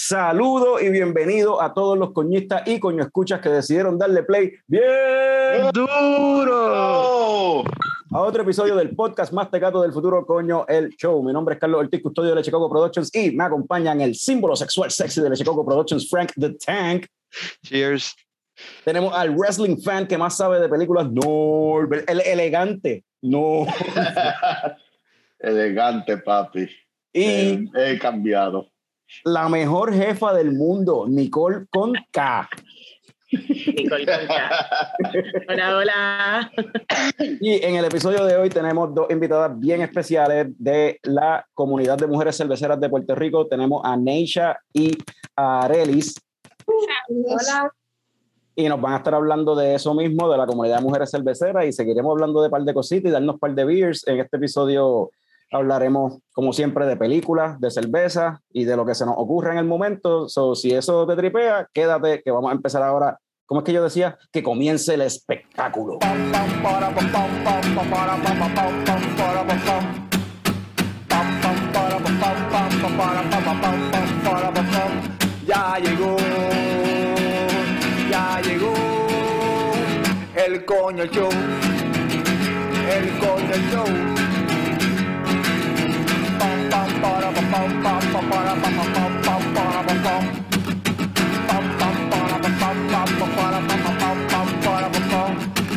Saludo y bienvenido a todos los coñistas y coño escuchas que decidieron darle play bien duro a otro episodio del podcast más tecato del futuro, coño, el show. Mi nombre es Carlos Ortiz, custodio de Chicago Productions y me acompañan el símbolo sexual sexy de Chicago Productions, Frank the Tank. Cheers. Tenemos al wrestling fan que más sabe de películas, no, el elegante, no. elegante, papi. Y he cambiado. La mejor jefa del mundo, Nicole con K. Nicole con K. Hola, hola. Y en el episodio de hoy tenemos dos invitadas bien especiales de la comunidad de mujeres cerveceras de Puerto Rico. Tenemos a Neisha y a Arelis. Hola. Y nos van a estar hablando de eso mismo, de la comunidad de mujeres cerveceras, y seguiremos hablando de par de cositas y darnos par de beers en este episodio hablaremos, como siempre, de películas, de cerveza y de lo que se nos ocurre en el momento. So, si eso te tripea, quédate, que vamos a empezar ahora. ¿Cómo es que yo decía? Que comience el espectáculo. Ya llegó, ya llegó el coño show, el coño show.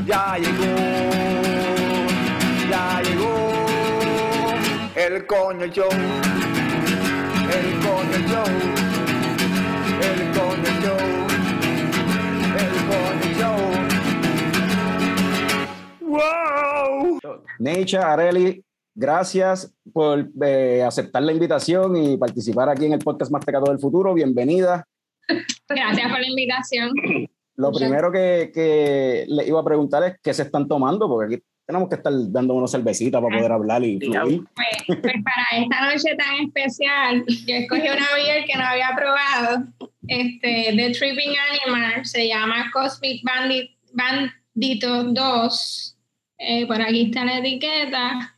Ya llegó, ya llegó el coño show, el coño show, el coño show, el coño show. ¡Wow! Necha, Areli, gracias por eh, aceptar la invitación y participar aquí en el podcast Más Tecato del Futuro. Bienvenida. Gracias por la invitación. Lo primero que, que le iba a preguntar es qué se están tomando, porque aquí tenemos que estar dando una cervecita para poder hablar y fluir. Pues, pues para esta noche tan especial, yo escogí una beer que no había probado, este, de Tripping Animal, se llama Cosmic Bandit, Bandito 2. Eh, por aquí está la etiqueta.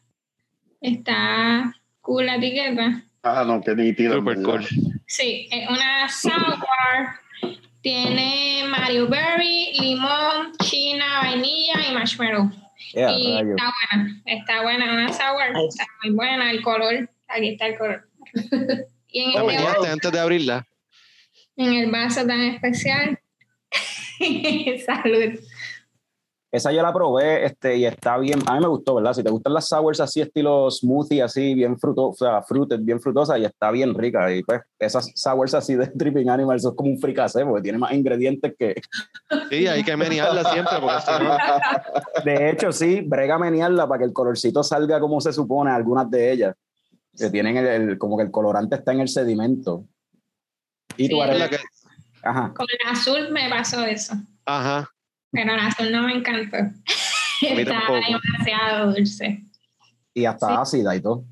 Está cool la etiqueta. Ah, no, qué nítido. Super cool. Sí, es una sour. Tiene Mario Berry, limón, china, vainilla y marshmallow. Yeah, y rayo. está buena, está buena, una sour, está muy buena, el color, aquí está el color. y en ¿La el, meneaste antes de abrirla? en el vaso tan especial. Salud. Esa yo la probé este, y está bien, a mí me gustó, ¿verdad? Si te gustan las sours así, estilo smoothie, así, bien fruto, o sea, fruited, bien frutosa y está bien rica. Y pues esas sours así de Tripping Animal, eso es como un fricasé, porque tiene más ingredientes que... Sí, hay que menearla siempre porque. De hecho, sí, brega menearla para que el colorcito salga como se supone, algunas de ellas. Que tienen el, el- como que el colorante está en el sedimento. Y tú, Sí, Arely, la que- Con Ajá. el azul me pasó eso, Ajá. Pero el azul no me encantó. Está demasiado dulce. Y hasta Sí. ácida y todo.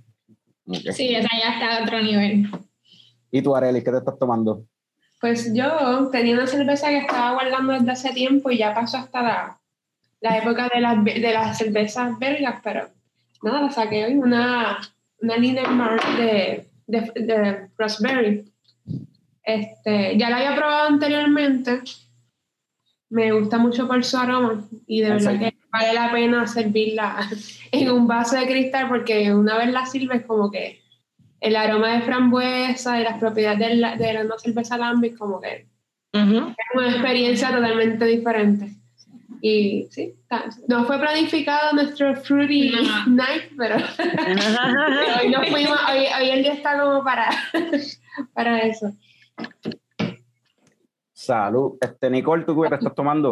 Sí, esa ya está a otro nivel. ¿Y tú, Arely, qué te estás tomando? Pues yo tenía una cerveza que estaba guardando desde hace tiempo y ya pasó hasta la, la época de las, de las cervezas belgas, pero nada, la saqué hoy, una, una Liner Mark de, de, de Raspberry. Este, ya la había probado anteriormente, me gusta mucho por su aroma y de ¿En verdad que vale la pena servirla en un vaso de cristal porque una vez la sirves como que el aroma de frambuesa y las propiedades de la, de la no cerveza lambic como que es una experiencia totalmente diferente. Y sí, no fue planificado nuestro Fruity No. Night, pero hoy, nos fuimos, hoy, hoy el día está como para, para eso. Salud. Este, Nicole, ¿tú qué te estás tomando?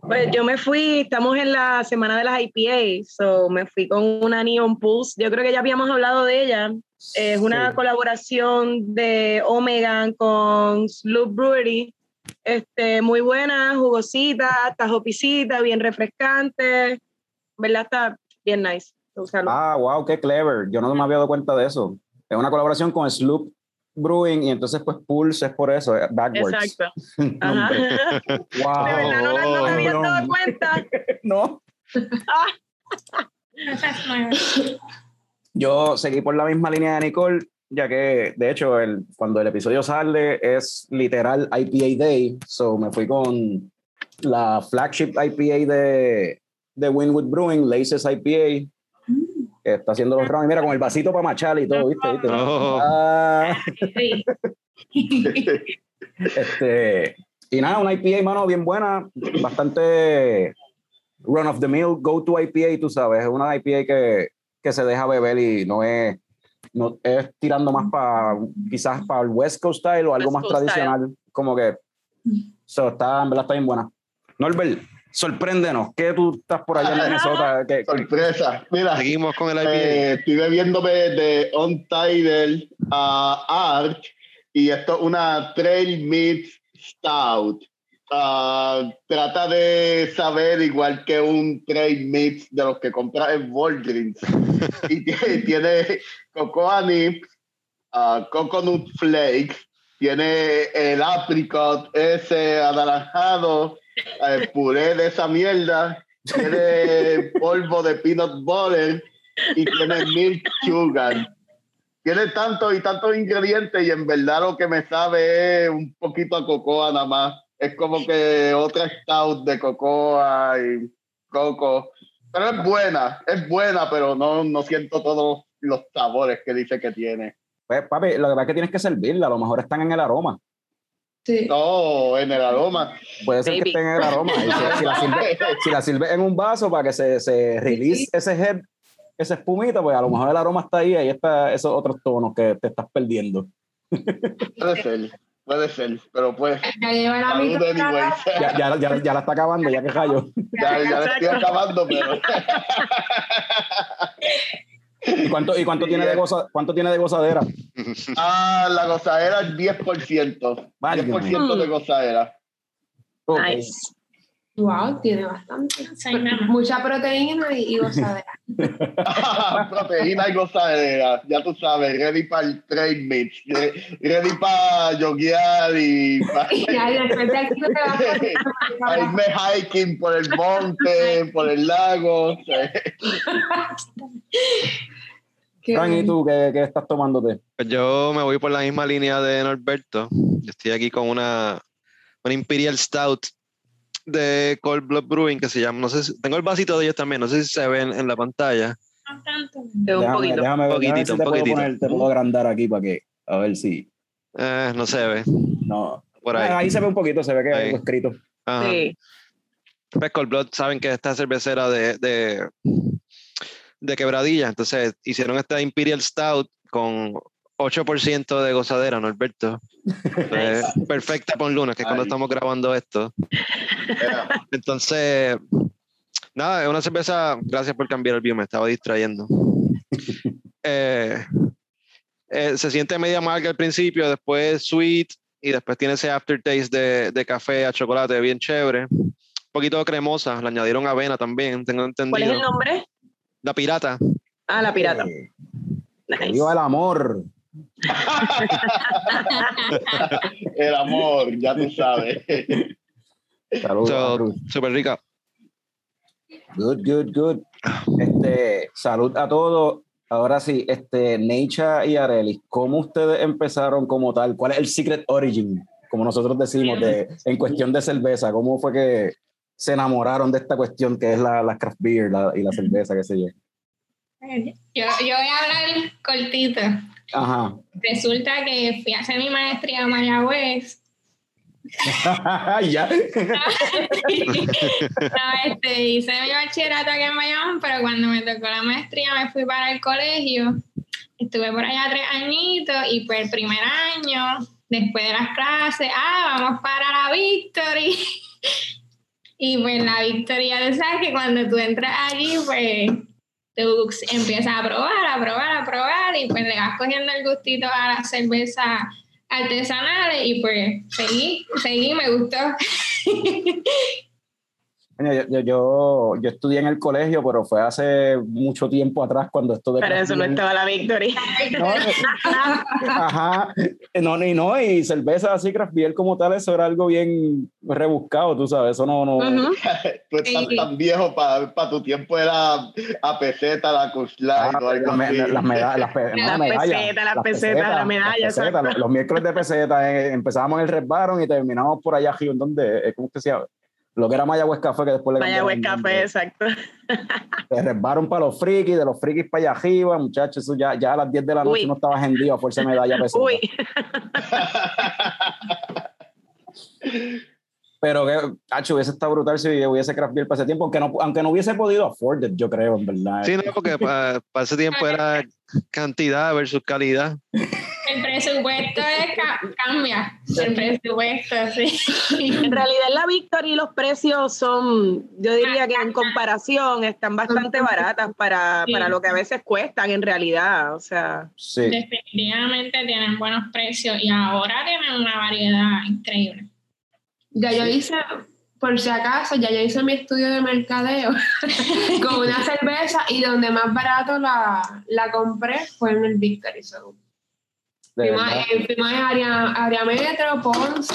Pues yo me fui, estamos en la semana de las IPA, so me fui con una Neon Pulse. Yo creo que ya habíamos hablado de ella. Es una Sí. colaboración de Omegan con Sloop Brewery. Este, muy buena, jugosita, está jopicita, bien refrescante. ¿Verdad? Está bien nice. Ah, wow, qué clever. Yo no me había dado cuenta de eso. Es una colaboración con Sloop Brewing y entonces pues Pulse es por eso, es backwards. Exacto. Ajá. Wow. De verdad, no, no, no me había dado cuenta. No. Yo seguí por la misma línea de Nicole. ya que de hecho el, cuando el episodio sale es literal IPA Day, so me fui con la flagship IPA de, de Winwood Brewing, Laces IPA, está haciendo los rounds, mira, con el vasito para machar y todo, ¿viste? ¿Viste? Oh. Ah, este, y nada, una IPA, mano, bien buena, bastante run of the mill, go to IPA, tú sabes, es una IPA que, que se deja beber y no es, no, es tirando más para, quizás para el West Coast style o algo West más Coast tradicional, como que, so, está, en verdad está bien buena. Norbert, sorpréndenos, ¿qué tú estás por allá en Minnesota? ¿Qué- Sorpresa. Mira, Seguimos con el IPA. eh, estoy bebiéndome de On Tidal a Art y esto es una Trail Meat Stout. Ah, trata de saber igual que un Trail Meat de los que compras en Walgreens. y tiene, tiene cocoa nibs, ah, coconut flakes, tiene el apricot ese anaranjado, el puré de esa mierda, tiene polvo de peanut butter y tiene milk sugar. Tiene tantos y tantos ingredientes y en verdad lo que me sabe es un poquito a cocoa nada más. Es como que otra stout de cocoa y coco. Pero es buena, es buena, pero no, no siento todos los sabores que dice que tiene. Pues, papi, lo que pasa es que tienes que servirla, a lo mejor están en el aroma. Sí. No, en el aroma. Puede ser Baby. que estén en el aroma. Si, si la sirve, si la en un vaso para que se, se release ese head, esa espumita, pues a lo mejor el aroma está ahí, ahí está esos otros tonos que te estás perdiendo. Puede ser, puede ser, pero pues. Ya la. Ya, ya, ya, ya la está acabando, ya que callo. Ya, ya le estoy acabando, pero. ¿Y cuánto, y cuánto, tiene, de goza, cuánto tiene de gozadera? Ah, la gozadera es 10%. Válgame. 10% de gozadera. Ok. Nice. Wow, tiene bastante. Mucha proteína y, y gozadera. Proteína y gozadera, ya tú sabes, ready para el trade mix, re- ready para yoguear y para y ahí después de aquí te vas a irme hiking por el monte, por el lago. Qué Fran, ¿y tú qué, qué estás tomándote? Pues yo me voy por la misma línea de Norberto. Yo estoy aquí con una, una Imperial Stout de Cold Blood Brewing que se llama, no sé si, tengo el vasito de ellos también, no sé si se ven en la pantalla. No tanto. De un Déjame, poquito. déjame ver, déjame ver Poquitito, si un te puedo, poquitito. poner, te puedo agrandar aquí para que, a ver si, Eh, no se ve, no. por Ah, ahí. ahí se ve un poquito, se ve que hay algo escrito. Ajá. Sí. Pues Cold Blood saben que esta cervecera de, de, de quebradilla, entonces hicieron esta Imperial Stout con 8% de gozadera, Norberto. Pues, perfecta un lunes, que es cuando Ay. estamos grabando esto. Entonces, nada, es una cerveza, gracias por cambiar el view, me estaba distrayendo. Eh, eh, se siente media amarga al principio, después sweet y después tiene ese aftertaste de, de café a chocolate bien chévere. Un poquito cremosa, le añadieron avena también, tengo entendido. ¿Cuál es el nombre? La pirata. Ah, la pirata. Eh, Nice. Viva el amor. El amor, ya tú sabes. Saludos. So. Súper rica. Good, good, good. Este, salud a todos. Ahora sí, este, Necha y Arelis, ¿cómo ustedes empezaron como tal? ¿Cuál es el secret origin? Como nosotros decimos, de, en cuestión de cerveza. ¿Cómo fue que se enamoraron de esta cuestión que es la, la craft beer la- y la cerveza, qué sé yo? Yo, yo voy a hablar cortito. Ajá. Resulta que fui a hacer mi maestría a Mayagüez. ya. No, este, hice mi bachillerato aquí en Bayamón, pero cuando me tocó la maestría me fui para el colegio. Estuve por allá tres añitos y pues el primer año, después de las clases, ah, vamos para la Victory. Y pues la Victory, ya tú sabes que cuando tú entras allí, pues tú empiezas a probar, a probar, a probar y pues le vas cogiendo el gustito a las cervezas artesanales y pues seguí, seguí, me gustó. Yo, yo, yo, yo estudié en el colegio, pero fue hace mucho tiempo atrás cuando esto de Pero eso no estaba la Victory. No, eh, ajá, no, y no, y cerveza así, craft beer como tal, eso era algo bien rebuscado, tú sabes, eso no, no, Ujú. Tú estás Sí. tan viejo para tu tiempo era a peseta, la Kushline Ah, o algo las, me- así. las medallas, las, pe- no, Las medallas, pesetas, las pesetas, la medalla, las pesetas, exacto. los, los miércoles de peseta, eh, empezábamos en el Red Baron y terminábamos por allá arriba, en donde, eh, ¿cómo que se llama? Lo que era Mayagüez Café, que después le cambiaron Mayagüez Café, exacto. De Red Baron para los frikis, de los frikis para allá arriba, muchachos, eso ya, ya a las 10 de la noche Uy. uno estaba hendido a fuerza de medalla peseta. Uy, Pero que, cacho, hubiese estado brutal si hubiese craft beer para ese tiempo, aunque no, aunque no hubiese podido afford it, yo creo, en verdad. Sí, no, porque para, ese tiempo era cantidad versus calidad. El presupuesto es ca- cambia. El presupuesto, sí. en realidad la Victory los precios son, yo diría que en comparación están bastante baratas para, Sí. para lo que a veces cuestan en realidad. O sea, Sí. Definitivamente tienen buenos precios y ahora tienen una variedad increíble. Ya yo hice, por si acaso, ya yo hice mi estudio de mercadeo con una cerveza y donde más barato la, la compré fue en el Victory. So. De Fuimos, verdad. eh, fuimos a área, área Metro, Ponce,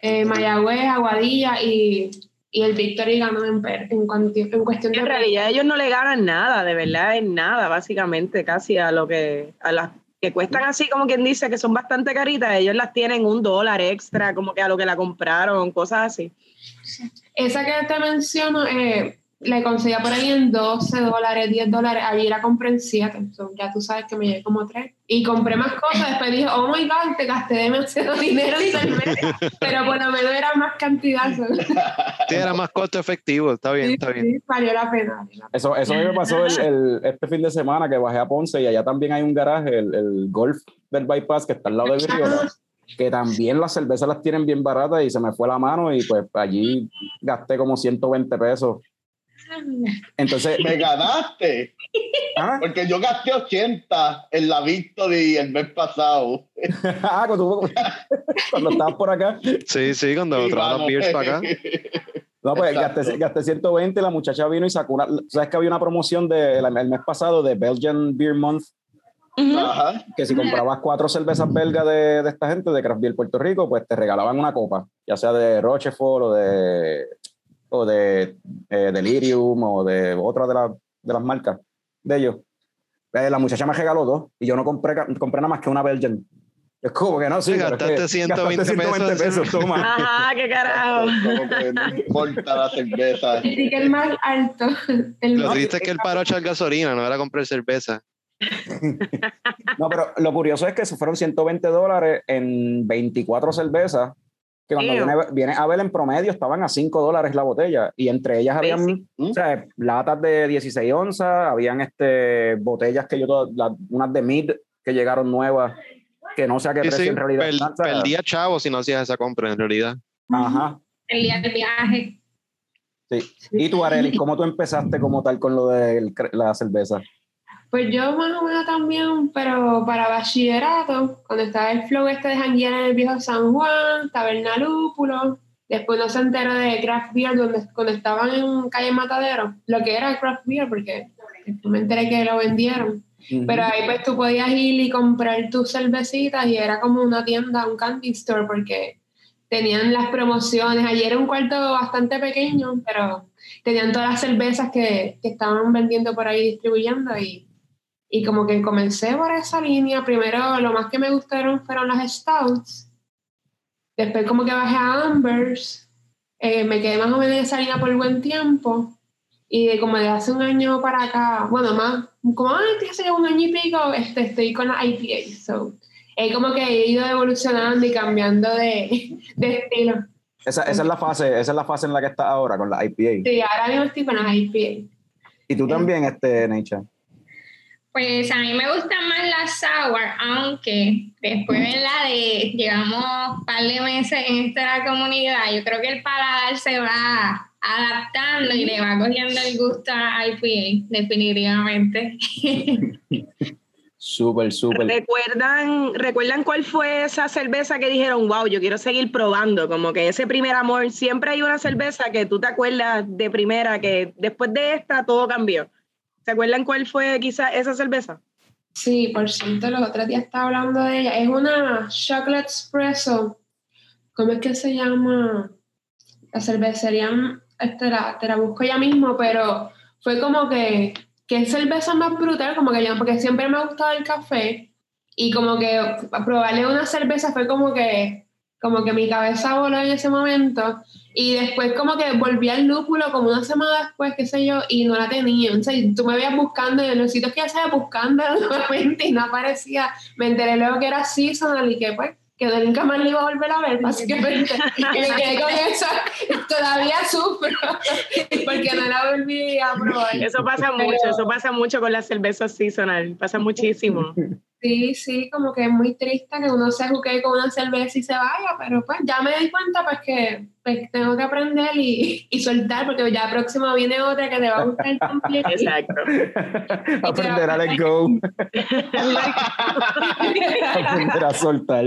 eh, Mayagüez, Aguadilla y, y el Victory ganó en, per- en, cuanti- en cuestión de en realidad ellos no le ganan nada, de verdad, en nada, básicamente, casi a lo que, a las que cuestan así como quien dice que son bastante caritas, ellos las tienen un dólar extra, como que a lo que la compraron, cosas así. Esa que te menciono, eh, la conseguía por ahí en 12 dólares, 10 dólares. Allí la compré en 7. So, ya tú sabes que me llevé como 3. Y compré más cosas. Después dije, oh my god, te gasté demasiado dinero en cerveza. Pero por lo menos era más cantidad. so. Sí, era más costo efectivo. Está bien, Sí, está bien. sí, valió la pena. valió la pena. Eso, eso a mí me pasó el, el- este fin de semana que bajé a Ponce y allá también hay un garaje, el, el golf del bypass que está al lado de Virriola, que también las cervezas las tienen bien baratas y se me fue la mano y pues allí gasté como 120 pesos. Entonces, Me ganaste, ¿ah? porque yo gasté 80 en la Victory el mes pasado. Ah, cuando, estabas por acá. Sí, sí, cuando Sí, trajeron mano. beers para acá. No, pues gasté, gasté 120 y la muchacha vino y sacó una. ¿Sabes que había una promoción de, el, el mes pasado de Belgian Beer Month? Ajá. Que si comprabas cuatro cervezas belgas de, de esta gente, de Craft Beer Puerto Rico, pues te regalaban una copa, ya sea de Rochefort o de, o de eh, Delirium o de otra de, la- de las marcas de ellos. Eh, la muchacha me regaló dos y yo no compré, compré nada más que una Belgian. Es como que no, sí, pero es que gastaste 120 gastaste pesos. toma. Ajá, qué carajo. Como que no importa la cerveza. El ticket más alto. El Lo triste es que el paro echar gasolina, no era comprar cerveza. No, pero lo curioso es que fueron 120 dólares en 24 cervezas, que cuando viene, viene a ver en promedio estaban a 5 dólares la botella, y entre ellas habían Basic. o sea, latas de 16 onzas, habían este, botellas que yo, todas- la- unas de mid que llegaron nuevas, que no sé a qué Sí, precio sí, en realidad. per- o perdía chavo si no hacías esa compra, en realidad. Ajá. El día del viaje. Sí. Y tú, Arely, ¿cómo tú empezaste como tal con lo de la cerveza? Pues yo más o menos también, pero para bachillerato, cuando estaba el flow este de janguear en el viejo San Juan, Taberna Lúpulo, después no se enteró de Craft Beer donde, cuando estaban en calle Matadero, lo que era Craft Beer, porque me enteré que lo vendieron. Pero ahí pues tú podías ir y comprar tus cervecitas y era como una tienda, un candy store, porque tenían las promociones. Allí era un cuarto bastante pequeño, pero tenían todas las cervezas que, que estaban vendiendo por ahí distribuyendo y, y como que comencé por esa línea. Primero lo más que me gustaron fueron las stouts. Después como que bajé a Ambers. Eh, me quedé más o menos en esa línea por buen tiempo. Y de como de hace un año para acá, bueno, más, como antes, hace un año y pico, este, estoy con la IPA. So, es como que he ido evolucionando y cambiando de, de estilo. Esa, esa es la fase, esa es la fase en la que estás ahora con la IPA. Sí, ahora mismo estoy con las IPA. Y tú también, este, Necha. Pues a mí me gustan más las sour, aunque después ¿verdad? de llevamos un par de meses en esta comunidad, yo creo que el paladar se va adaptando y le va cogiendo el gusto a IPA, definitivamente. Súper, súper. ¿Recuerdan, ¿Recuerdan cuál fue esa cerveza que dijeron, wow, yo quiero seguir probando? Como que ese primer amor, siempre hay una cerveza que tú te acuerdas de primera, que después de esta todo cambió. ¿Se acuerdan cuál fue quizá esa cerveza? Sí, por cierto, los otros días estaba hablando de ella. Es una chocolate espresso. ¿Cómo es que se llama? La cervecería, este, te la busco ya mismo, pero fue como que, que cerveza más brutal, como que yo, porque siempre me ha gustado el café y como que probarle una cerveza fue como que, como que mi cabeza voló en ese momento y después como que volví al lúpulo como una semana después, qué sé yo, y no la tenía. Entonces tú me veías buscando en los sitios que ya estaba buscando nuevamente y no aparecía. Me enteré luego que era seasonal y que pues que nunca más le iba a volver a ver, básicamente. y me quedé con eso. Todavía sufro porque no la volví a probar. Eso pasa Pero- mucho, eso pasa mucho con las cervezas seasonal, pasa muchísimo. Sí, sí, como que es muy triste que uno se juque con una cerveza y se vaya, pero pues ya me di cuenta pues que pues, tengo que aprender y, y soltar porque ya próximo viene otra que te va a gustar también. Exacto. Aprender a let go, aprender a soltar.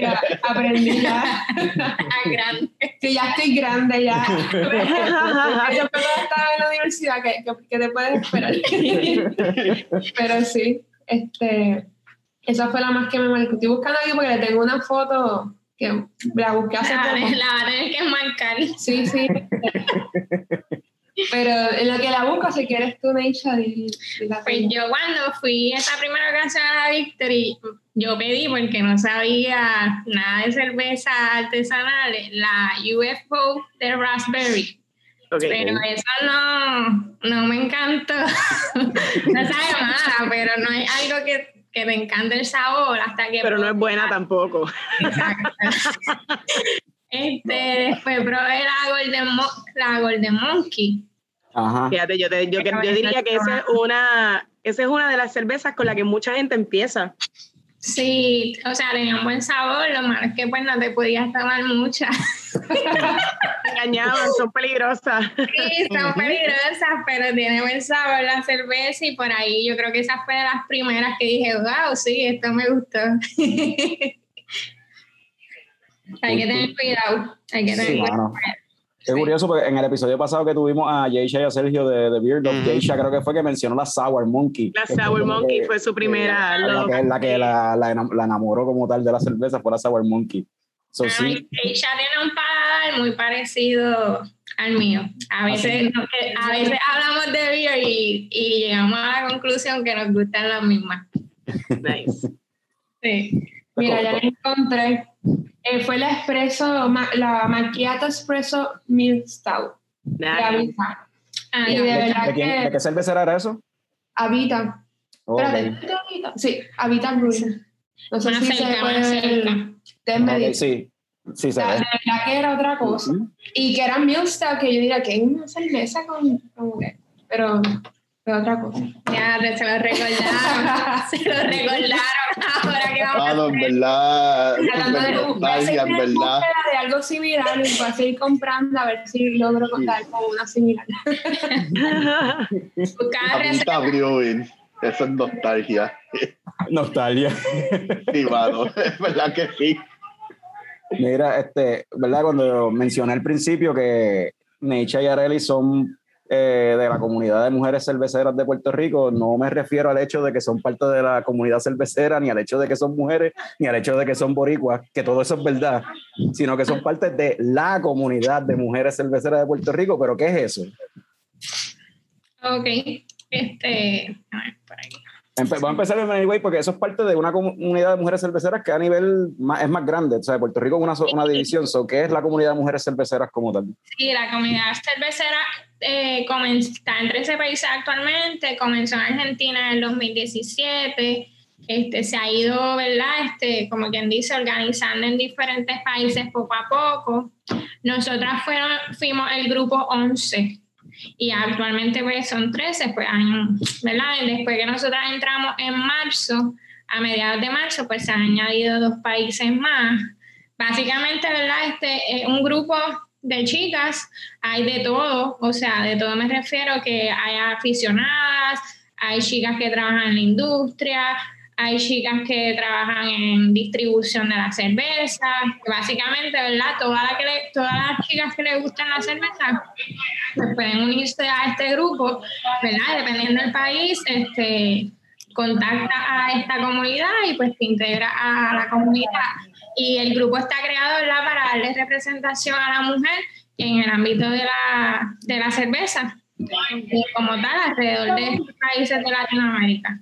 Ya, aprendí ya. Ah, grande. que ya estoy grande ya. Yo cuando estaba en la universidad, que, que, que te puedes esperar? Pero sí, este, esa fue la más que me marcó. Estoy buscando aquí porque le tengo una foto que la busqué hace La, poco. la va a tener que marcar. Sí, sí. Pero en lo que la busco, si quieres tú, Neisha, y, y la Pues yo cuando fui esa primera ocasión a la Victory, yo pedí porque no sabía nada de cerveza artesanal, la UFO de Raspberry. Pero eso no, no me encantó. no sabe nada, pero no es algo que, que me encante el sabor hasta que... Pero no es buena tampoco. Exacto. Este, después probé la Golden, Mo- la Golden Monkey. Ajá. Fíjate, yo, te- yo, que- yo diría que esa es una, esa es una de las cervezas con la que mucha gente empieza. Sí, o sea, tenía un buen sabor, lo malo es que pues no te podías tomar muchas. Engañaban, son peligrosas. Sí, son peligrosas, pero tiene buen sabor la cerveza y por ahí yo creo que esa fue de las primeras que dije, wow, sí, esto me gustó. hay que tener cuidado, hay que tener Sí, cuidado. mano. Qué curioso, porque en el episodio pasado que tuvimos a Jaysha y a Sergio de, de Beard of. Jaysha, creo que fue que mencionó la Sour Monkey. La Sour Monkey que- fue su primera. la que, la, que la, la enam- la enamoró como tal de la cerveza fue la Sour Monkey. So, sí, Ella tiene un muy parecido al mío. A veces, no, que- a veces hablamos de beer y, y llegamos a la conclusión que nos gustan las mismas. Nice. Sí. Mira, ya la encontré. Eh, fue la espresso, la macchiato espresso milk stout. De Nice. Ah, Y de ¿De, verdad de quién- que- de qué cervecera era eso? Avita. Ok. Espérate, ¿es de Avita? Sí, Avita Brewing. No sé si cerca, se puede ver. cerca. Déjenme Ok, decir. sí, sí se La- ve. de verdad que era otra cosa. Ujú. Y que era milk stout, que yo diría que es una cerveza con, como que, pero fue otra cosa. Ya, se lo recordaron. se lo recordaron ahora que vamos Ah, a no, en verdad. Tratando de, en verdad. búsqueda de algo similar y voy a seguir comprando a ver si logro contar con una similar. Buscar Avita Brewing. Eso es nostalgia. Nostalgia. Sí, mano. Es verdad que sí. Mira, este, ¿verdad? Cuando mencioné al principio que Neisha y Areli son eh, de la comunidad de mujeres cerveceras de Puerto Rico, no me refiero al hecho de que son parte de la comunidad cervecera, ni al hecho de que son mujeres, ni al hecho de que son boricuas, que todo eso es verdad, sino que son parte de la comunidad de mujeres cerveceras de Puerto Rico. ¿Pero qué es eso? Ok. Este. A ver, por aquí. Empe- vamos a empezar en anyway porque eso es parte de una comunidad de mujeres cerveceras que a nivel más, es más grande. O sea, Puerto Rico es una, división. So, ¿Qué es la comunidad de mujeres cerveceras como tal? Sí, la comunidad cervecera eh, está en 13 países actualmente, comenzó en Argentina en el 2017, este, se ha ido, ¿verdad? Este, como quien dice, organizando en diferentes países poco a poco. Nosotras fuimos el grupo 11 y actualmente pues son 13, pues ¿verdad? Después que nosotras entramos en marzo, a mediados de marzo, pues se han añadido dos países más. Básicamente, ¿verdad? Este es un grupo de chicas, hay de todo, o sea, de todo me refiero que hay aficionadas, hay chicas que trabajan en la industria, hay chicas que trabajan en distribución de la cerveza, básicamente, ¿verdad? Todas las, que todas las chicas que les gustan la cerveza pues pueden unirse a este grupo, ¿verdad? Dependiendo del país, este, contacta a esta comunidad y pues te integra a la comunidad. Y el grupo está creado, ¿verdad? Para darle representación a la mujer en el ámbito de la, de la cerveza, como tal, alrededor de estos países de Latinoamérica.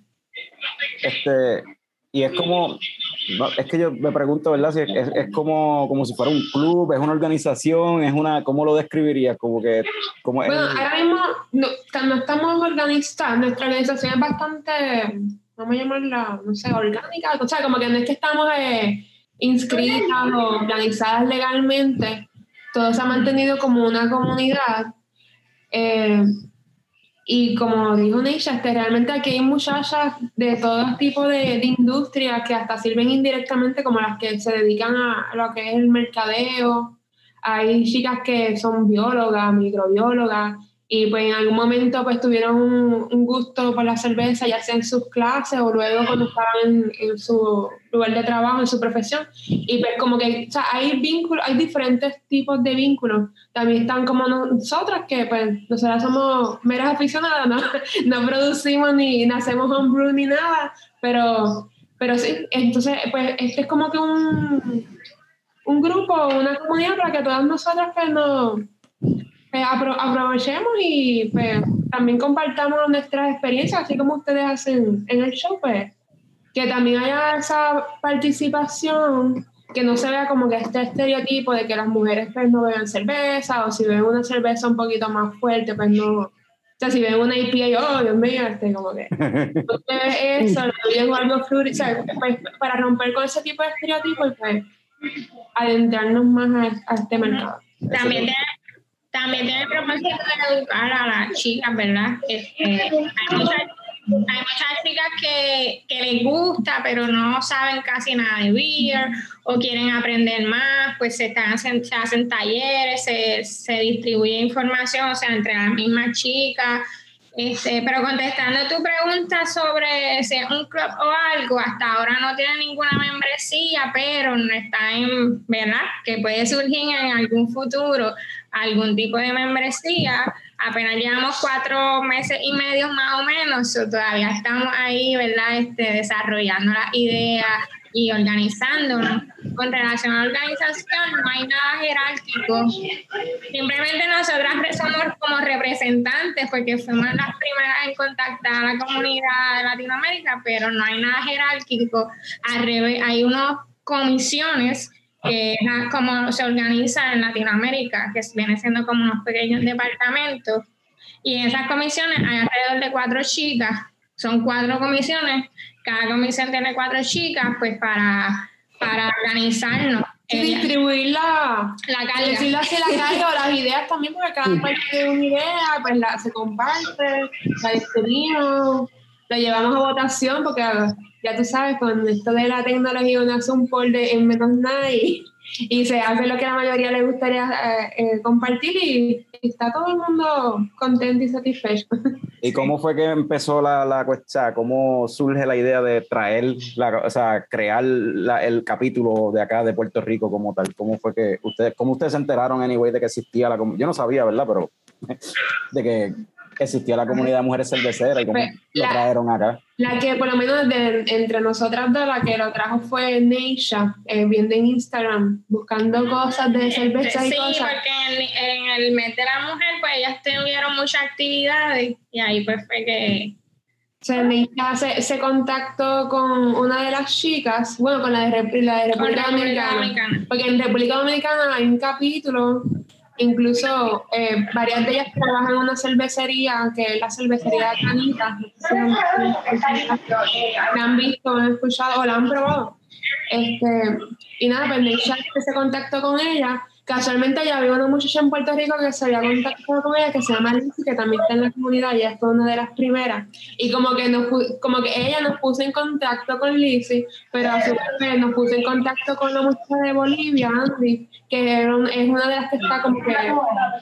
Este, y es como, es que yo me pregunto, ¿verdad? Si es, es- es como, como si fuera un club, es una organización, es una, ¿cómo lo describirías? Como que, como es Bueno, un- ahora mismo no, no estamos organizados, nuestra organización es bastante, vamos a llamarla, no sé, orgánica, o sea, como que no es que estamos eh, inscritas o organizadas legalmente, todo se ha mantenido como una comunidad. eh, y como dijo Neisha, este, realmente aquí hay muchachas de todo tipo de, de industrias que hasta sirven indirectamente como las que se dedican a lo que es el mercadeo, hay chicas que son biólogas, microbiólogas, y pues en algún momento pues tuvieron un, gusto por la cerveza, ya sea en sus clases o luego cuando estaban en, su lugar de trabajo, en su profesión. Y pues como que, o sea, hay vínculos, hay diferentes tipos de vínculos. También están como nosotras, que pues nosotras somos meras aficionadas, ¿no? No producimos ni, ni hacemos homebrew ni nada, pero, pero sí, entonces pues este es como que un un grupo, una comunidad para que todas nosotras pues, nos pues, apro- aprovechemos y pues, también compartamos nuestras experiencias, así como ustedes hacen en el show, pues, que también haya esa participación, que no se vea como que este estereotipo de que las mujeres pues, no beben cerveza, o si beben una cerveza un poquito más fuerte, pues no... O sea, si ven una IPA, oh, Dios mío, este, como que ves eso, lo tuyo algo fruity, o sea, pues, para romper con ese tipo de estereotipos y pues adentrarnos más a, a este mercado. También también tiene el propósito de educar a las chicas, ¿verdad? Este, hay, muchas, hay muchas chicas que, que les gusta, pero no saben casi nada de beer o quieren aprender más, pues se, están, se hacen talleres, se, se distribuye información, o sea, entre las mismas chicas. Este, pero contestando tu pregunta sobre si es un club o algo, hasta ahora no tiene ninguna membresía, pero no está en, ¿verdad? Que puede surgir en algún futuro algún tipo de membresía. Apenas llevamos cuatro meses y medio más o menos, so todavía estamos ahí, ¿verdad? Este, desarrollando las ideas y organizándonos. Con relación a la organización, no hay nada jerárquico. Simplemente nosotras somos como representantes porque fuimos las primeras en contactar a la comunidad de Latinoamérica, pero no hay nada jerárquico. Al hay unas comisiones que es como se organiza en Latinoamérica, que viene siendo como unos pequeños departamentos. Y en esas comisiones hay alrededor de cuatro chicas, son cuatro comisiones, cada comisión tiene cuatro chicas, pues para, para organizarnos. Y distribuir la, la carga. decirlo así, la carga o las ideas también, porque cada parte tiene una idea, pues la, se comparte, la discutimos, la llevamos a votación, porque ya tú sabes, con esto de la tecnología uno hace un poll de, en menos nada y, y se hace lo que la mayoría le gustaría eh, eh, compartir y, está todo el mundo contento y satisfecho. ¿Y cómo fue que empezó la, la cuestión? ¿Cómo surge la idea de traer, la, o sea, crear la- el capítulo de acá de Puerto Rico como tal? ¿Cómo fue que ustedes, cómo ustedes se enteraron, anyway, de que existía la? Yo no sabía, ¿verdad? Pero de que existía la comunidad de mujeres cerveceras y cómo Pues, lo la- trajeron acá. La que por lo menos de- entre nosotras dos, la que lo trajo fue Neisha, eh, viendo en Instagram, buscando cosas de cerveza y sí, cosas. porque en, en el mes de la mujer, pues ellas tuvieron muchas actividades y ahí pues fue que... O sea, Neisha se, se contactó con una de las chicas, bueno, con la de, la de República República Dominicana. Dominicana. Porque en República Dominicana hay un capítulo, incluso eh, varias de ellas trabajan en una cervecería, que es la cervecería Canita. sé si la- han visto, la han escuchado o la han probado. Este, y nada, pues Neisha se contactó con ella Casualmente ya había una muchacha en Puerto Rico que se había contactado con ella que se llama Lizzy, que también está en la comunidad, ella fue una de las primeras. Y como que, nos, como que ella nos puso en contacto con Lizzy, pero a su vez nos puso en contacto con la muchacha de Bolivia, Andy, que es una de las que está como que,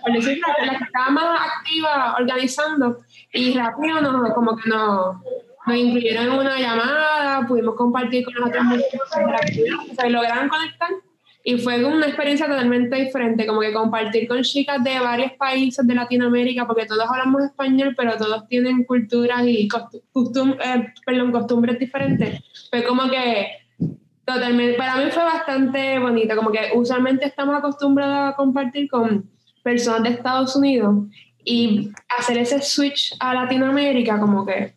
por decirlo, la que estaba más activa organizando, y rápido nos, como que nos, nos incluyeron en una llamada, pudimos compartir con las otras comunidad, se lograron conectar y fue una experiencia totalmente diferente, como que compartir con chicas de varios países de Latinoamérica, porque todos hablamos español, pero todos tienen culturas y costu- costum- eh, perdón, costumbres diferentes. Fue como que totalmente, para mí fue bastante bonito, como que usualmente estamos acostumbrados a compartir con personas de Estados Unidos y hacer ese switch a Latinoamérica como que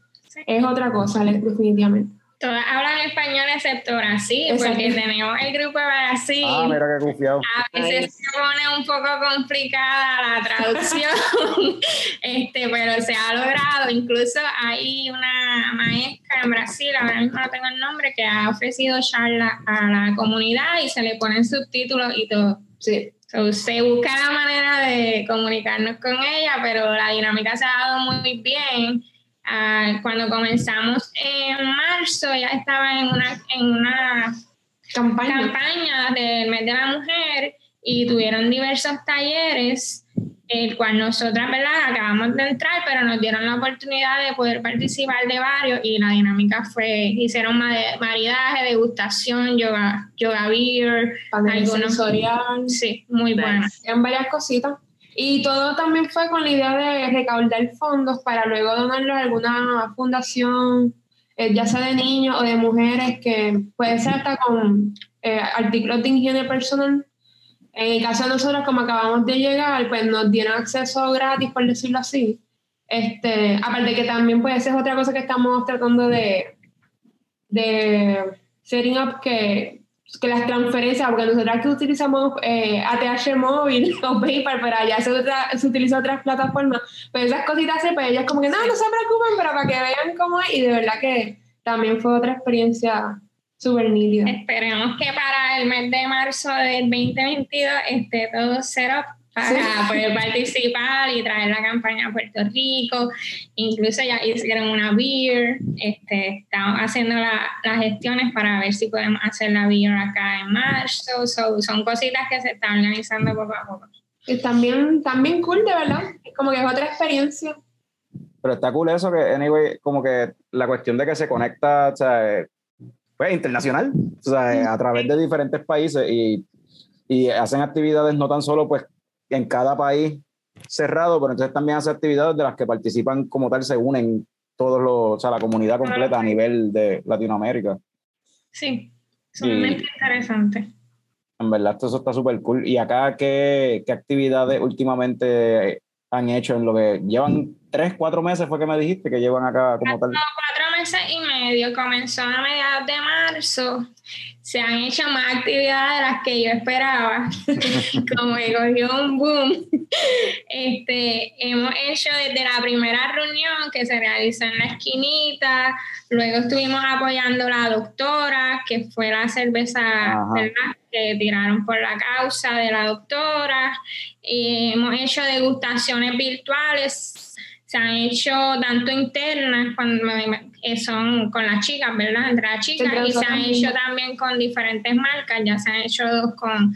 es otra cosa, definitivamente. Todas hablan español excepto Brasil, Exacto. porque tenemos el grupo de Brasil. Ah, mira qué confiado. A veces se pone un poco complicada la traducción, este, pero se ha logrado. Incluso hay una maestra en Brasil, ahora mismo no tengo el nombre, que ha ofrecido charlas a la comunidad y se le ponen subtítulos y todo. Sí. So, se busca la manera de comunicarnos con ella, pero la dinámica se ha dado muy bien. Ah, cuando comenzamos en marzo, ya estaba en una, en una Campaña. campaña del mes de la mujer y tuvieron diversos talleres, el cual nosotras, ¿verdad? Acabamos de entrar, pero nos dieron la oportunidad de poder participar de varios y la dinámica fue, hicieron ma- maridaje, degustación, yoga, yoga beer, panel algunos- sensorial. sí, muy bueno. en varias cositas. Y todo también fue con la idea de recaudar fondos para luego donarlos a alguna fundación, eh, ya sea de niños o de mujeres, que puede ser hasta con eh, artículos de higiene personal. En el caso de nosotros, como acabamos de llegar, pues nos dieron acceso gratis, por decirlo así. Este, aparte que también puede ser otra cosa que estamos tratando de, de setting up que que las transferencias, porque nosotros aquí utilizamos eh, ATH móvil o PayPal, pero allá se, se utiliza otras plataformas. Pero esas cositas así, pues ellas como que no, no se preocupen, pero para que vean cómo es. Y de verdad que también fue otra experiencia súper nítida. Esperemos que para el mes de marzo del 2022 esté todo cero para Sí. poder participar y traer la campaña a Puerto Rico. Incluso ya hicieron una beer. Este, estamos haciendo la- las gestiones para ver si podemos hacer la beer acá en marzo. So, son cositas que se están organizando poco a poco. Y también, también cool, de verdad. Como que es otra experiencia. Pero está cool eso que, anyway, como que la cuestión de que se conecta, o sea, pues internacional, o sea, a través de diferentes países y, y hacen actividades no tan solo pues en cada país cerrado, pero entonces también hace actividades de las que participan como tal, se unen todos los, o sea, la comunidad completa a nivel de Latinoamérica. Sí, sumamente interesante. En verdad, eso está súper cool. ¿Y acá qué, qué actividades últimamente han hecho en lo que llevan tres, cuatro meses? Fue que me dijiste que llevan acá como tal. cuatro meses y medio, comenzó a mediados de marzo. Se han hecho más actividades de las que yo esperaba, como que cogió un boom. Este, hemos hecho desde la primera reunión que se realizó en la esquinita, luego estuvimos apoyando a la doctora, que fue la cerveza que tiraron por la causa de la doctora. Y hemos hecho degustaciones virtuales se han hecho tanto internas cuando eh, son con las chicas, ¿verdad? Entre las chicas y se han hecho también con diferentes marcas, ya se han hecho dos con,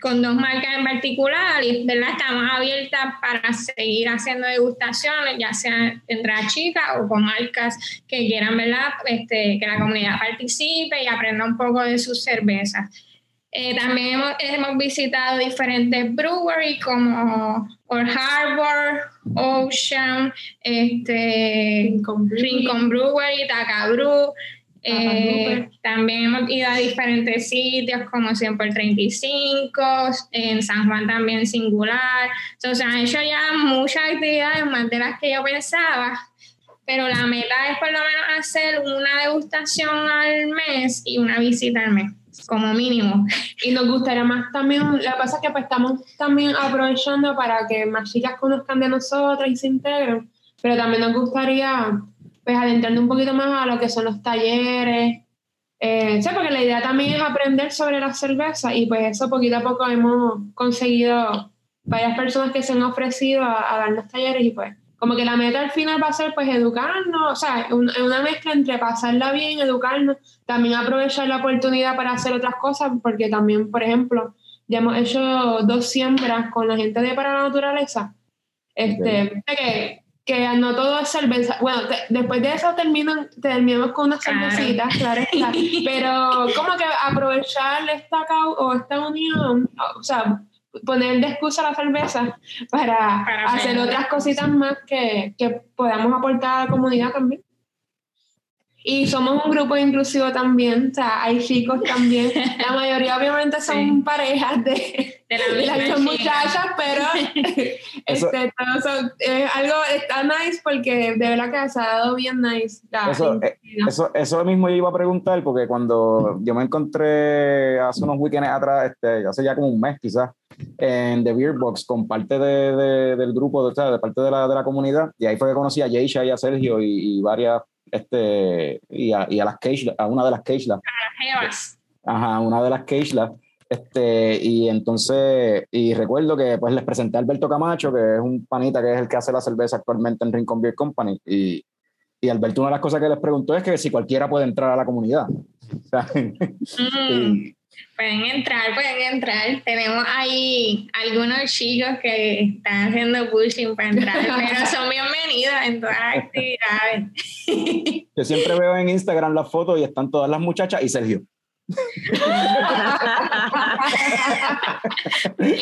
con dos marcas en particular y, ¿verdad? Estamos abiertas para seguir haciendo degustaciones, ya sea entre las chicas o con marcas que quieran, ¿verdad? Este, que la comunidad participe y aprenda un poco de sus cervezas. Eh, también hemos, hemos visitado diferentes breweries como Old Harbor, Ocean, este, Rincon Brewery. Rincon Brewery, Taka Brew. Eh, Brewer. también hemos ido a diferentes sitios como 100 por 35, en San Juan también singular. So, se han hecho ya muchas actividades, más de las que yo pensaba, pero la meta es por lo menos hacer una degustación al mes y una visita al mes, como mínimo. Y nos gustaría más también, lo que pasa es que pues estamos también aprovechando para que más chicas conozcan de nosotras y se integren, pero también nos gustaría pues adentrando un poquito más a lo que son los talleres, Eh, sí, porque la idea también es aprender sobre la cerveza y pues eso poquito a poco hemos conseguido varias personas que se han ofrecido a, a darnos talleres y pues como que la meta al final va a ser pues educarnos, o sea, un- una mezcla entre pasarla bien, educarnos, también aprovechar la oportunidad para hacer otras cosas, porque también, por ejemplo, ya hemos hecho dos siembras con la gente de Para la Naturaleza, este, que, que no todo es cerveza, bueno, te- después de eso terminan, terminamos con unas Claro. cervecitas, claro está, pero como que aprovechar esta cau- o esta unión, o sea, poner de excusa la cerveza para, Para hacer otras cositas más que, que podamos aportar a la comunidad también. Y somos un grupo inclusivo también, o sea, hay chicos también. La mayoría obviamente son Sí. parejas de, De la las muchachas, pero Eso- este, todos son- es algo está nice porque de verdad que se ha dado bien nice. la Eso, eh. Eso, eso mismo yo iba a preguntar, porque cuando yo me encontré hace unos weekends atrás, este, hace ya como un mes quizás, en The Beer Box con parte de, de- del grupo, de, o sea, de parte de la, de la comunidad, y ahí fue que conocí a Yeisha y a Sergio y, y varias, este, y a, y a las Keishla, a una de las Keishla, ajá, una de las Keishla, este, y entonces, y recuerdo que pues les presenté a Alberto Camacho, que es un panita que es el que hace la cerveza actualmente en Rincon Beer Company, y, y Alberto una de las cosas que les preguntó es que si cualquiera puede entrar a la comunidad. Mm, y- Pueden entrar, pueden entrar. Tenemos ahí algunos chicos que están haciendo pushing para entrar, pero son bienvenidos en todas las actividades. yo siempre veo en Instagram las fotos y están todas las muchachas y Sergio. Y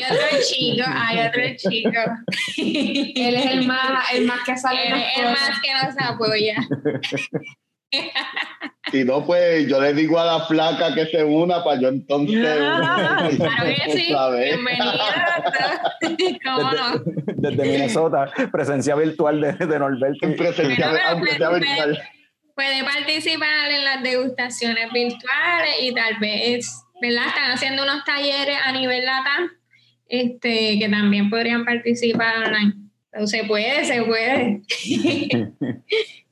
otro chico, hay otro chico. Él es el más, el más que sale Él es el más que nos apoya. Si no, pues yo le digo a la flaca que se una para yo entonces. Claro que sí. ¿sabes? Bienvenido. ¿Cómo no? Desde, desde Minnesota, presencia virtual de, de Norberto. En presencia, Pero, aunque sea pero, virtual. Puede participar en las degustaciones virtuales y tal vez, ¿verdad? Están haciendo unos talleres a nivel LATAM este, que también podrían participar online. Pero se puede, se puede.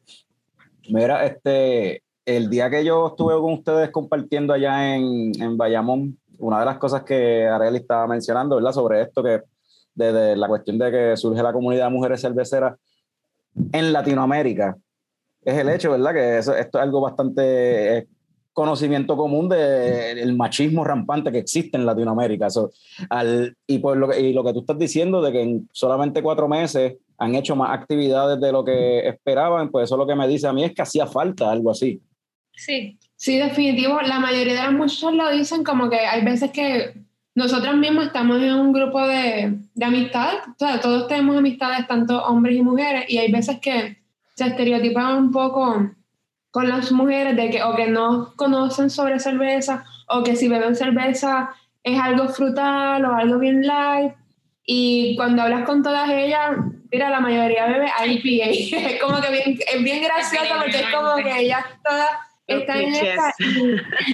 Mira, este, el día que yo estuve con ustedes compartiendo allá en, en Bayamón, una de las cosas que Arely estaba mencionando, ¿verdad? Sobre esto que, de, de la cuestión de que surge la comunidad de mujeres cerveceras en Latinoamérica, es el hecho, ¿verdad? Que eso- esto es algo bastante conocimiento común del machismo rampante que existe en Latinoamérica. Eso, al, y, por lo que, y lo que tú estás diciendo de que en solamente cuatro meses han hecho más actividades de lo que esperaban, pues eso lo que me dice a mí es que hacía falta algo así. Sí. Sí, definitivo. La mayoría de las muchachas lo dicen como que hay veces que nosotras mismas estamos en un grupo de, de amistades, o sea, todos tenemos amistades, tanto hombres y mujeres, y hay veces que se estereotipan un poco con las mujeres de que o que no conocen sobre cerveza o que si beben cerveza es algo frutal o algo bien light. Y cuando hablas con todas ellas, mira, la mayoría bebe IPA. es como que bien, es bien gracioso porque es como que ellas todas están en esta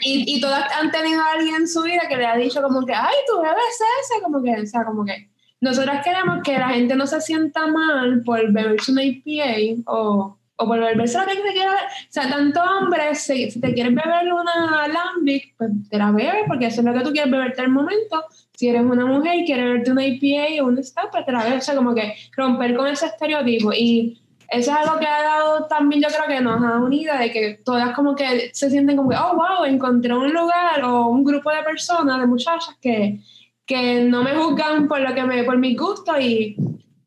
y, y todas han tenido a alguien en su vida que le ha dicho como que, ay, tú bebes ese, como que, o sea, como que nosotras queremos que la gente no se sienta mal por beberse una IPA o, o por beberse lo que se quiera. O sea, tanto hombre, si, si te quieres beber una Lambic, pues te la bebes porque eso es lo que tú quieres beberte al momento. Si eres una mujer y quieres beberte una IPA o un Stout, pues te. O sea, como que romper con ese estereotipo. Y eso es algo que ha dado también, yo creo que nos ha unido, de que todas como que se sienten como que, oh, wow, encontré un lugar o un grupo de personas, de muchachas que, que no me juzgan por lo que me, por mis gustos y,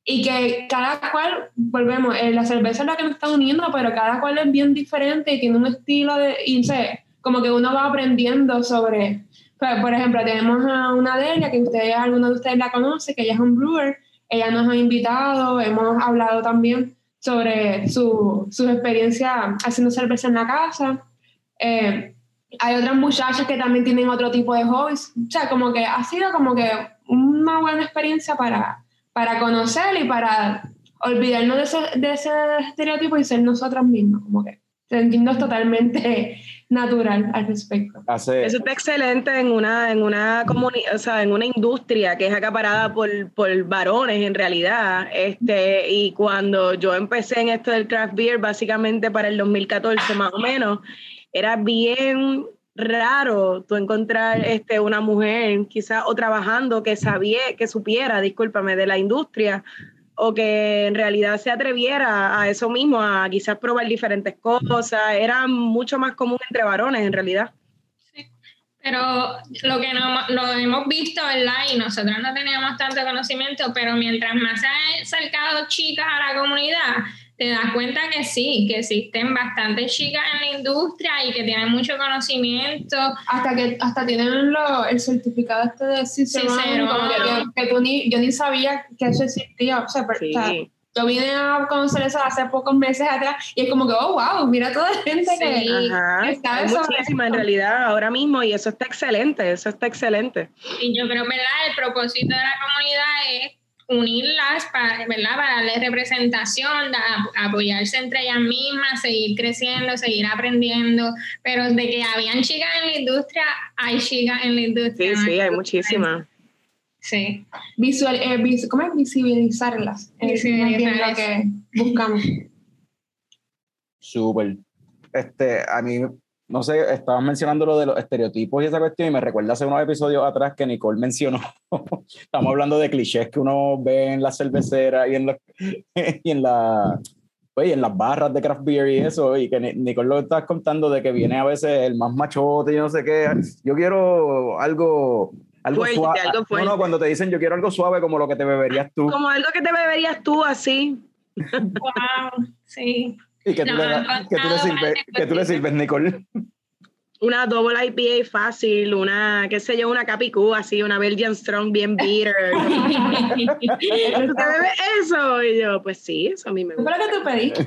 y que cada cual, volvemos, eh, la cerveza es la que nos está uniendo, pero cada cual es bien diferente y tiene un estilo de, y sé, como que uno va aprendiendo sobre, por ejemplo, tenemos a una de ellas, que ustedes, algunos de ustedes la conocen, que ella es un brewer, ella nos ha invitado, hemos hablado también sobre su, sus experiencias haciendo cerveza en la casa. Eh, hay otras muchachas que también tienen otro tipo de hobbies. O sea, como que ha sido como que una buena experiencia para, para conocer y para olvidarnos de ese, de ese estereotipo y ser nosotras mismas. Como que sentirnos totalmente natural al respecto. Hace, Eso está excelente en una, en una comuni- o sea, en una industria que es acaparada por, por varones en realidad. Este, y cuando yo empecé en esto del craft beer, básicamente para el 2014 más o menos, era bien raro tú encontrar este, una mujer quizás o trabajando que sabía, que supiera, discúlpame, de la industria o que en realidad se atreviera a eso mismo, a quizás probar diferentes cosas. Era mucho más común entre varones en realidad. Pero lo que no, lo hemos visto, ¿verdad? Y nosotros no teníamos tanto conocimiento, pero mientras más se han acercado chicas a la comunidad, te das cuenta que sí, que existen bastantes chicas en la industria y que tienen mucho conocimiento. Hasta que hasta tienen lo, el certificado este de Cicerón, Cicerón. como que, que tú ni, yo ni sabía que eso existía. O sea, Sí. o sea, yo vine a conocer eso hace pocos meses atrás y es como que, oh, wow, mira toda la gente que... Sí. Ajá, está hay eso- muchísiima en realidad ahora mismo y eso está excelente, eso está excelente. Y yo creo, ¿verdad? El propósito de la comunidad es unirlas para, ¿verdad? Para darles representación, da- apoyarse entre ellas mismas, seguir creciendo, seguir aprendiendo, pero de que habían chicas en la industria, hay chicas en la Sí, industria. ¿no? sí, hay muchísimas. Sí. Visual, eh, vis- ¿Cómo es? Visibilizarlas. Es más bien lo Visibilizarlas. que buscamos. Súper. Este, a mí, no sé, estabas mencionando lo de los estereotipos y esa cuestión y me recuerda hace unos episodios atrás que Nicole mencionó, estamos hablando de clichés que uno ve en la cervecera y en, la, y en la... pues, y en las barras de craft beer y eso, y que Ni- Nicole lo estabas contando de que viene a veces el más machote y no sé qué. Yo quiero algo, algo Fuerte, suave. algo No, fuerte. no, cuando te dicen yo quiero algo suave como lo que te beberías tú. Como algo que te beberías tú así. Wow, sí. Y que tú, le, que tú le no, que tú le sirves, Nicole. Una double IPA fácil, una, qué sé yo, una Capicú así, una Belgian Strong bien bitter. ¿Tú te bebes eso? Y yo, pues sí, eso a mí me ¿Qué gusta. fue lo que tú pediste?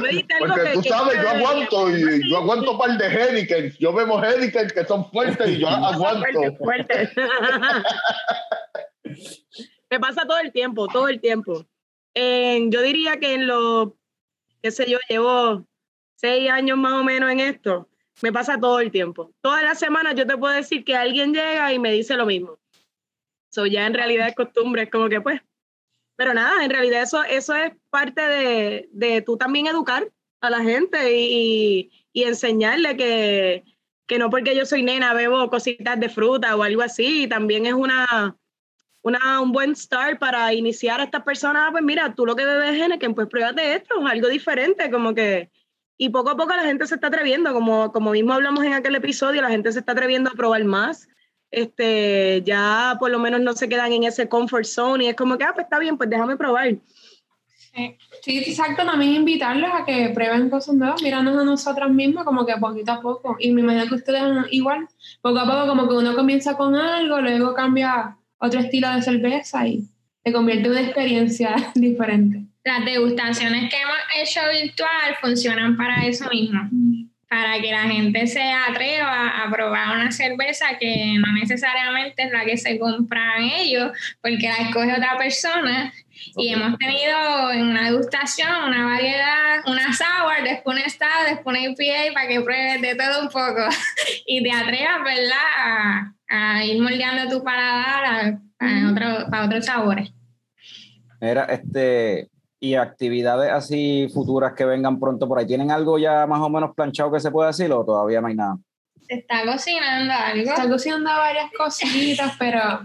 me dijiste algo Porque que- tú que sabes, yo aguanto y yo aguanto un par de Henneken. Yo bebo Henneken que son fuertes y yo aguanto. Fuerte, fuerte. Me pasa todo el tiempo, todo el tiempo. En- yo diría que en los, qué sé yo, llevo seis años más o menos en esto. Me pasa todo el tiempo. Todas las semanas yo te puedo decir que alguien llega y me dice lo mismo. So ya en realidad es costumbre, es como que pues. Pero nada, en realidad eso, eso es parte de, de tú también educar a la gente y, y enseñarle que, que no porque yo soy nena bebo cositas de fruta o algo así, también es una, una, un buen start para iniciar a estas personas, pues mira, tú lo que bebes es Henneken, pues pruébate esto, algo diferente, como que, y poco a poco la gente se está atreviendo, como, como mismo hablamos en aquel episodio, la gente se está atreviendo a probar más, este, ya por lo menos no se quedan en ese comfort zone y es como que, ah, pues está bien, pues déjame probar. Sí, exacto, también invitarlos a que prueben cosas nuevas, mirarnos a nosotras mismas como que poquito a poco. Y me imagino que ustedes igual, poco a poco como que uno comienza con algo, luego cambia otro estilo de cerveza y se convierte en una experiencia diferente. Las degustaciones que hemos hecho virtual funcionan para eso mismo, para que la gente se atreva a probar una cerveza que no necesariamente es la que se compran ellos, porque la escoge otra persona. Y hemos tenido en una degustación una variedad, una sour, después una stout, después una IPA, para que pruebes de todo un poco y te atrevas, ¿verdad?, a, a ir moldeando tu paladar a, a otro- para otros sabores. Era este y actividades así futuras que vengan pronto por ahí. ¿Tienen algo ya más o menos planchado que se pueda decir o todavía no hay nada? Se está cocinando algo. Está cocinando varias cositas, pero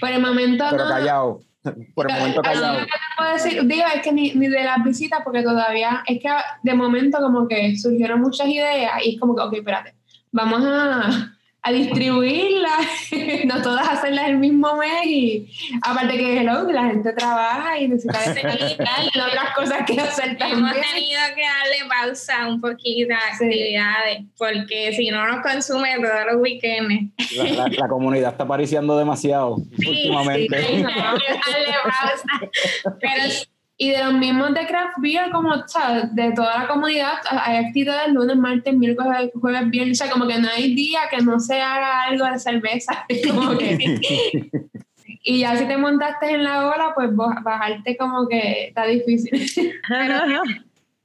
por el momento Pero no. callado. Por el momento callado. no te puedo decir, digo, es que ni, ni de las visitas, porque todavía, es que de momento como que surgieron muchas ideas y es como que, ok, espérate, vamos a, a distribuirlas, no todas hacerlas el mismo mes y aparte que hello, la gente trabaja y necesita descansar y otras cosas que hacer Hemos también. tenido que darle pausa un poquito a Sí. actividades, porque si no nos consume todos los weekends. La, la- la comunidad está apareciendo demasiado últimamente. Sí, hay que darle pausa. Pero Y de los mismos de Craft Beer, como, o sea, de toda la comunidad, hay actividades lunes, martes, miércoles, jueves, viernes, o sea, como que no hay día que no se haga algo de cerveza. Como que- y ya si te montaste en la ola, pues bajarte como que está difícil.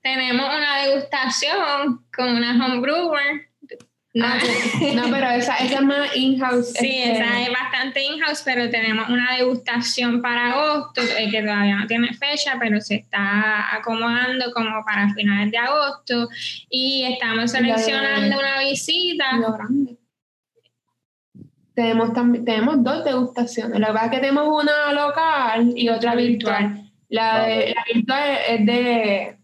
tenemos una degustación con una homebrewer No, Ah, no, pero esa, esa es más in-house. Sí, este, esa es bastante in-house, pero tenemos una degustación para agosto, eh, que todavía no tiene fecha, pero se está acomodando como para finales de agosto. Y estamos seleccionando una visita. lo grande. Tenemos, también, tenemos dos degustaciones. La verdad es que tenemos una local y otra virtual. La, de, la virtual es de,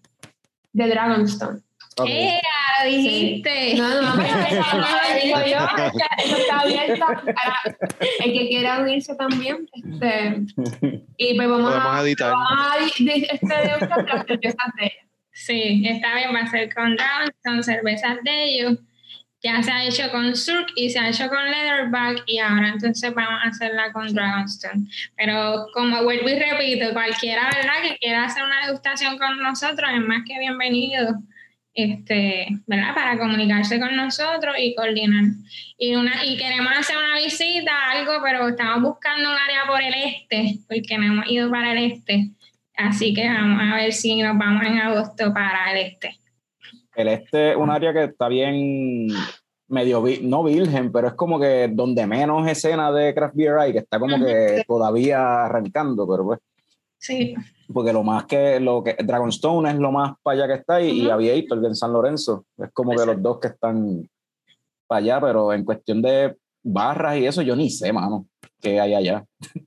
de Dragonstone. Ok. ¡Eh! Dijiste. No, no, pero eso no lo digo yo. Eso está abierto para el que quiera unirse también. Este, y pues vamos a, editar. vamos a este, las cervezas de ella. Sí, esta vez va a ser con Dragonstone, cervezas de ellos. Ya se ha hecho con Surk y se ha hecho con Leatherback y ahora entonces vamos a hacerla con Dragonstone. Pero como vuelvo y repito, cualquiera ¿verdad? que quiera hacer una degustación con nosotros es más que bienvenido. Este, ¿verdad? Para comunicarse con nosotros y coordinar. Y, una, y queremos hacer una visita, algo, pero estamos buscando un área por el este, porque no hemos ido para el este. Así que vamos a ver si nos vamos en agosto para el este. El este es un área que está bien medio, no virgen, pero es como que donde menos escena de craft beer hay, que está como que todavía arrancando, pero pues, Sí, porque lo más que, lo que, Dragonstone es lo más para allá que está y, y Ujú. Aviator en San Lorenzo, es como que los dos que están para allá, pero en cuestión de barras y eso, yo ni sé, mano, qué hay allá. o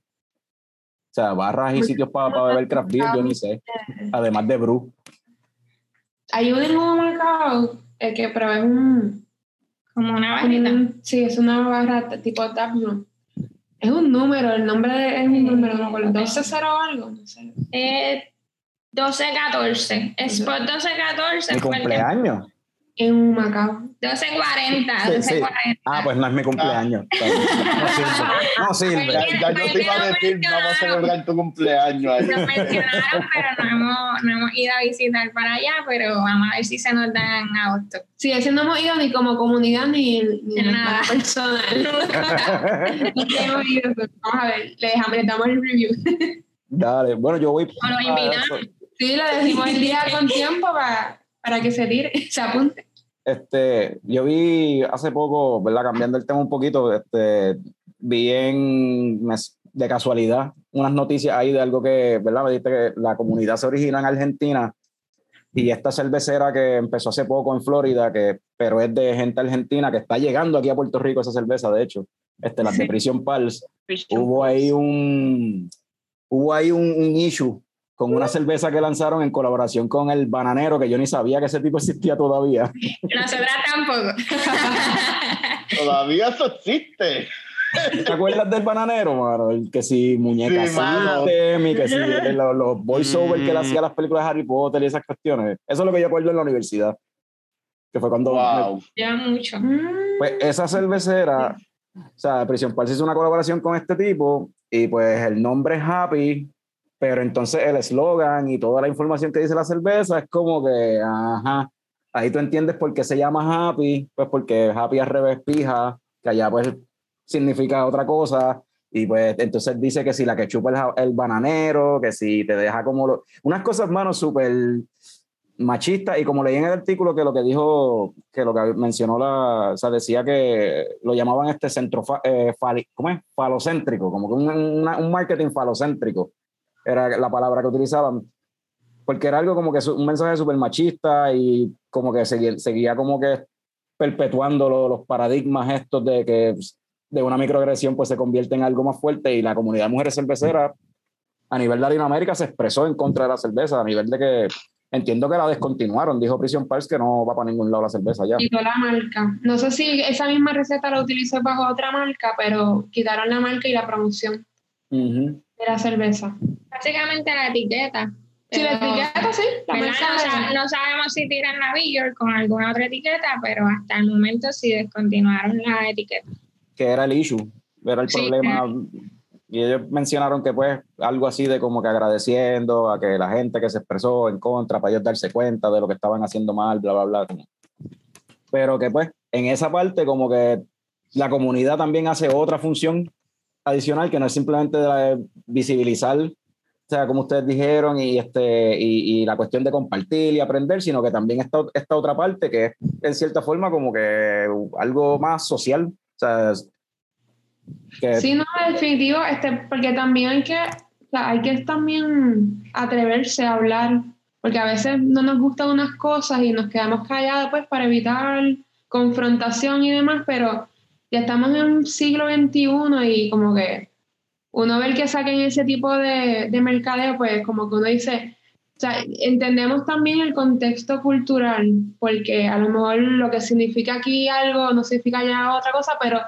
sea, barras y sitios para beber craft beer, yo ni sé, además de brew. Hay un en un mercado el que probé un, como una barrita. Sí, es una barra tipo tap room. Es un número, el nombre es un número, no me acuerdo, 12 o algo, no sé. Eh, 12-14. Spot 12-14 Mi fue el cumpleaños. En un Macao. 12-40. Sí, sí. 12-40. Ah, pues no es mi cumpleaños. No sirve. No sirve. Ya, ya yo te iba a decir, vamos a celebrar tu cumpleaños ahí. Nos mencionaron, pero no hemos, no hemos ido a visitar para allá, pero vamos a ver si se nos da en agosto. Sí, ese no hemos ido ni como comunidad ni, ni nada. personal. Que hemos ido, vamos a ver, le, dejamos, le damos el review. Dale, bueno, yo voy. O invitamos. Sí, le decimos el día con tiempo para, para que se tire, se apunte. Este, yo vi hace poco, ¿verdad? Cambiando el tema un poquito, este, vi en, de casualidad unas noticias ahí de algo que, ¿verdad? Me dijiste que la comunidad se origina en Argentina y esta cervecera que empezó hace poco en Florida, que, pero es de gente argentina que está llegando aquí a Puerto Rico esa cerveza, de hecho, este, las de Prison Pals, hubo ahí un, hubo ahí un, un issue con una cerveza que lanzaron en colaboración con el bananero, que yo ni sabía que ese tipo existía todavía. Nosotras tampoco. Todavía eso existe. ¿Te acuerdas del bananero, mano? El que si muñeca Sí, que si los, los voiceovers que él Mm. hacía las películas de Harry Potter y esas cuestiones. Eso es lo que yo acuerdo en la universidad. Que fue cuando... Wow. Lleva mucho. Pues esa cervecera, o sea, Prisión Pals hizo una colaboración con este tipo y pues el nombre es Happy, pero entonces el eslogan y toda la información que dice la cerveza es como que, ajá, ahí tú entiendes por qué se llama Happy, pues porque Happy al revés pija, que allá pues significa otra cosa. Y pues entonces dice que si la que chupa el, el bananero, que si te deja como... lo- unas cosas, mano, súper machistas. Y como leí en el artículo que lo que dijo, que lo que mencionó la... O sea, decía que lo llamaban este centro... eh, fali- ¿Cómo es? Falocéntrico, como que un, una- un marketing falocéntrico. Era la palabra que utilizaban. Porque era algo como que un mensaje súper machista y como que seguía, seguía como que perpetuando lo- los paradigmas estos de que pues, de una microagresión pues se convierte en algo más fuerte y la comunidad de mujeres cerveceras a nivel de Latinoamérica se expresó en contra de la cerveza, a nivel de que entiendo que la descontinuaron, dijo Prison Pals que no va para ningún lado la cerveza ya. Quitó la marca. No sé si esa misma receta la utilizó bajo otra marca, pero quitaron la marca y la promoción Ujú. De la cerveza. Básicamente la etiqueta. Sí, la etiqueta, sí. La No, sa- no sabemos si tiran la Beer con alguna otra etiqueta, pero hasta el momento sí descontinuaron la etiqueta. que era el issue, era el Sí, problema. Y ellos mencionaron que pues algo así de como que agradeciendo a que la gente que se expresó en contra para ellos darse cuenta de lo que estaban haciendo mal, bla, bla, bla. Pero que pues en esa parte como que la comunidad también hace otra función adicional que no es simplemente de de visibilizar o sea, como ustedes dijeron, y, este, y, y la cuestión de compartir y aprender, sino que también esta, esta otra parte que es en cierta forma como que algo más social. O sea, que, Sí, no, definitivo, este, porque también hay que, o sea, hay que también atreverse a hablar, porque a veces no nos gustan unas cosas y nos quedamos callados pues para evitar confrontación y demás, pero estamos en un siglo XXI y como que uno ver que saquen ese tipo de, de mercadeo, pues como que uno dice, o sea, entendemos también el contexto cultural, porque a lo mejor lo que significa aquí algo no significa ya otra cosa, pero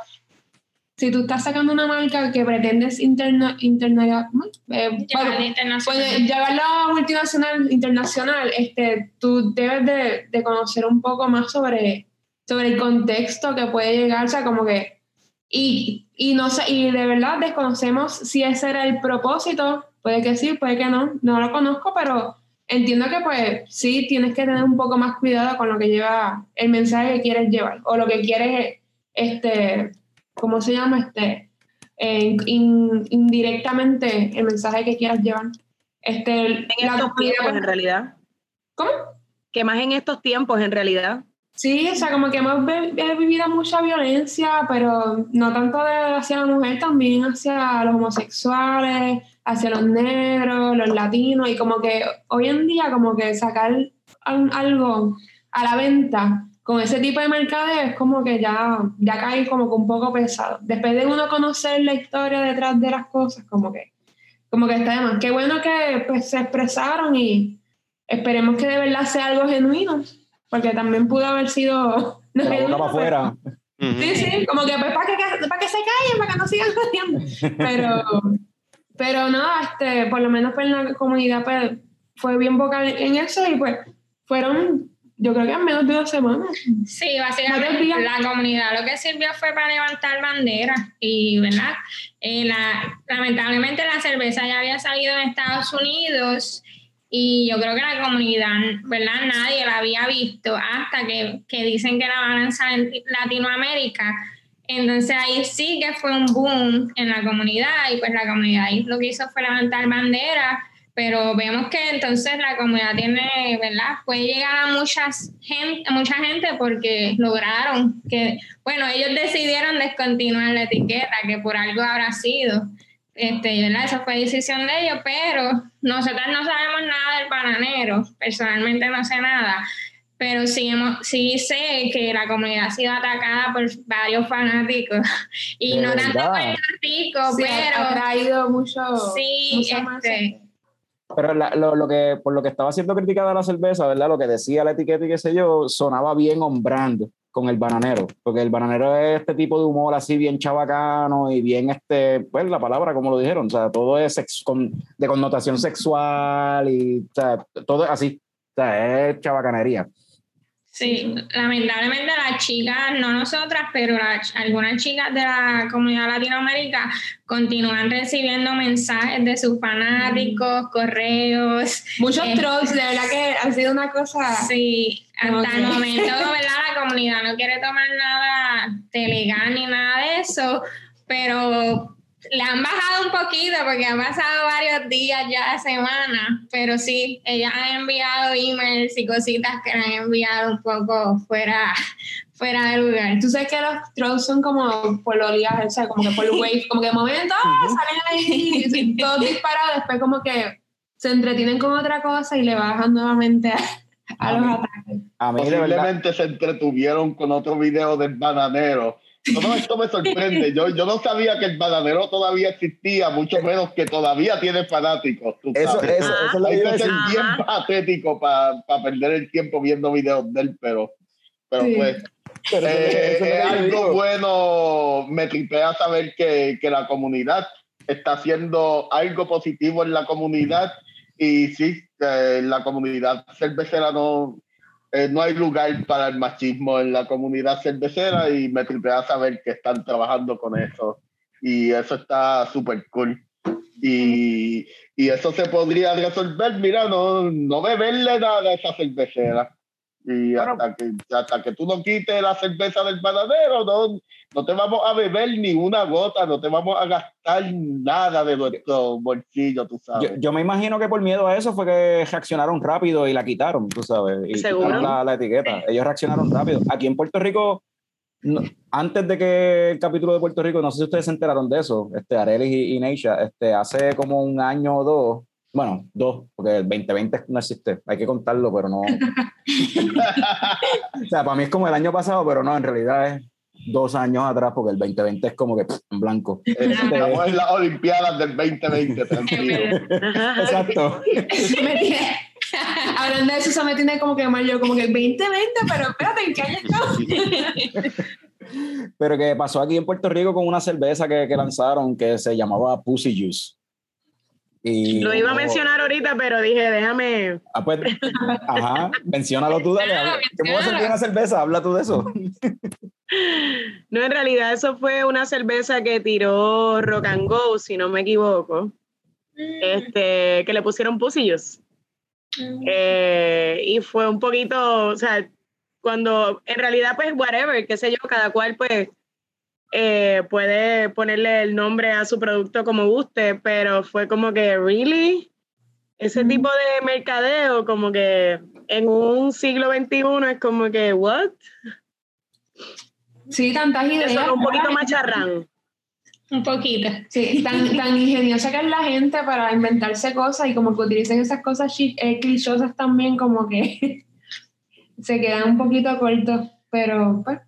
si tú estás sacando una marca que pretendes interna, interna. Eh, bueno, internacional. llevarlo a multinacional, internacional, este, tú debes de, de conocer un poco más sobre, sobre el contexto que puede llegar, o sea, como que, y, y no sé, y de verdad desconocemos si ese era el propósito, puede que sí, puede que no, no lo conozco, pero entiendo que pues sí, tienes que tener un poco más cuidado con lo que lleva, el mensaje que quieres llevar, o lo que quieres, este, ¿cómo se llama? Este, eh, in- indirectamente el mensaje que quieras llevar. Este, En la estos tiempos, en realidad. ¿Cómo? Que más en estos tiempos, en realidad. Sí, o sea, como que hemos vi- he vivido mucha violencia, pero no tanto hacia la mujer, también hacia los homosexuales, hacia los negros, los latinos, y como que hoy en día como que sacar al- algo a la venta con ese tipo de mercadeo es como que ya, ya cae como que un poco pesado. Después de uno conocer la historia detrás de las cosas, como que, como que está de más. Qué bueno que pues, se expresaron y esperemos que de verdad sea algo genuino, porque también pudo haber sido... no la boca para afuera. Sí, sí, como que pues para que, para que se callen, para que no sigan jodiendo. Pero, pero no, este, por lo menos pues la comunidad pues, fue bien vocal en eso y pues fueron, yo creo que en menos de dos semanas. Sí, básicamente días. la comunidad lo que sirvió fue para levantar banderas y, ¿verdad? Eh, la, lamentablemente la cerveza ya había salido en Estados Unidos y yo creo que la comunidad, ¿verdad? Nadie la había visto hasta que, que dicen que la van a lanzar en Latinoamérica. Entonces ahí sí que fue un boom en la comunidad y pues la comunidad ahí lo que hizo fue levantar banderas pero vemos que entonces la comunidad tiene, ¿verdad? Puede llegar a muchas gente, mucha gente porque lograron que, bueno, ellos decidieron descontinuar la etiqueta, que por algo habrá sido. Este, ¿verdad? Esa fue decisión de ellos, pero nosotros no sabemos nada del bananero, personalmente no sé nada, pero sí, hemos, sí sé que la comunidad ha sido atacada por varios fanáticos y De no tanto verdad. Puerto Rico, Sí, pero ha traído mucho, Sí, más, este, Pero la- lo, lo que, por lo que estaba siendo criticada la cerveza, ¿verdad? Lo que decía la etiqueta y qué sé yo, sonaba bien on brand con el bananero, porque el bananero es este tipo de humor así bien chabacano y bien, este, pues la palabra, como lo dijeron, o sea, todo es sex- con- de connotación sexual y, o sea, todo es así, o sea, es chabacanería. Sí, lamentablemente las chicas, no nosotras, pero las- algunas chicas de la comunidad latinoamérica continúan recibiendo mensajes de sus fanáticos, correos. muchos Eh, trolls, de verdad que ha sido una cosa... Sí, hasta el momento, ¿verdad? La comunidad no quiere tomar nada de legal ni nada de eso, pero le han bajado un poquito porque han pasado varios días ya, semanas, pero sí, ellas han enviado emails y cositas que le han enviado un poco fuera, fuera de lugar. Tú sabes que los trolls son como por oleaje, o sea, como que por wave, como que de momento ¡ah! salen ahí, y todos disparados, después como que se entretienen con otra cosa y le bajan nuevamente a, a los Amén. ataques. A mí, Posiblemente se entretuvieron con otro video del bananero. Todo esto me sorprende. Yo, yo no sabía que el bananero todavía existía, mucho menos que todavía tiene fanáticos. tú eso, sabes. eso, eso es lo que Hay iba a que ser bien patético para perder el tiempo viendo videos de él, pero, pero Sí. pues Pero eso eh, eso es algo digo. bueno. Me tripea saber que, que la comunidad está haciendo algo positivo en la comunidad y sí, eh, la comunidad cervecera no, eh, no hay lugar para el machismo en la comunidad cervecera y me tripea saber que están trabajando con eso y eso está súper cool. Y, y eso se podría resolver, mira, no, no beberle nada a esa cervecera. Y Bueno. hasta, que, hasta que tú no quites la cerveza del panadero, no, no te vamos a beber ni una gota, no te vamos a gastar nada de nuestro bolsillo, tú Yo, sabes. yo me imagino que por miedo a eso fue que reaccionaron rápido y la quitaron, tú sabes, y Seguro. quitaron la, la etiqueta. Ellos reaccionaron rápido. Aquí en Puerto Rico, no- antes de que el capítulo de Puerto Rico, no sé si ustedes se enteraron de eso, este, Arelis y, y Neisha, este, hace como un año o dos, bueno, dos, porque el 2020 no existe, hay que contarlo, pero no. o sea, para mí es como el año pasado, pero no, en realidad es dos años atrás, porque el 2020 es como que pff, en blanco. Este, Estamos en las Olimpiadas del 2020, tranquilo. Exacto. Hablando de eso, eso me tiene como que mal yo, como que 2020, pero espérate, ¿en qué año estamos? Pero que pasó aquí en Puerto Rico con una cerveza que, que lanzaron que se llamaba Pussy Juice. Y Lo iba a mencionar ahorita, pero dije, déjame. Ah, pues, ajá, menciónalo tú, dale. ¿Cómo va a ser menciónalo. una cerveza? Habla tú de eso. No, en realidad eso fue una cerveza que tiró Rock and Go, si no me equivoco. Este, que le pusieron Pussy Juice. Eh, y fue un poquito, o sea, cuando en realidad, pues, whatever, qué sé yo, cada cual, pues, eh, puede ponerle el nombre a su producto como guste, pero fue como que, ¿really? Ese Mm. tipo de mercadeo, como que en un siglo XXI es como que, ¿what? Sí, tantas ideas. Eso es un poquito macharrán. Un poquito. Sí, tan, tan ingeniosa que es la gente para inventarse cosas y como que utilizan esas cosas eh, clichosas también, como que se quedan un poquito cortos. Pero pues,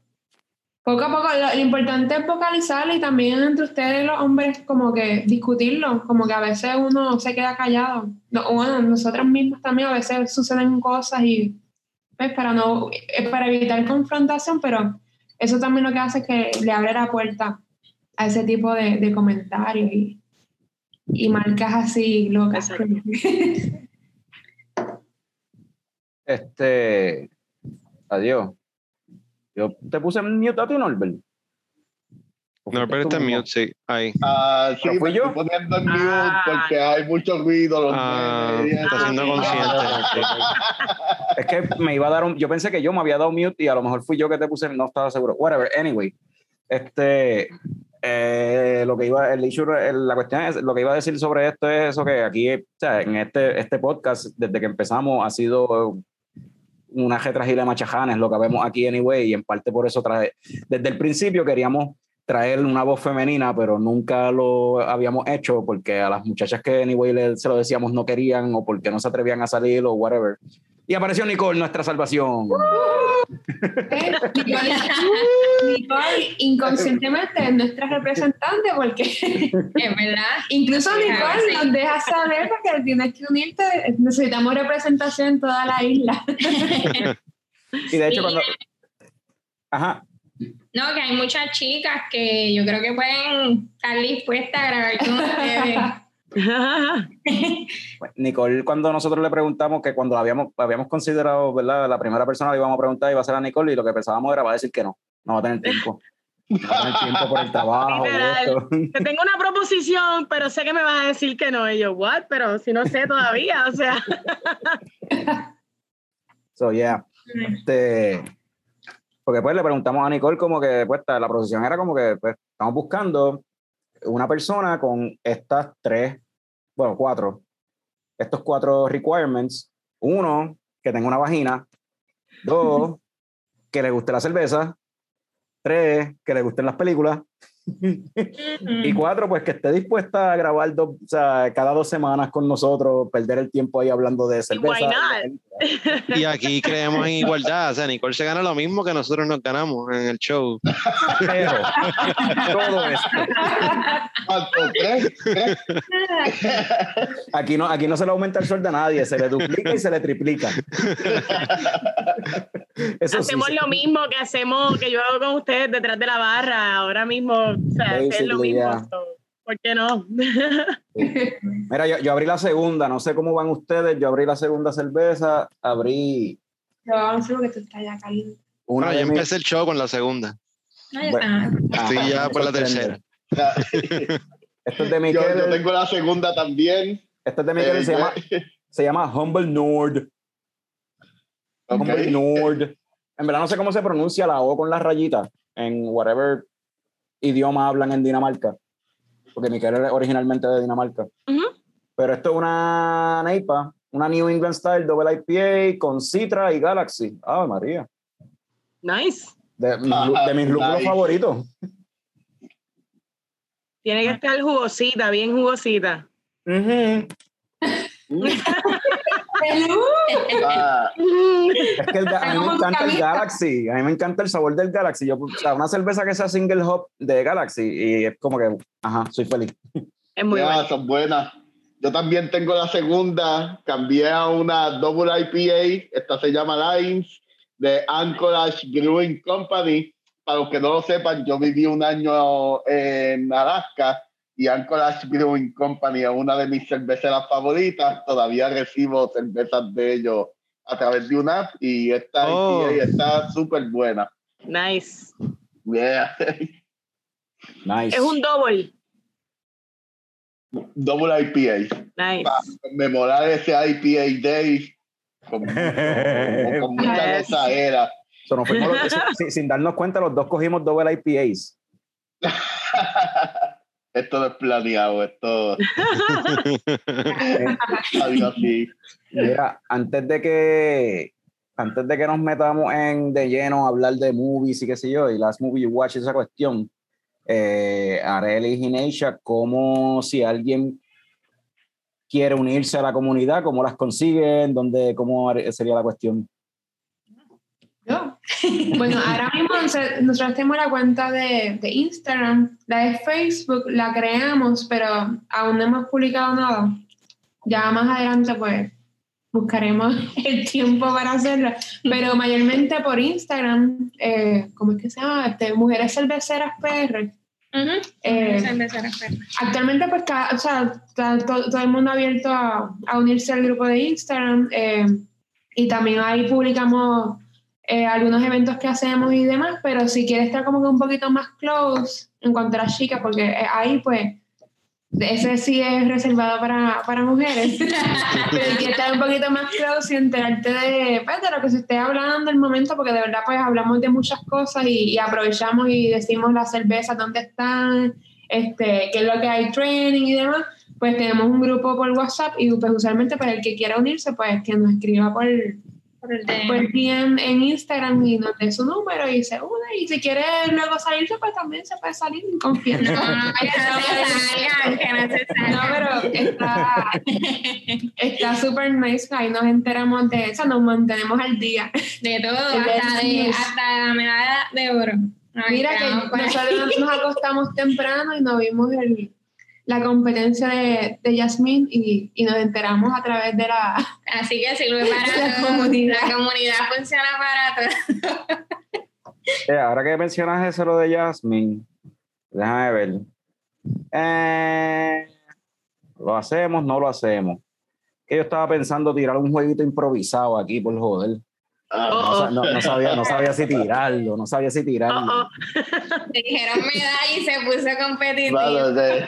poco a poco, lo, lo importante es vocalizar y también entre ustedes los hombres como que discutirlo, como que a veces uno se queda callado. No, bueno, nosotros mismos también a veces suceden cosas y pues para no, es para evitar confrontación, pero eso también lo que hace es que le abre la puerta a ese tipo de, de comentarios y, y marcas así locas. Este. Adiós. Yo te puse en mute a ti, Norbert. Norbert está en mute, sí. Ahí. Ah, sí, ¿Lo fui yo? estoy poniendo en mute Ah. porque hay mucho ruido. Los Ah, está siendo consciente. Es que me iba a dar un. Yo pensé que yo me había dado mute y a lo mejor fui yo que te puse, no estaba seguro. Whatever, anyway. Este. eh, lo que iba, el issue, el- la cuestión es, lo que iba a decir sobre esto es eso que aquí, o sea, en este, este podcast, desde que empezamos, ha sido una retragila de machajanes, lo que vemos aquí anyway, y en parte por eso traje, desde el principio queríamos traer una voz femenina, pero nunca lo habíamos hecho porque a las muchachas que anyway se lo decíamos no querían o porque no se atrevían a salir o whatever. Y apareció Nicole, nuestra salvación. ¿Eh? Nicole, Nicole inconscientemente es nuestra representante porque Es verdad. incluso Nicole Sí. nos deja saber porque tienes que unirte, necesitamos representación en toda la isla. Y de hecho, Sí. cuando. Ajá. No, que hay muchas chicas que yo creo que pueden estar dispuestas a grabar con ustedes. Pues, Nicole, cuando nosotros le preguntamos que cuando habíamos, habíamos considerado, ¿verdad? La primera persona que íbamos a preguntar iba a ser a Nicole y lo que pensábamos era, va a decir que no, no va a tener tiempo. No va a tener tiempo por el trabajo. Te tengo una proposición, pero sé que me vas a decir que no. Y yo, ¿what? Pero si no sé todavía, o sea. So, yeah. Este, porque pues le preguntamos a Nicole como que pues la proposición era como que pues, estamos buscando una persona con estas tres, bueno, cuatro, estos cuatro requirements. Uno, que tenga una vagina. Dos, que le guste la cerveza. Tres, que le gusten las películas. Y cuatro, pues que esté dispuesta a grabar dos, o sea, cada dos semanas con nosotros, perder el tiempo ahí hablando de cerveza. why not? Y aquí creemos en igualdad. O sea, Nicole se gana lo mismo que nosotros nos ganamos en el show. Pero todo esto, aquí no, aquí no se le aumenta el sueldo a nadie, se le duplica y se le triplica. Eso hacemos sí. lo mismo que hacemos, que yo hago con ustedes detrás de la barra. Ahora mismo, o sea, es lo mismo. yeah. so, ¿Por qué no? Mira, yo, yo abrí la segunda, no sé cómo van ustedes, yo abrí la segunda cerveza, abrí a hacer porque tú estás ya caliente. una Bueno, de yo mis- empecé el show con la segunda. No, Bueno. está. Estoy ya por la sorprende. tercera. Esto es de Yo, Miquel, yo tengo la segunda también. esto es de Miquel, Eh, se, yo- llama, se llama Humble Nord. como Ok. el Nord. En verdad no sé cómo se pronuncia la O con las rayitas en whatever idioma hablan en Dinamarca. Porque Miquel es originalmente de Dinamarca. Pero esto es una NEIPA, una New England Style Double IPA con Citra y Galaxy. Ah, María. Nice. De, mis lu- de mis lúpulos Nice. favoritos. Tiene que estar jugosita, bien jugosita. Ujú. Ah, Es que el a mí me encanta el. Galaxy, a mí me encanta el sabor del Galaxy. Yo, o sea, una cerveza que sea single hop de Galaxy y es como que, ajá, soy feliz. Es muy ya, bueno. son buenas. Yo también tengo la segunda, cambié a una Double IPA, esta se llama Lines, de Anchorage Brewing Company. Para los que no lo sepan, yo viví un año en Alaska y Anchorage Brewing Company es una de mis cerveceras favoritas. Todavía recibo cervezas de ellos a través de una app y esta Oh. IPA está súper buena. Nice. Yeah. Nice. Es un double. Double IPA. Nice. para conmemorar ese IPA Day con, mucho- con mucha Yes. gozadera. So, nos fuimos los- sin, sin- sin darnos cuenta, los dos cogimos double IPAs. esto no es planeado, esto salió así. Mira, antes de que antes de que nos metamos en de lleno a hablar de movies y qué sé yo, y las movie you watch, esa cuestión, eh, Arely y Gineisha, como si alguien quiere unirse a la comunidad, cómo las consiguen, dónde, cómo sería la cuestión. Bueno, ahora mismo nos- nosotros tenemos la cuenta de, de Instagram, la de Facebook la creamos, pero aún no hemos publicado nada. Ya más adelante pues buscaremos el tiempo para hacerlo, pero mayormente por Instagram, eh, ¿cómo es que se llama? Este, Mujeres Cerveceras PR. Ujú. Eh, Cerveceras Perla. Actualmente, pues, cada- o sea, está to- todo, el mundo abierto a, a unirse al grupo de Instagram eh, y también ahí publicamos eh, algunos eventos que hacemos y demás, pero si quieres estar como que un poquito más close en cuanto a las chicas, porque eh, ahí, pues, ese sí es reservado para, para mujeres, pero si quieres estar un poquito más close y enterarte de, pues, de lo que se esté hablando el momento, porque de verdad, pues, hablamos de muchas cosas y, y aprovechamos y decimos las cervezas, dónde están, este, qué es lo que hay training y demás, pues tenemos un grupo por WhatsApp y pues usualmente para el que quiera unirse, pues que nos escriba por, Por el de- por DM en Instagram y nos dé su número y se une. Y si quiere luego salirse, pues también se puede salir en confianza. No, no, que no se salgan, que no se No, pero está está súper nice. Ahí nos enteramos de eso, nos mantenemos al día. De todo, El hasta, de, hasta la medalla de oro. Mira que nosotros nos acostamos temprano y nos vimos el- la competencia de, de Yasmín y, y nos enteramos a través de la... Así que sirve para La todo. comunidad. La comunidad funciona para todo. Eh, ahora que mencionas eso lo de Jasmine, déjame ver. Eh, ¿Lo hacemos? No lo hacemos. Que yo estaba pensando tirar un jueguito improvisado aquí por joder. Ah, No, sa- no- no sabía, no sabía si tirarlo, no sabía si tirarlo. Oh, oh. Le dijeron medalla y se puso competitivo. claro, te,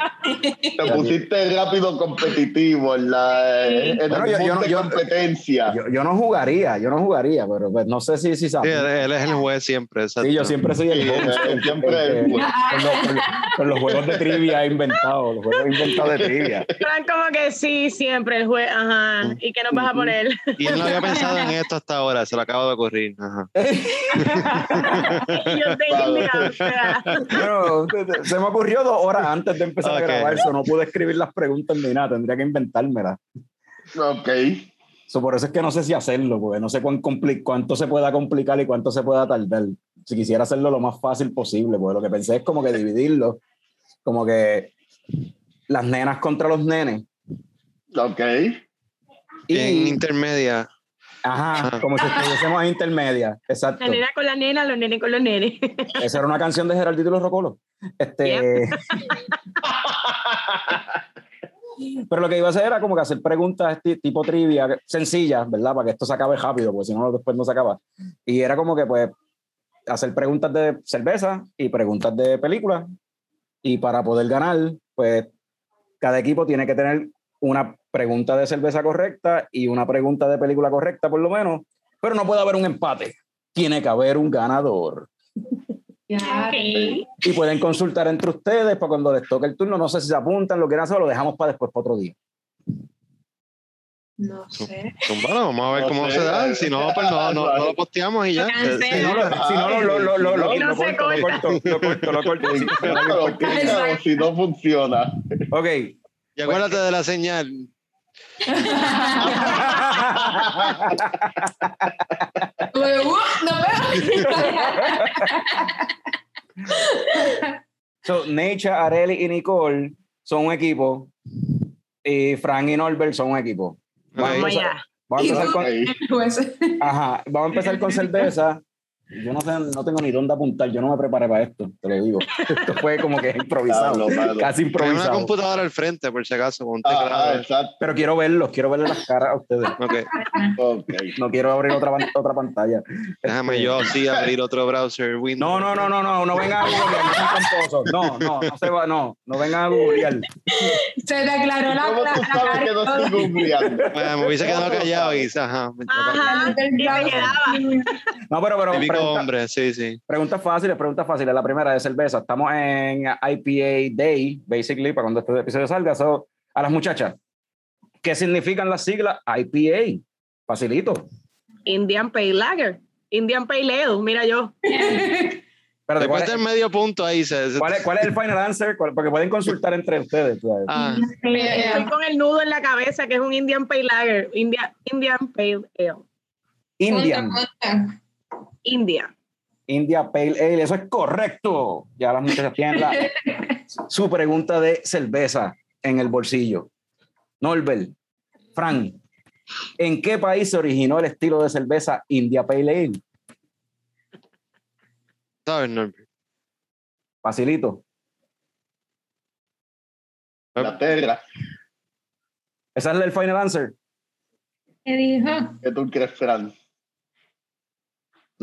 te pusiste rápido competitivo en, la, en Bueno, el yo- yo mood no- de yo- competencia. Yo, yo no jugaría, yo no jugaría, pero pues, no sé si, si Sí, sabes. él, él es el juez siempre. exacto. Sí, yo siempre soy el Sí, eh, siempre juez. con, los, con los- con los juegos de trivia inventados, los juegos inventados de trivia. Plan como que sí, siempre el juez, ajá. ¿Y qué nos vas a poner? Y él no había pensado en esto hasta ahora, se lo acabo de ocurrir. Ajá. Yo indignada, o sea. Bueno, se me ocurrió dos horas antes de empezar Ok. a grabar, eso no pude escribir las preguntas ni nada, tendría que inventármelas. Ok. So, por eso es que no sé si hacerlo, porque no sé cuán compli- cuánto se pueda complicar y cuánto se pueda tardar. Si quisiera hacerlo lo más fácil posible, porque lo que pensé es como que dividirlo, como que las nenas contra los nenes. Ok. Y, En intermedia. Ajá, como si estuviésemos en intermedia, exacto. La nena con la nena, los nenes con los nenes. Esa era una canción de Geraldito y los Rocolos. Este, Pero lo que iba a hacer era como que hacer preguntas tipo trivia, sencillas, ¿verdad? Para que esto se acabe rápido, porque si no, después no se acaba. Y era como que, pues, hacer preguntas de cerveza y preguntas de película. Y para poder ganar, pues, cada equipo tiene que tener una pregunta de cerveza correcta y una pregunta de película correcta, por lo menos, Pero no puede haber un empate. Tiene que haber un ganador. Y pueden consultar entre ustedes para cuando les toque el turno. No sé si se apuntan, lo quieren hacer o lo dejamos para después, para otro día. No sé. Bueno, vamos a ver No cómo sé. se da. Si no, pues no, no, no lo posteamos y ya. Cancelo. Si no, lo, si no, lo, lo, lo, lo, lo- Y no lo se corto, lo corto, lo corto, lo corto. Si no funciona. Ok. Y acuérdate de la señal. No So, Necha, Areli y Nicole son un equipo. Y Frank y Norbert son un equipo. Vamos, a Ok. Vamos empezar, allá. vamos a empezar con, Ahí. veo. ajá, vamos a empezar con cerveza. Yo no sé, no tengo ni dónde apuntar. Yo no me preparé para esto, te lo digo. Esto fue como que improvisado, Claro, claro. casi Hay una improvisado. computadora al frente, por si acaso, con un Ajá, teclado. exacto. Pero quiero verlos, quiero verle las caras a ustedes. Ok, Ok. No quiero abrir otra, otra pantalla. déjame Este, yo sí abrir otro browser. Windows. No, no, no, no, no, no vengan a googlear, no. No, no, no se va, no, no vengan a googlear. Se declaró la, ¿Cómo tú sabes que no estoy googleando? Bueno, me hubiese quedado callado y ajá. Ajá. No, pero, pero Típico pregunta- hombre, sí, sí. preguntas fáciles, preguntas fáciles. La primera de cerveza. Estamos en IPA Day, basically, para cuando este episodio salga. So, a las muchachas, ¿qué significan las siglas IPA? Facilito. Indian Pale Lager. Indian Pale Ale, mira yo. Espérate, ¿cuál, Después es, del medio punto ahí se. se- cuál es- cuál es el final answer? ¿Cuál- Porque pueden consultar entre ustedes. Ah, Estoy con el nudo en la cabeza, que es un Indian Pale Lager. India, Indian Pale Ale. Indian. India. India Pale Ale, eso es correcto. Ya las muchachas tienen la, su pregunta de cerveza en el bolsillo. Norbert, Frank, ¿en qué país se originó el estilo de cerveza India Pale Ale? ¿sabes, Norbert? Facilito. Inglaterra. ¿Esa es el final answer? ¿Qué dijo? ¿Qué tú crees, Fran?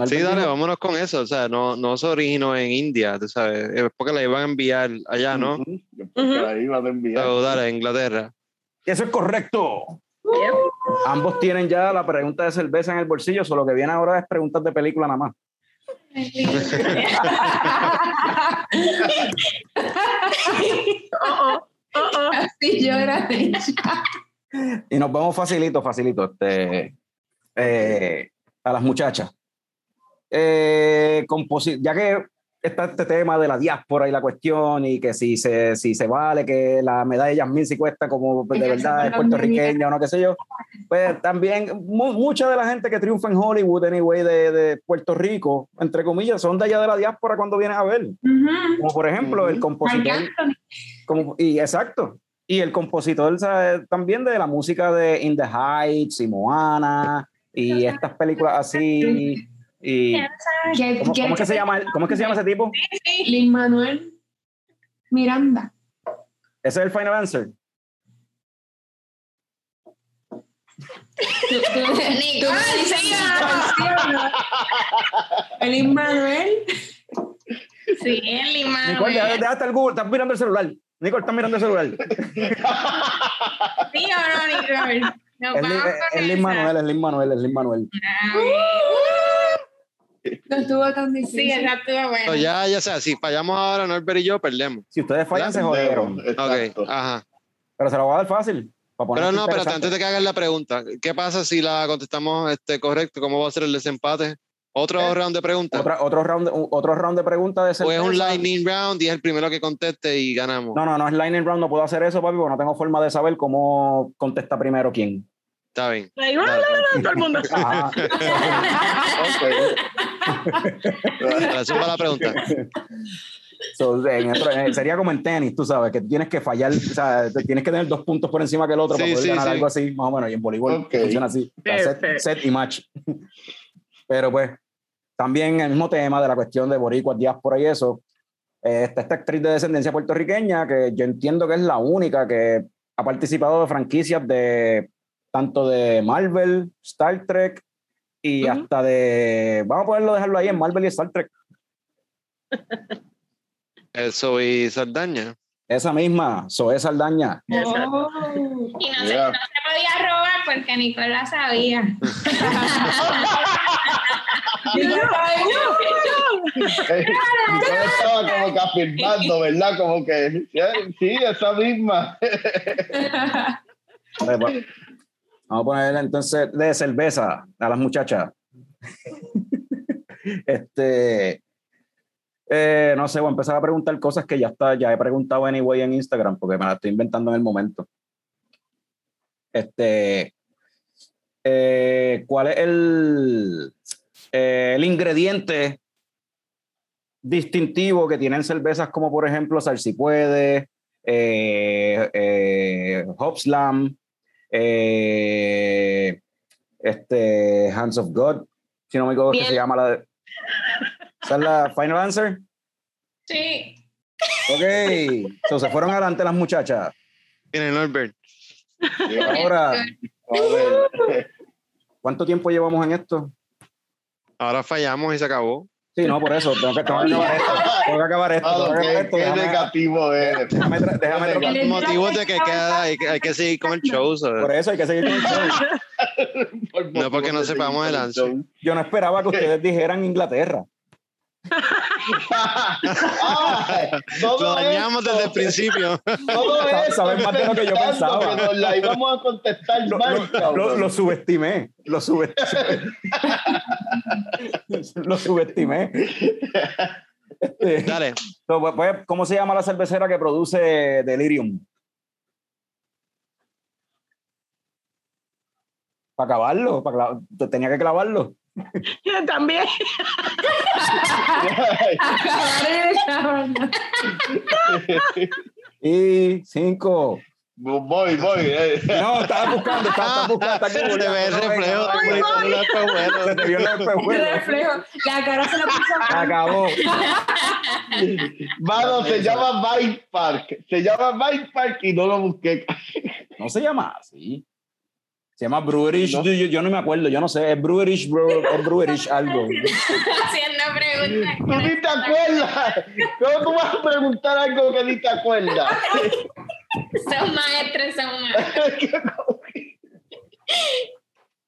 Sí, dale, dijo- vámonos con eso. O sea, no, no se originó en India, tú sabes. Es porque la iban a enviar allá, ¿no? Ujú. Porque la iban a enviar. So, dale, a Inglaterra. Eso es correcto. Ambos tienen ya la pregunta de cerveza en el bolsillo, solo que viene ahora es preguntas de película nada más. Oh, oh, oh, oh. Así llora. Y nos vamos facilito, facilito. Este, eh, a las muchachas. Eh, ya que está este tema de la diáspora y la cuestión, y que si se, si se vale que la medalla de Yasmín si cuesta como de verdad es puertorriqueña o no, qué sé yo, pues también mu- mucha de la gente que triunfa en Hollywood, anyway, de, de Puerto Rico, entre comillas, son de allá de la diáspora cuando vienes a ver. Como por ejemplo, el Ujú. compositor. Como, y exacto. Y el compositor ¿sabes? también de la música de In the Heights y Moana y estas películas así. Y, ¿Qué- ¿cómo, qué- cómo es que se llama, ¿Cómo es que se llama ese tipo? Lin Manuel Miranda. Ese es el final answer. Tú- tú- tú me dices sí, ¿sí o no? El Lin Manuel. Sí, el limán. Nicole, estar el Google, estás mirando el celular. Nicole, estás mirando el celular. ¿Sí o no, Nicole? Nos Es Lin-. Manuel, es Lin Manuel, es Lin Manuel. No estuvo tan difícil. Sí, esa estuvo buena. So, ya, ya sea, si fallamos ahora, Norbert y yo, perdemos. Si ustedes fallan, se jodieron. Exacto. Ok, ajá. Pero se lo voy a dar fácil. Pero no, pero antes de que hagas la pregunta, ¿qué pasa si la contestamos este, correcto? ¿Cómo va a ser el desempate? ¿Otro Eh, round de preguntas? Otra- otro, round, de- otro round de preguntas de ¿O es un lightning round y es el primero que conteste y ganamos? No, no, no es lightning round, no puedo hacer eso, papi, porque no tengo forma de saber cómo contesta primero quién. Está bien. Ahí, todo el mundo. Ahora, zumba la pregunta. So, en otro- eh, sería como en tenis, tú sabes, que tienes que fallar, o sea, tienes que tener dos puntos por encima que el otro Sí, para poder sí, ganar sí. algo así, más o menos, y en voleibol Ok. funciona así, set, set y match. Pero pues, también el mismo tema de la cuestión de boricuas, diáspora y eso, eh, está esta actriz de descendencia puertorriqueña que yo entiendo que es la única que ha participado de franquicias de tanto de Marvel, Star Trek y hasta de, vamos a poderlo dejarlo ahí en Marvel y Star Trek. Eso y Saldaña. Esa misma, Zoe Saldaña. Oh. Y no, se, Yeah. no se podía robar porque Nicole la sabía. Eh, Yo estaba como que afirmando, ¿verdad? Como que, sí, esa misma. Vamos a ponerle entonces de cerveza a las muchachas. este, eh, no sé, voy a empezar a preguntar cosas que ya está, ya he preguntado anyway en Instagram porque me las estoy inventando en el momento. Este, eh, ¿cuál es el, eh, el ingrediente distintivo que tienen cervezas como por ejemplo Salsipuede, eh, eh, Hopslam, eh, este, Hands of God, si no me equivoco, que se llama la de... ¿Esa es la final answer? Sí. Ok, so, se fueron adelante las muchachas. Tiene Norbert. Ahora, A ver. ¿cuánto tiempo llevamos en esto? Ahora fallamos y se acabó. Sí, no, por eso, tengo que, tengo que acabar esto. Tengo que acabar esto. Ah, acabar qué, esto, qué déjame- negativo eres. déjame El Motivos de que queda, hay, que- hay que seguir con el show. ¿sabes? Por eso hay que seguir con el show. Por No, porque no sepamos el answer. Yo no esperaba que ustedes dijeran Inglaterra. Todo Lo dañamos esto- desde el principio. Todo Sabes esto más de lo que yo pensaba. que nos la íbamos a contestar Lo, mal, lo- lo subestimé. Lo subestimé. lo subestimé. Dale. so, pues, pues, ¿Cómo se llama la cervecera que produce Delirium? Para acabarlo, para tenía que clavarlo. Yo también. Y cinco. Voy, voy. eh. No, estaba buscando, estaba, buscando. Está Se te ve el reflejo. Se te vio el espejuelo. reflejo. La cara se lo puso. Acabó. Mano, se llama Bike Park. Se llama Bike Park y no lo busqué. No se llama así. Se llama Brewerish. No. Yo, no me acuerdo, yo no sé. Es Brewerish, bro, es Brewerish algo. Haciendo preguntas. ¿Tú ni te acuerdas? ¿Cómo tú vas a preguntar algo que ni te acuerdas? Son maestros, son maestros.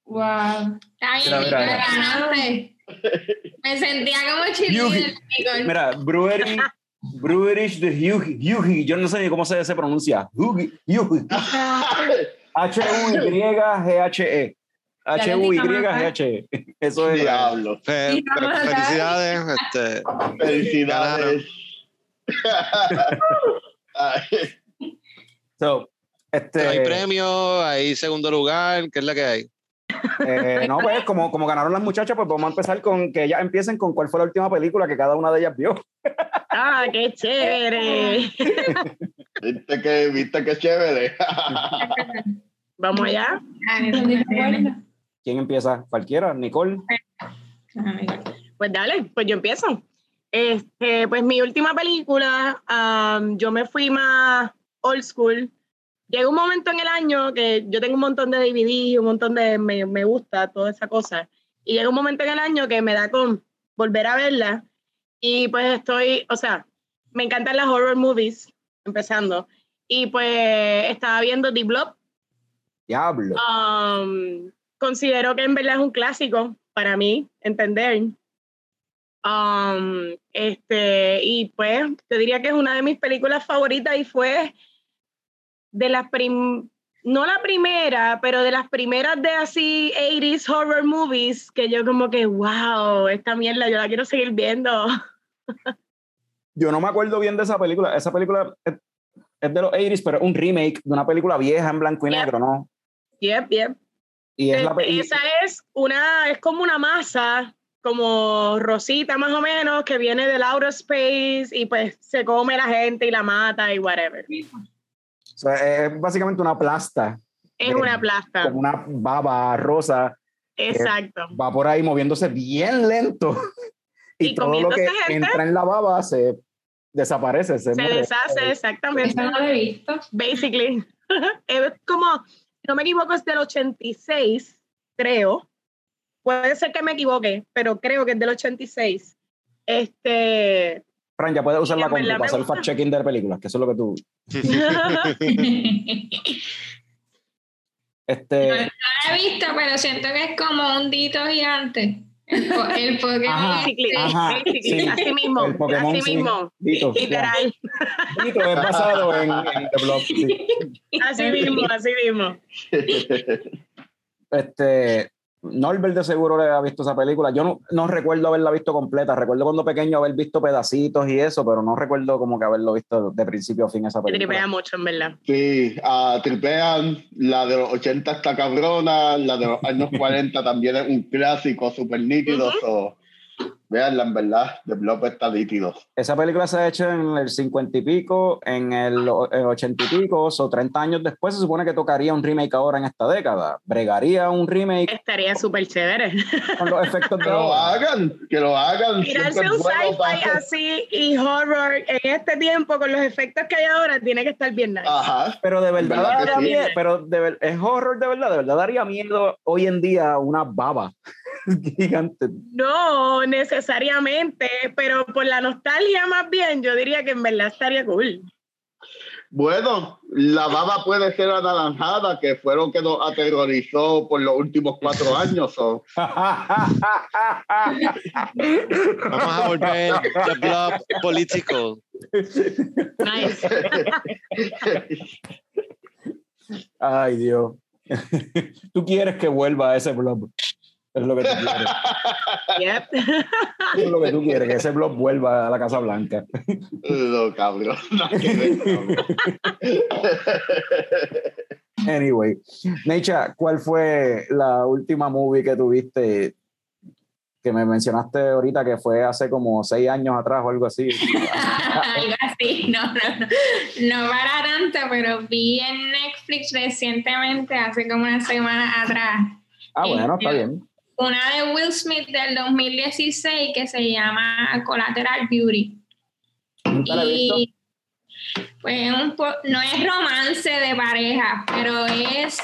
Wow. Está bien. Me sentía como Nicole. Mira, Brewery, Brewerish de Hughie. Hughie, yo no sé ni cómo se, se pronuncia. Hughie, Hughie. H-U-Y-G-H-E. H-U-Y-G-H-E. Eso es. Diablo. Fe- vamos a felicidades. Este, Felicidades. So, este, hay premios, hay segundo lugar. ¿Qué es la que hay? Eh, no, pues, como, como ganaron las muchachas, pues vamos a empezar con que ellas empiecen con cuál fue la última película que cada una de ellas vio. Ah, qué chévere. ¿Viste que, viste que chévere? Vamos allá. ¿Quién empieza? ¿Cualquiera? ¿Nicole? Pues dale, pues yo empiezo. Este, pues mi última película, am, yo me fui más old school. Llega un momento en el año que yo tengo un montón de DVD, un montón de me, me gusta, toda esa cosa. Y llega un momento en el año que me da con volver a verla. Y pues estoy, o sea, me encantan las horror movies, empezando. Y pues estaba viendo The Blob, Diablo. Um, considero que en verdad es un clásico para mí, entender. Um, este, y pues te diría que es una de mis películas favoritas y fue de las prim no la primera, pero de las primeras de así 80s horror movies que yo como que, wow, esta mierda yo la quiero seguir viendo. Yo no me acuerdo bien de esa película. Esa película es, es de los 80s, pero es un remake de una película vieja en blanco y Yep. negro, ¿no? Yep, yep. Y es la esa es una, es como una masa, como rosita más o menos, que viene del outer space y pues se come la gente y la mata y whatever. O sea, es básicamente una plasta, Es de- una plasta. como una baba rosa, Exacto. va por ahí moviéndose bien lento. Y, Y todo lo que gente. entra en la baba se desaparece, se, Se muere. deshace, exactamente. Eso no lo he visto. Basically. es como, no me equivoco, es del 86, creo. Puede ser que me equivoque, pero creo que es del 86. Este. Fran, ya puedes usar la en compu para hacer gusta. fact-checking de películas, que eso es lo que tú... Este, No la he visto, pero siento que es como un dito gigante. El, po- el Pokémon. Ajá, Ajá, sí. así mismo, El Pokémon, así sí. mismo, Dito, literal, Dito es basado en, en The Blob. sí. así mismo, así mismo. Este, Norbert de seguro le ha visto esa película. Yo no, no recuerdo haberla visto completa. Recuerdo cuando pequeño haber visto pedacitos y eso, pero no recuerdo como que haberlo visto de principio a fin esa Me tripea película. mucho, en verdad. Sí, ah, tripean, la de los 80 está cabrona, la de los años 40 también es un clásico súper nítido. so, Veanla, en verdad, The Blob está nítido. Esa película se ha hecho en el 50 y pico, en el, el 80 y pico, o 30 años después se supone que tocaría un remake ahora en esta década. Bregaría un remake Estaría súper chévere. con los efectos de Que lo hagan, que lo hagan. Tirarse un sci-fi así y horror en este tiempo con los efectos que hay ahora tiene que estar bien nice. Ajá. Pero de verdad, ¿Verdad daría sí? miedo, pero de ver- es horror de verdad, de verdad daría miedo hoy en día una baba gigante. No necesariamente, pero por la nostalgia más bien, yo diría que en verdad estaría cool. Bueno, la baba puede ser anaranjada, que fue lo que nos aterrorizó por los últimos cuatro años. o- Vamos a volver The Blob político. Nice. Ay, Dios. Tú quieres que vuelva a ese blog. Es lo que tú quieres. Yep. Es lo que tú quieres, que ese blog vuelva a la Casa Blanca. No, cabrón. No, que ver, cabrón. Anyway, Necha, ¿cuál fue la última movie que tuviste que me mencionaste ahorita que fue hace como seis años atrás o algo así? Algo así, no, no, no, no para tanto, pero vi en Netflix recientemente, hace como una semana atrás, Ah, bueno, está bien. Una de Will Smith del 2016 que se llama Collateral Beauty. Nunca la he visto. Y pues un po- no es romance de pareja, pero es,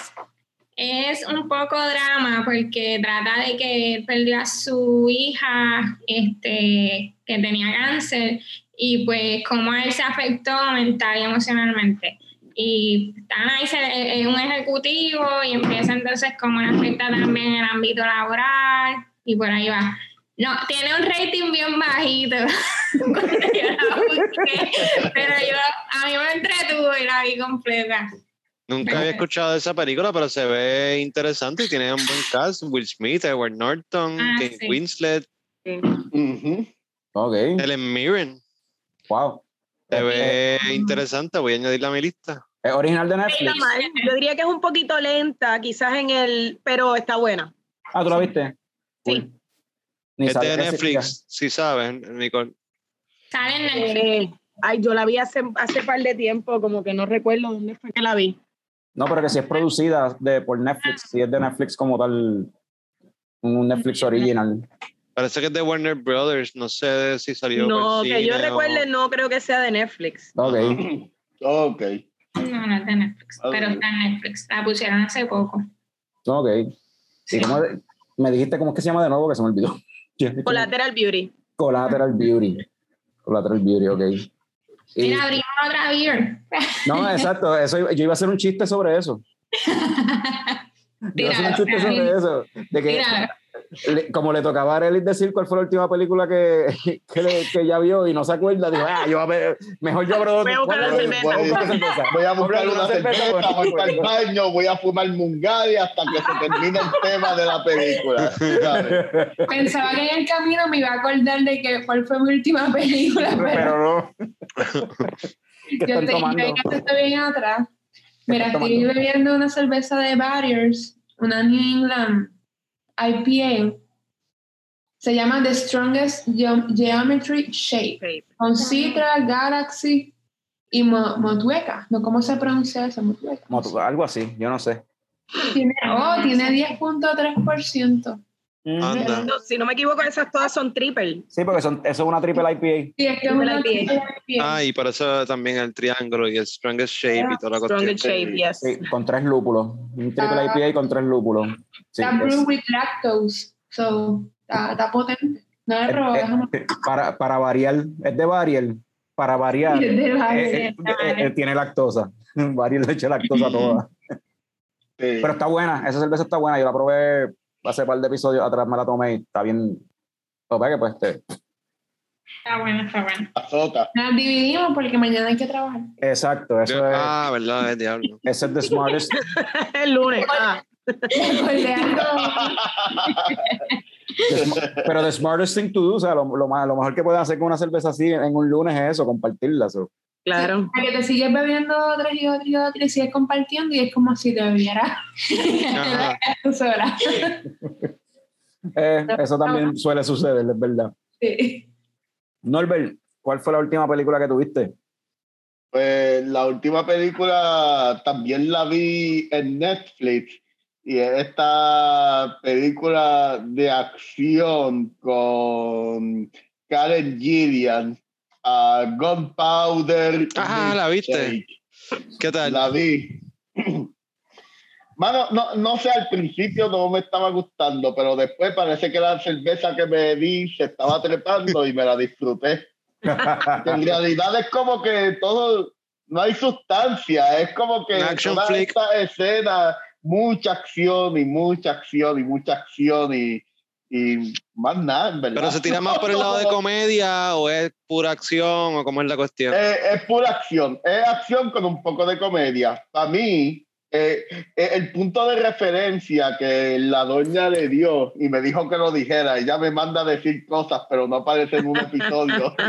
es un poco drama porque trata de que él perdió a su hija este, que tenía cáncer y pues cómo él se afectó mental y emocionalmente. Y están ahí, se- es un ejecutivo y empieza entonces cómo le afecta también el ámbito laboral y por ahí va. No, tiene un rating bien bajito. yo la busqué, pero yo, a mí me entretuvo y la vi completa. Nunca había escuchado de esa película, pero se ve interesante y tiene un buen cast. Will Smith, Edward Norton, Ah, Kate sí. Winslet, Helen Mirren. wow. Se ve interesante, voy a añadirla a mi lista. ¿Es original de Netflix? Yo diría que es un poquito lenta, quizás en el, pero está buena. Ah, ¿tú la viste? Sí. Cool. Ni Es de Netflix, si saben, Nicole. Sale en Netflix. Eh, ay, yo la vi hace, hace par de tiempo, como que no recuerdo dónde fue que la vi. No, pero que si es producida de, por Netflix, si es de Netflix como tal, un Netflix original. Parece que es de Warner Brothers, no sé si salió. No, que yo o- recuerde, no creo que sea de Netflix. Ok. Ok. No, no es de Netflix, pero está en Netflix. La pusieron hace poco. Ok. ¿Y cómo de- me dijiste cómo es que se llama de nuevo que se me olvidó? Collateral Beauty. Collateral Beauty. Collateral Beauty, ok. Y- Mira, abrimos otra beer. no, exacto. Eso, yo iba a hacer un chiste sobre eso. Yo iba a hacer un chiste sobre eso. De que, Mira, le- como le tocaba a Arelis decir cuál fue la última película que, que, le- que ya vio y no se acuerda, dijo, ah, yo a ver, mejor yo abro Voy a buscar la voy cerveza. voy a buscar cerveza. Voy a buscar Abro una cerveza, voy para el baño, voy a fumar mungari hasta que se termine el tema de la película. ¿sabes? Pensaba que en el camino me iba a acordar de que cuál fue mi última película, pero, Pero no. ¿Qué yo, te, tomando? yo estoy bien atrás. Mira, estoy bebiendo una cerveza de Barriers, una New England IPA. Se llama The Strongest Geo- Geometry Shape. Con Citra, Galaxy y Mo- Motueka. ¿No? ¿Cómo se pronuncia eso? Motueka. Moto- Algo así, yo no sé. Tiene, oh, tiene 10.3%. No, si no me equivoco, esas todas son triple. Sí, porque son, eso es una triple IPA. Sí, es que es Triple una IPA. IPA. Ah, y por eso también el triángulo y el strongest shape y toda la cuestión. Strongest shape, yes. Sí, con tres lúpulos. Un triple Ah. IPA con tres lúpulos. Sí, Está es- brewed with lactose. So, está, está potente. No he eh, eh, déjame- para, para variar, es de variar. Para variar, Es de eh, eh, eh, eh, tiene lactosa. Variar le echa lactosa a toda. Sí. Pero está buena, esa cerveza está buena. Yo la probé hace un par de episodios atrás, me la tomé y está bien. Lo que pues, este, Está bueno, está bueno. Azota. Nos dividimos porque mañana hay que trabajar. exacto, eso es, Ah, verdad, es diablo. ese es the smartest. El lunes. Ah, pero the smartest thing to do, o sea, lo, lo, mejor que pueden hacer con una cerveza así en un lunes es eso, compartirla. so. Claro. A que te sigues bebiendo otra y otra y otra y sigues compartiendo y es como si te sola. Eh, eso también suele suceder, es verdad. Sí. Norbert, ¿cuál fue la última película que tuviste? Pues la última película también la vi en Netflix y es esta película de acción con Karen Gillian, uh, Gunpowder. Ah, ¿la viste? ¿Qué tal? La vi. Mano, no, no sé, al principio no me estaba gustando, pero después parece que la cerveza que me di se estaba trepando y me la disfruté. En realidad es como que todo, no hay sustancia, es como que toda esta escena, mucha acción y mucha acción y mucha acción y, y más nada, en verdad. ¿Pero se tira más por el lado de comedia o es pura acción o cómo es la cuestión? Eh, es pura acción, es acción con un poco de comedia. Para mí, eh, eh, el punto de referencia que la doña le dio y me dijo que lo dijera, ella me manda a decir cosas, pero no aparece en un episodio.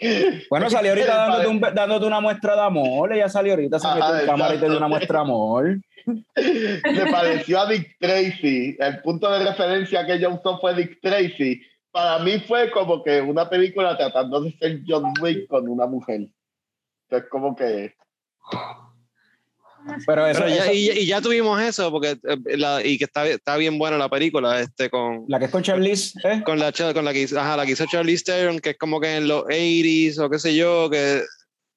Bueno, salió ahorita dándote, un dándote una muestra de amor. Ella salió ahorita, se metió en cámara y te dio una muestra de amor. Me pareció a Dick Tracy. El punto de referencia que ella usó fue Dick Tracy. Para mí fue como que una película tratando de ser John Wick con una mujer. Entonces, como que. Pero eso, Pero ya, eso- y, y ya tuvimos eso, porque eh, la- y que está, está bien buena la película, este, con, la que es con Charlize, ¿eh? con la con la que hizo, ajá, la que hizo Charlize Theron, que es como que en los 80s o qué sé yo, que,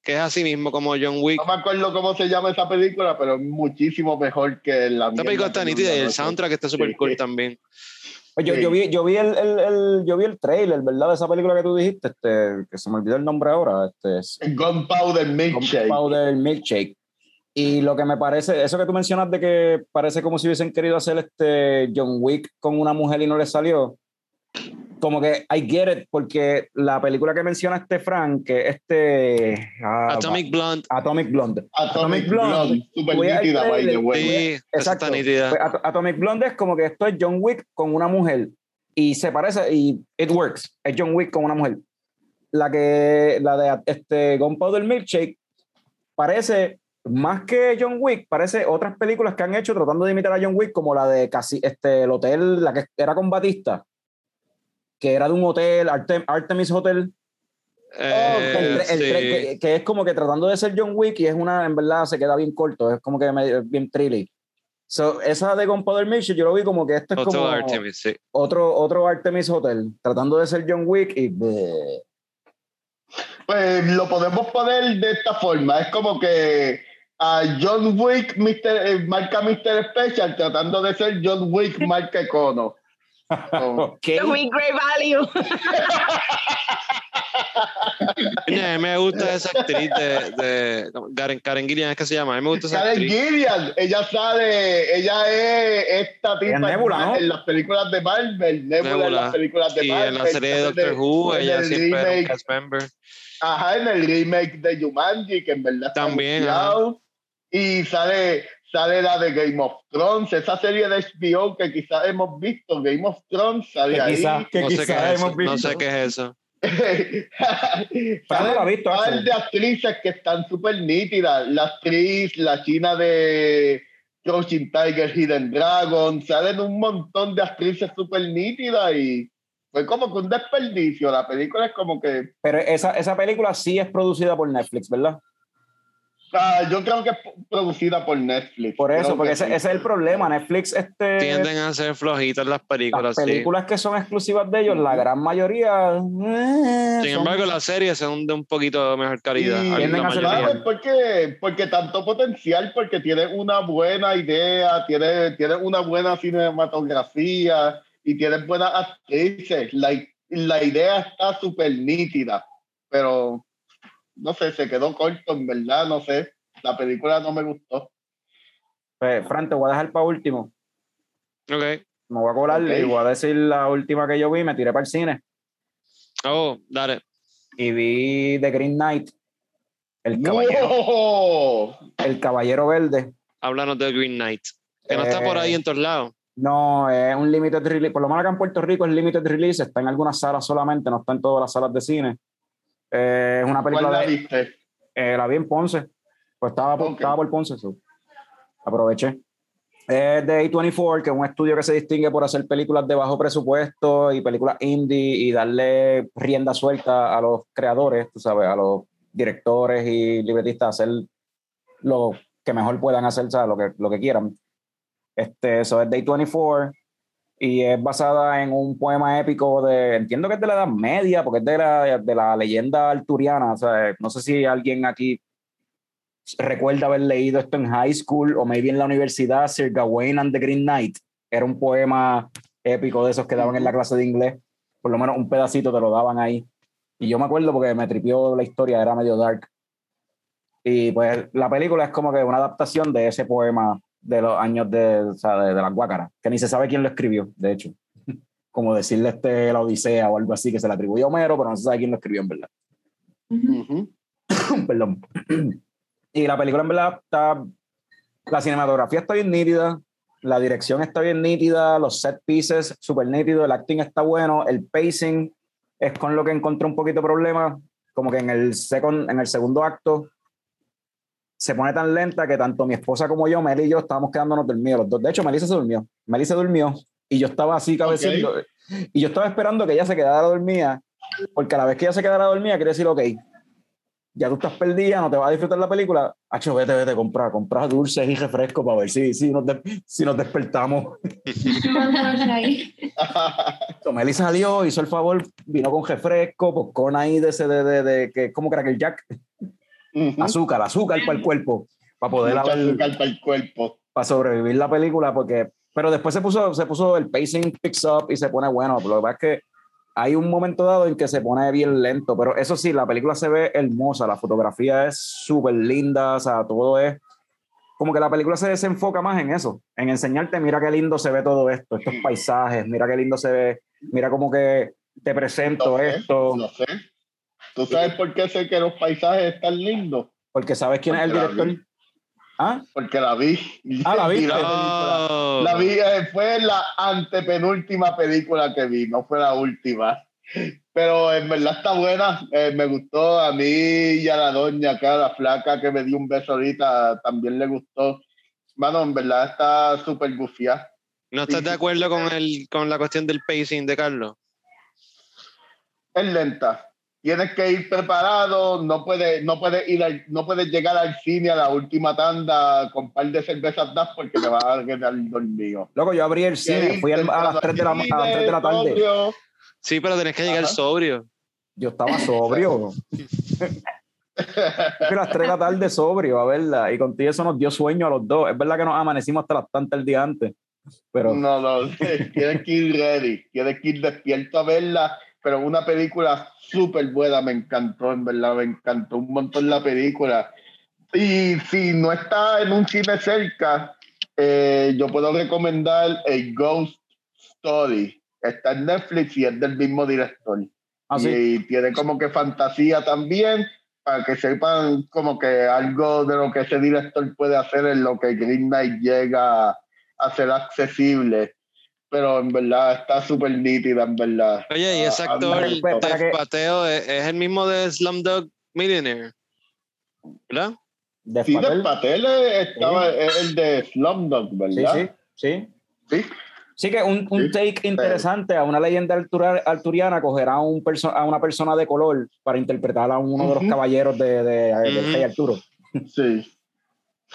que es así mismo como John Wick. No me acuerdo cómo se llama esa película, pero es muchísimo mejor que la Esta película está nítida y el soundtrack está súper Sí. cool también. Oye, yo, Sí. yo vi, yo vi el, el, el- yo vi el trailer, ¿verdad? De esa película que tú dijiste, este, que se me olvidó el nombre ahora, este, es Gunpowder Milkshake. Powder Milkshake. Y lo que me parece, eso que tú mencionas de que parece como si hubiesen querido hacer este John Wick con una mujer y no le salió, como que I get it, porque la película que menciona este Frank, que este... ah, Atomic Blonde, Atomic Blonde. Atomic Atomic Blonde. Super nítida, by the way. sí, Exacto. Pues, At- Atomic Blonde es como que esto es John Wick con una mujer y se parece y it works. Es John Wick con una mujer. La que la de este Gunpowder Milkshake parece más que John Wick, parece otras películas que han hecho tratando de imitar a John Wick como la de casi este el hotel, la que era con Batista, que era de un hotel, Artem- Artemis Hotel, Eh, el tre- el sí. tre- que, que es como que tratando de ser John Wick y es una, en verdad, se queda bien corto, es como que medio- bien trilly. So, esa de Gunpowder Milkshake, yo lo vi como que esto es Otro como Artemis, sí. otro, otro Artemis Hotel, tratando de ser John Wick y... bleh. Pues lo podemos poner de esta forma. Es como que a John Wick Mr., eh, marca Mr. Special tratando de ser John Wick marca Econo. Oh. ¿Qué? Muy great value. A mí me gusta esa actriz de, de Karen, Karen Gillian, es que se llama. A mí me gusta esa Karen actriz. Gillian, ella sale, ella es esta tipa Nebula, en, ¿no? en las películas de Marvel, Nebula, en Nebula. las películas de Y Marvel. en la serie de Doctor Who, en ella el siempre era un remake, cast member. Ajá, en el remake de Jumanji, que en verdad está También. Y sale, sale la de Game of Thrones, esa serie de HBO que quizás hemos visto, Game of Thrones, sale Que ahí. quizá, que No sé, qué hemos visto. no sé qué es eso. Pero no visto, un par Axel. de actrices que están súper nítidas. La actriz, la china de Crouching Tiger, Hidden Dragon. Salen un montón de actrices súper nítidas y fue como que un desperdicio. La película es como que. Pero esa, esa película sí es producida por Netflix, ¿verdad? Ah, yo creo que es producida por Netflix. Por eso, Creo porque que ese, sí. ese es el problema. Netflix, este, Tienden a ser flojitas las las películas, sí. películas que son exclusivas de ellos, la gran mayoría... eh, Sin son- embargo, las series son de un poquito mejor calidad. La Tienden a ser mayoría. ¿Sabes por qué? Porque tanto potencial, porque tiene una buena idea, tiene, tiene una buena cinematografía y tiene buenas actrices. La, la idea está súper nítida, pero no sé, se quedó corto, en verdad, no sé. La película no me gustó. Pues, Fran, te voy a dejar para último. Ok. Me voy a colar Ok. y voy a decir la última que yo vi. Me tiré para el cine Oh, dale. y vi The Green Knight. El caballero, ¡No! el caballero verde. Háblanos de Green Knight. Que no está por ahí Eh, en todos lados. No, es un limited release. Por lo menos acá en Puerto Rico es limited release. Está en algunas salas solamente, no está en todas las salas de cine. Eh, es una ¿Cuál película la de, viste? Eh, la vi en Ponce. Pues estaba por, Ok. estaba por Ponce. so, Aproveché. Es de A24, que es un estudio que se distingue por hacer películas de bajo presupuesto y películas indie y darle rienda suelta a los creadores, tú sabes, a los directores y libretistas, hacer lo que mejor puedan hacer, ¿sabes? Lo, que, lo que quieran. Este, eso es de A24 y es basada en un poema épico de, entiendo que es de la Edad Media, porque es de la, de la leyenda arturiana, o sea, no sé si alguien aquí recuerda haber leído esto en high school o maybe en la universidad, Sir Gawain and the Green Knight, era un poema épico de esos que daban en la clase de inglés, por lo menos un pedacito te lo daban ahí, y yo me acuerdo porque me tripió la historia, era medio dark, y pues la película es como que una adaptación de ese poema de los años de, o sea, de, de las guácaras, que ni se sabe quién lo escribió, de hecho. Como decirle este la Odisea o algo así que se le atribuyó a Homero, pero no se sabe quién lo escribió en verdad. Ujú. Perdón. Y la película en verdad está. La cinematografía está bien nítida, la dirección está bien nítida, los set pieces súper nítidos, el acting está bueno, el pacing es con lo que encontré un poquito de problema, como que en el, second, en el segundo acto se pone tan lenta que tanto mi esposa como yo, Meli y yo, estábamos quedándonos dormidos los dos. De hecho, Melissa se durmió. Meli se durmió y yo estaba así cabeceando. Y yo estaba esperando que ella se quedara dormida, porque a la vez que ella se quedara dormida, quería decir, ok, ya tú estás perdida, no te vas a disfrutar la película. Hacho, vete, vete, compra, compra dulces y refrescos para ver si, si, nos, de- si nos despertamos. So, Meli salió, hizo el favor, vino con refresco, popcorn ahí de ese, de, de, de- que es como Cracker Jack, Ujú. azúcar, azúcar para el cuerpo, para poder Mucha haber- azúcar para el cuerpo. para sobrevivir la película, porque, pero después se puso, se puso el pacing picks up y se pone bueno. Lo que pasa es que hay un momento dado en que se pone bien lento, pero eso sí, la película se ve hermosa, la fotografía es súper linda, o sea, todo es como que la película se desenfoca más en eso, en enseñarte, mira qué lindo se ve todo esto, estos paisajes, mira qué lindo se ve, mira como que te presento No sé, esto, No sé. ¿Tú sabes por qué sé que los paisajes están lindos? porque sabes quién es el director. vi. ¿Ah? Porque la vi. Ah, ¿la? Vi. Oh. La vi, eh, fue la antepenúltima película que vi, no fue la última. Pero en verdad está buena, eh, me gustó. A mí y a la doña acá, la flaca que me dio un beso ahorita, también le gustó. Mano, en verdad está súper gufia. ¿No estás de acuerdo con, el, con la cuestión del pacing de Carlos? Es lenta. Tienes que ir preparado, no puedes, no puedes ir al- no puedes llegar al cine a la última tanda con un par de cervezas das porque te vas a quedar dormido. Loco, yo abrí el cine, fui al- a las 3 de la, a las 3 de la tarde. Sobrio. Sí, pero tenés que llegar Ajá. sobrio. Yo estaba sobrio. Fui a las 3 de la tarde sobrio, a verla. Y contigo eso nos dio sueño a los dos. Es verdad que nos amanecimos hasta las tantas el día antes. Pero No, no, tienes que ir ready, tienes que ir despierto a verla, pero una película súper buena, me encantó, en verdad, me encantó un montón la película. Y si no está en un cine cerca, eh, yo puedo recomendar el Ghost Story. Está en Netflix y es del mismo director. así. Y tiene como que fantasía también, para que sepan como que algo de lo que ese director puede hacer en lo que Green Knight llega a ser accesible. Pero en verdad está súper nítida, en verdad. Oye, y ese Ah, a mí actor de que- Pateo es, es el mismo de Slumdog Millionaire. ¿Verdad? de Sí, de Patel. Patel estaba es el de Slumdog, ¿verdad? sí, sí. Sí. Sí, que un, un Sí, take interesante a una leyenda altura- arturiana coger a, un perso- a una persona de color para interpretar a uno de los caballeros de, de, del Ujú. rey Arturo. sí.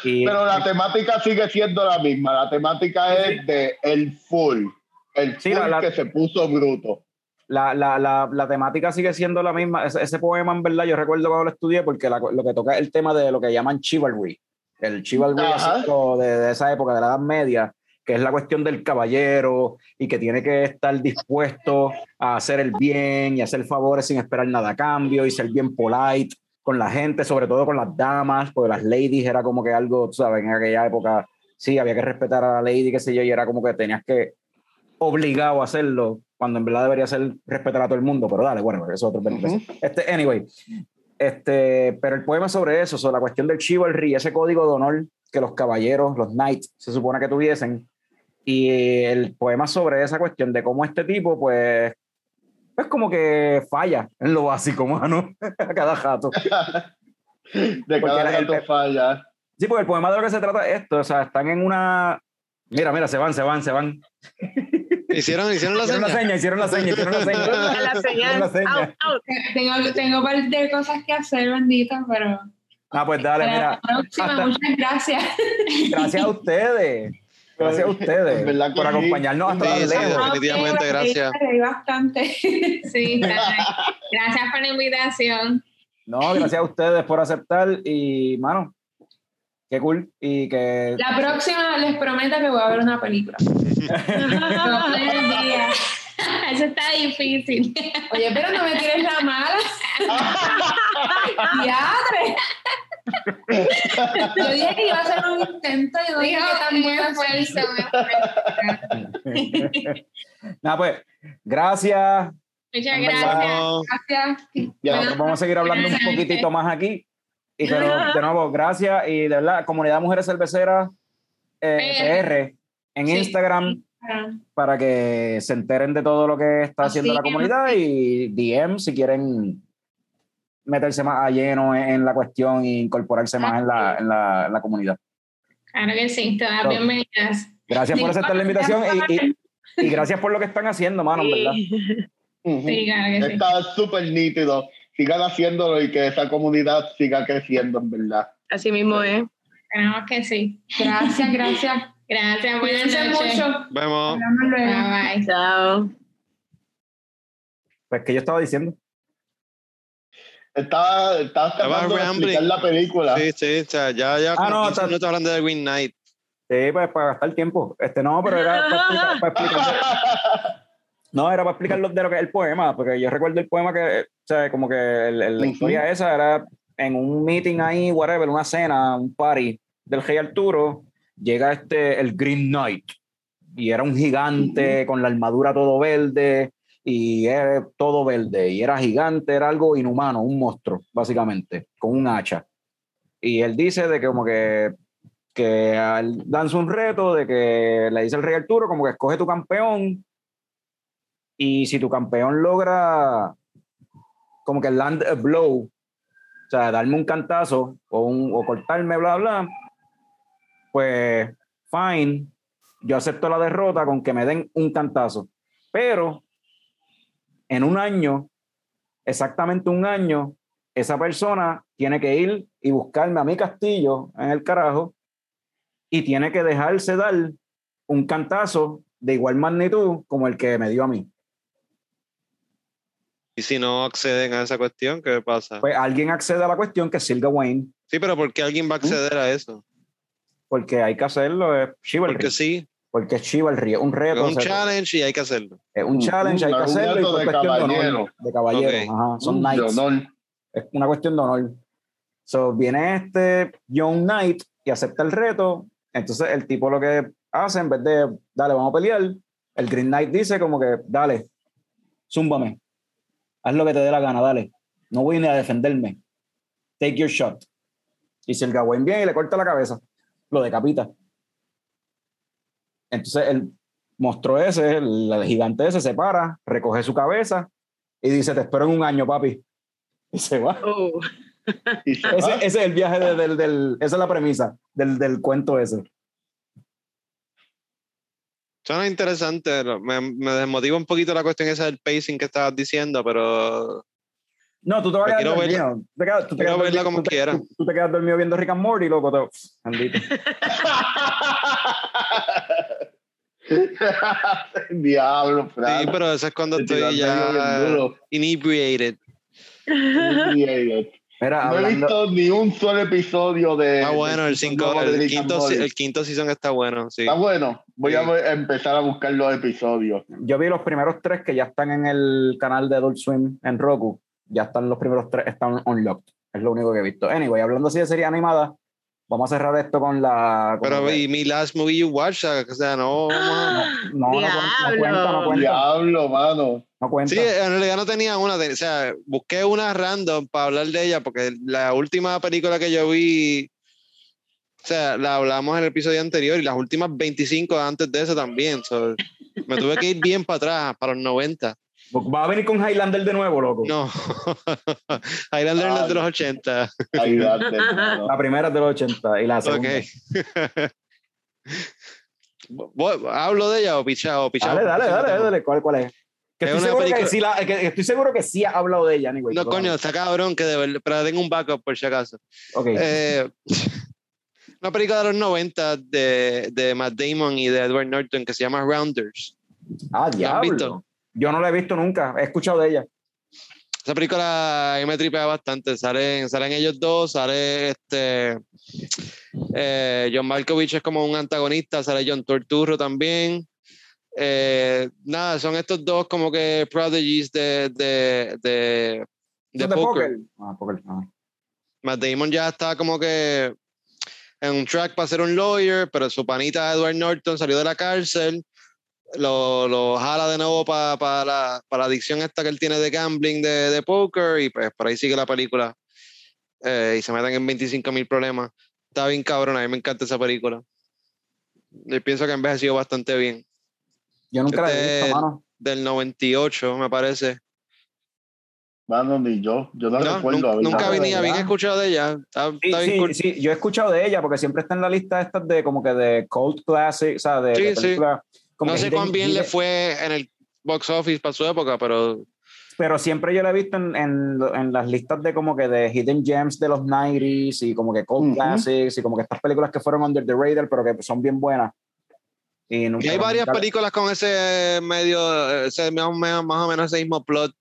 Y, Pero la temática sigue siendo la misma. La temática es de el full. El full Sí, la- que se puso bruto. la, la, la, la temática sigue siendo la misma. Ese, ese poema, en verdad, yo recuerdo cuando lo estudié porque lo que toca es el tema de lo que llaman chivalry. El chivalry de, de esa época, de la Edad Media, que es la cuestión del caballero y que tiene que estar dispuesto a hacer el bien y hacer favores sin esperar nada a cambio y ser bien polite con la gente, sobre todo con las damas, porque las ladies era como que algo, tú sabes, en aquella época sí, había que respetar a la lady, qué sé yo, y era como que tenías que obligado a hacerlo, cuando en verdad debería ser respetar a todo el mundo, pero dale, bueno, eso es otro Ujú. Este, anyway, este, pero el poema sobre eso, sobre la cuestión del chivalry, ese código de honor que los caballeros, los knights, se supone que tuviesen, y el poema sobre esa cuestión de cómo este tipo, pues, pues como que falla en lo básico, mano, a cada jato. De cada el- rato falla. Sí, porque el poema de lo que se trata es esto, o sea, están en una... Mira, mira, se van, se van, se van. Hicieron, hicieron la Hicieron la señal. seña, hicieron la seña, hicieron la seña. La. Hicieron la seña. Out, out. Tengo, tengo un par de cosas que hacer, bendita, pero Ah, pues dale, mira. la próxima, hasta- muchas gracias. Gracias a ustedes. Gracias a ustedes verdad por sí. acompañarnos hasta Sí, sí, definitivamente, Ok, gracias. bastante. Sí, gracias. gracias por la invitación. No, gracias a ustedes por aceptar y, mano, qué cool. Y que. La próxima les prometo que voy a ver una película. Eso está difícil. Oye, pero no me tires la mala. ¡Diadre! Yo dije que iba a hacer un intento y no dije que tan buena esfuerzo. Nada, pues, gracias. Muchas gracias. Gracias. Ya. Nosotros vamos a seguir hablando un poquitito más aquí. Y pero, de nuevo, gracias. Y de verdad, Comunidad Mujeres Cerveceras eh, PR en Sí. Instagram para que se enteren de todo lo que está Así haciendo la que- comunidad y DM si quieren meterse más a lleno en, en la cuestión e incorporarse más en la, en la, en la comunidad. Claro que sí, todas Todo. bienvenidas. Gracias por aceptar la invitación y, y- y gracias por lo que están haciendo, mano, en verdad. Sí, claro que sí. Está súper nítido. Sigan haciéndolo y que esa comunidad siga creciendo, en verdad. Así mismo es. Esperamos que sí. Gracias, gracias. Gracias, buenas Cuídense mucho. vemos. Hablamos luego. Bye bye. Chao. Pues que yo estaba diciendo. Estaba, estaba Estaba explicar la película. Sí, sí, o sea, ya, ya, Ah, no, 15 está- minutos hablando de Green Knight. Sí, pues para gastar tiempo. Este no, pero era para explicar, para explicar- No, era para explicar lo- de lo que es el poema, porque yo recuerdo el poema que, o sea, como que el- el- la Ujú. historia esa era en un meeting ahí, whatever, una cena, un party del rey Arturo, llega este, el Green Knight, y era un gigante con la armadura todo verde, y era todo verde, y era gigante, era algo inhumano, un monstruo, básicamente, con un hacha. Y él dice de que como que que al- lanza un reto de que le dice el rey Arturo como que escoge tu campeón y si tu campeón logra como que land a blow, o sea, darme un cantazo o, un, o cortarme, bla, bla, pues fine, yo acepto la derrota con que me den un cantazo. Pero en un año, exactamente un año, esa persona tiene que ir y buscarme a mi castillo en el carajo y tiene que dejarse dar un cantazo de igual magnitud como el que me dio a mí. Y si no acceden a esa cuestión, ¿qué pasa? Pues alguien accede a la cuestión que es Silga Wayne, Sí, pero ¿por qué alguien va a acceder a eso? porque hay que hacerlo, es chivalry, Porque sí, porque es chivalry, es un es reto, un o sea, challenge y hay que hacerlo. es un challenge, hay que Es un hacerlo y reto por de cuestión de caballero. honor, de caballero, ajá, son Un knights. honor. es una cuestión de honor. So, viene este Young Knight y acepta el reto. Entonces, el tipo lo que hace, en vez de, dale, vamos a pelear, el Green Knight dice como que, dale, zúmbame. Haz lo que te dé la gana, dale. No voy ni a defenderme. Take your shot. Y si el Gawain viene y le corta la cabeza, lo decapita. Entonces, el monstruo ese, el, el gigante ese, se para, recoge su cabeza y dice, te espero en un año, papi. Y se va. Oh. Y se Ese, va. ese es el viaje de- del, del- esa es la premisa del, del cuento ese. Suena interesante, me, me desmotiva un poquito la cuestión esa del pacing que estabas diciendo, pero No, tú te vas a quedar dormido. Tú te quedas, tú te quiero quedas verla dormido- como tú te- quiera. Tú, tú te quedas dormido viendo Rick and Morty, loco. Te, maldito. Diablo, Fran. sí, pero eso es cuando Te estoy bien ya inebriated. Mira, No he visto ni un solo episodio de. Está bueno, el, cinco, el, quinto, el quinto season está bueno, sí. Está bueno. Voy Sí. a empezar a buscar los episodios. yo vi los primeros tres que ya están en el canal de Adult Swim en Roku. Ya están los primeros tres, están unlocked. Es lo único que he visto. Anyway, hablando así de serie animada, vamos a cerrar esto con la. con Pero la- y mi last movie you watched, o sea, no, vamos a- no, no, cuenta, no cuenta, no cuenta. Diablo, mano. No cuenta. Sí, en realidad no tenía una, o sea, busqué una random para hablar de ella, porque la última película que yo vi, o sea, la hablamos en el episodio anterior y las últimas 25 antes de eso también. so, me tuve que ir bien para atrás, para los 90. Va a venir con Highlander de nuevo, loco. No, Highlander no es de los 80. Ay, date, mano. La primera es de los 80 y la Ok. segunda. Voy- ¿Hablo de ella o pichado? Dale, dale, dale, dale, ¿Cuál, cuál es? Que Es estoy, seguro que sí la- que estoy seguro que sí ha hablado de ella, anyway. No, coño, está cabrón que de verdad, pero tengo un backup por si acaso. Ok. Eh, una película de los 90 de, de Matt Damon y de Edward Norton que se llama Rounders. ah, has diablo. Yo no la he visto nunca. He escuchado de ella. Esa película a mí me tripea bastante. Salen, salen ellos dos, sale este eh, John Malkovich es como un antagonista, sale John Torturro también. Eh, nada, son estos dos como que prodigies de, de, de, de ¿Es de poker. Ah, póker. ah. Matt Damon ya está como que en un track para ser un lawyer, pero su panita Edward Norton salió de la cárcel, lo, lo jala de nuevo para la, pa la adicción esta que él tiene de gambling, de, de póker, y pues por ahí sigue la película. Eh, y se meten en 25 mil problemas. Está bien cabrón, a mí me encanta esa película. Yo pienso que ha envejecido bastante bien. Yo nunca la he Este- visto, mano. Del 98, me parece. Mano, ni yo. Yo no, No, recuerdo. nunca, nunca de venía bien verdad. escuchado de ella. Está, Sí, está bien sí, cool. sí, yo he escuchado de ella porque siempre está en la lista estas de como que de cult classic, o sea, de, Sí, de sí. Como No sé cuán bien le fue en el box office para su época, pero Pero siempre yo la he visto en, en, en las listas de como que de hidden gems de los 90s y como que cult Ujú. classics y como que estas películas que fueron under the radar pero que son bien buenas. Y, nunca, y hay varias nunca- películas con ese medio, ese más o menos, más o menos ese mismo plot,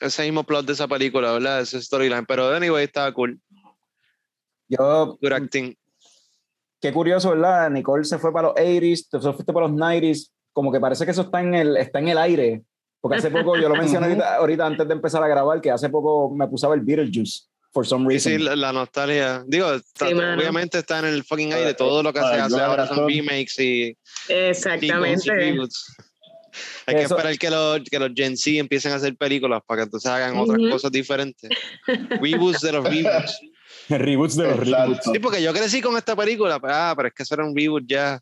ese mismo plot de esa película, ¿verdad? Ese storyline. Pero anyway, estaba cool. Yo, Good acting. qué curioso, ¿verdad? Nicole se fue para los 80s, tú se fuiste para los 90s, como que parece que eso está en el, está en el aire. Porque hace poco, yo lo mencioné ahorita, ahorita antes de empezar a grabar, que hace poco me puse a ver Beetlejuice, for some Y reason. sí, la, la nostalgia. Digo, está- Sí, obviamente está en el fucking aire. Eh, Todo lo que se hace ahora son remakes y y Exactamente. reboots. Hay que Eso- esperar que los, que los Gen Z empiecen a hacer películas para que entonces hagan otras Ujú. cosas diferentes. reboots de los reboots. Reboots de los reboots. Sí, porque yo crecí con esta película. pero, Ah, pero es que eso era un reboot ya.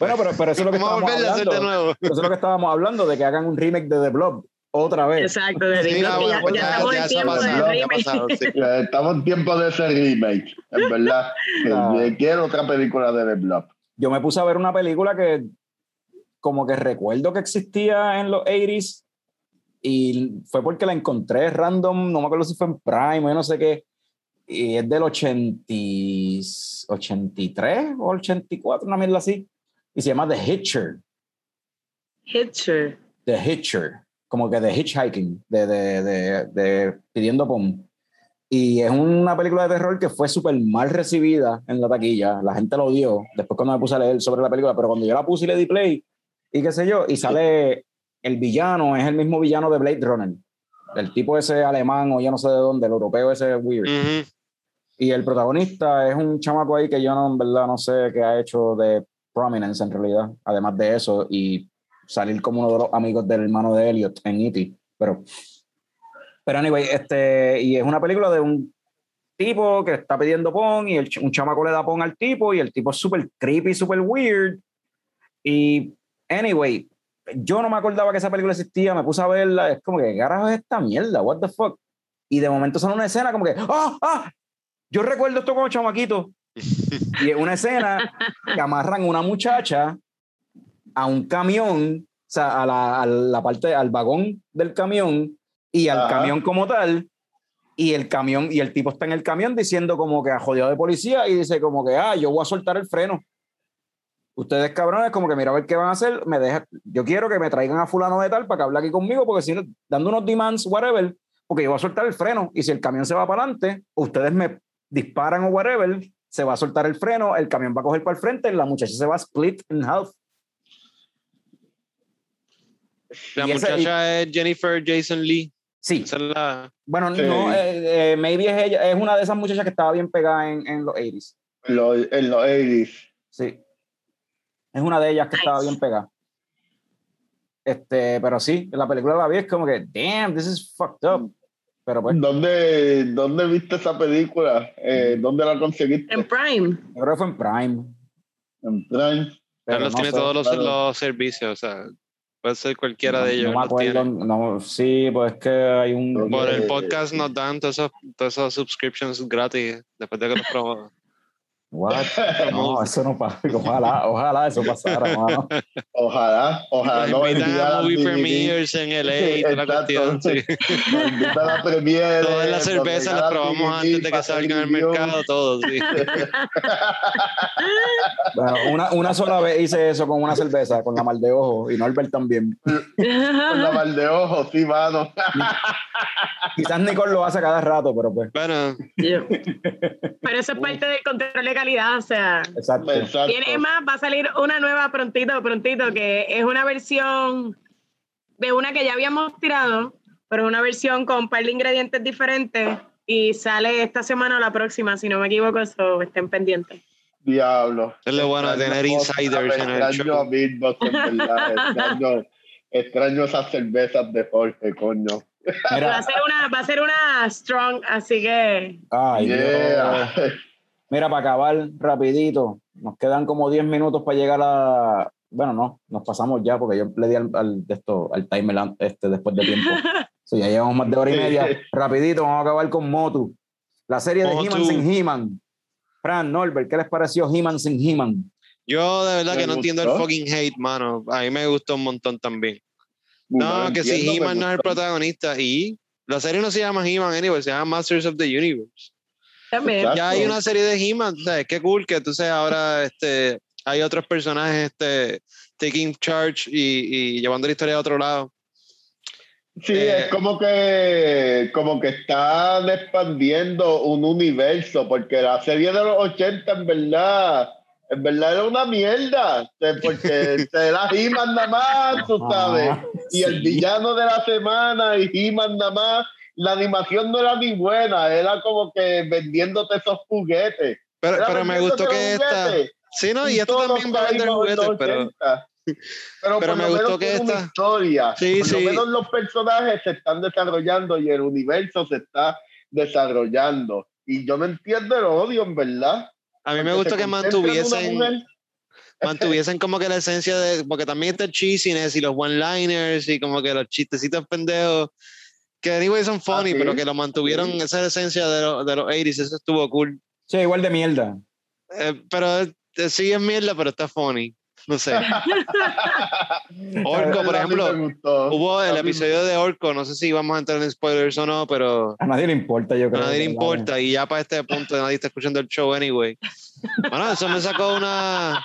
Bueno, pero, pero eso es lo que estábamos de hablando. nuevo. Eso es lo que estábamos hablando, de que hagan un remake de The Blob otra vez. Exacto, de Sí, no, que ya, bueno, ya ya- estamos ya en tiempo pasado, de remake. pasado, sí. Estamos en tiempo de ese remake. En verdad. Ah. quiero otra película de The Blob. Yo me puse a ver una película que como que recuerdo que existía en los 80s y fue porque la encontré random, no me acuerdo si fue en Prime o no sé qué, y es del 80, 83 o 84, una mierda así, y se llama The Hitcher. Hitcher. The Hitcher, como que de hitchhiking, de, de, de, de pidiendo pom. Y es una película de terror que fue súper mal recibida en la taquilla. La gente lo odió después cuando me puse a leer sobre la película, pero cuando yo la puse y le di play, y qué sé yo, y sale el villano, es el mismo villano de Blade Runner. El tipo ese alemán o yo no sé de dónde, el europeo ese weird. Ujú. Y el protagonista es un chamaco ahí que yo no, en verdad no sé qué ha hecho de prominence en realidad, además de eso, y salir como uno de los amigos del hermano de Elliot en E.T. Pero, pero anyway, este, y es una película de un tipo que está pidiendo pon y el, un chamaco le da pon al tipo y el tipo es súper creepy, súper weird. Y, anyway, yo no me acordaba que esa película existía, me puse a verla, es como que, ¿qué carajo es esta mierda? What the fuck? Y de momento son una escena como que, ¡ah, ah! Yo recuerdo esto como chamaquito. Y es una escena que amarran una muchacha a un camión, o sea, a la, a la parte, al vagón del camión y al Ajá. camión como tal. Y el camión, y el tipo está en el camión diciendo como que ha jodido de policía y dice como que, ah, yo voy a soltar el freno. Ustedes cabrones, como que mira a ver qué van a hacer, me deja, yo quiero que me traigan a fulano de tal para que hable aquí conmigo, porque si no, dando unos demands, whatever, porque yo voy a soltar el freno y si el camión se va para adelante, ustedes me disparan o whatever, se va a soltar el freno, el camión va a coger para el frente, la muchacha se va a split in half. La Y muchacha es Jennifer Jason Lee. Sí, Esa es la. bueno, Sí. no, eh, eh, maybe es ella, es una de esas muchachas que estaba bien pegada en, en los 80s. En los, en los 80s. Sí. Es una de ellas que Nice. estaba bien pegada. Este, pero sí, la película la vi es como que, damn, this is fucked up. Pero pues, ¿Dónde, ¿Dónde viste esa película? Eh, ¿Dónde la conseguiste? En Prime. yo creo que fue en Prime. En Prime. Pero Carlos no tiene sé, todos los, claro. los servicios, o sea, puede ser cualquiera no, de ellos. No me acuerdo. No, sí, pues es que hay un. Por el podcast nos dan todos esos, todos esos subscriptions gratis después de que los probamos. What? No, eso no pasa. Ojalá, ojalá eso pasara, mano. Ojalá, ojalá. No enviar a movie premieres en LA y toda la Exacto. cuestión. Sí. Nos invitan a la premiere, Todas las cervezas las probamos DVD antes de que salgan al mercado, todo. Sí. Bueno, una, una sola vez hice eso con una cerveza, con la mal de ojo, y Norbert también. Con la mal de ojo, sí, mano. Quizás Nicole lo hace cada rato, pero pues, Bueno, Yo. Pero eso es parte del control de calidad, o sea. exacto. Exacto. Tiene más, va a salir una nueva prontito, prontito, que es una versión de una que ya habíamos tirado, pero es una versión con un par de ingredientes diferentes y sale esta semana o la próxima, si no me equivoco, eso estén pendientes. Diablo. Es lo bueno de tener insiders en el show. a Beatbox, en verdad. Extraño, extraño esas cervezas de Jorge, coño. Va a ser una, va a ser una strong, así que ay, Yeah. Dios. Mira, para acabar rapidito, nos quedan como 10 minutos para llegar a... Bueno, no, nos pasamos ya porque yo le di al, al, esto, al timer este, después de tiempo. Sí, ya llevamos más de hora y media. Rapidito, vamos a acabar con Motu. La serie de. He-Man sin He-Man. Fran, Norbert, ¿qué les pareció He-Man sin He-Man? yo de verdad que no entiendo el fucking hate, mano. A mí me gustó un montón también. No, No, que si He-Man no es el protagonista y la serie no se llama He-Man anyway, se llama Masters of the Universe. También. Ya hay una serie de He-Man, ¿sabes? Qué cool que entonces ahora este, hay otros personajes este, taking charge y, y llevando la historia a otro lado. Sí, Eh, es como que, como que están expandiendo un universo, porque la serie de los 80 en verdad, en verdad era una mierda, eh, porque te da He-Man nada más, tú sabes, Ah, y el villano de la semana y He-Man nada más, la animación no era ni buena, era como que vendiéndote esos juguetes. Pero, pero me gustó que esta. Sí, no, y esto todos también va a vender juguetes, pero. 80. Pero, pero me gustó que una esta- historia. Sí, por sí. lo menos los personajes se están desarrollando y el universo se está desarrollando. Y yo no entiendo el odio, en verdad. A mí me Porque se que mantuviesen. mantuviesen como que la esencia de, porque también está el cheesiness y los one-liners y como que los chistecitos pendejos, que anyway son funny, Ah, sí. pero que lo mantuvieron, Sí. esa esencia de, los de los 80s, eso estuvo cool. Sí, igual de mierda. Eh, pero eh, sí es mierda, pero está funny. No sé. Orco, por A ejemplo. Hubo A el episodio de Orco, no sé si vamos a entrar en spoilers o no, pero A nadie le importa, yo a creo. nadie le importa y ya para este punto nadie está escuchando el show anyway. Bueno, eso me sacó una,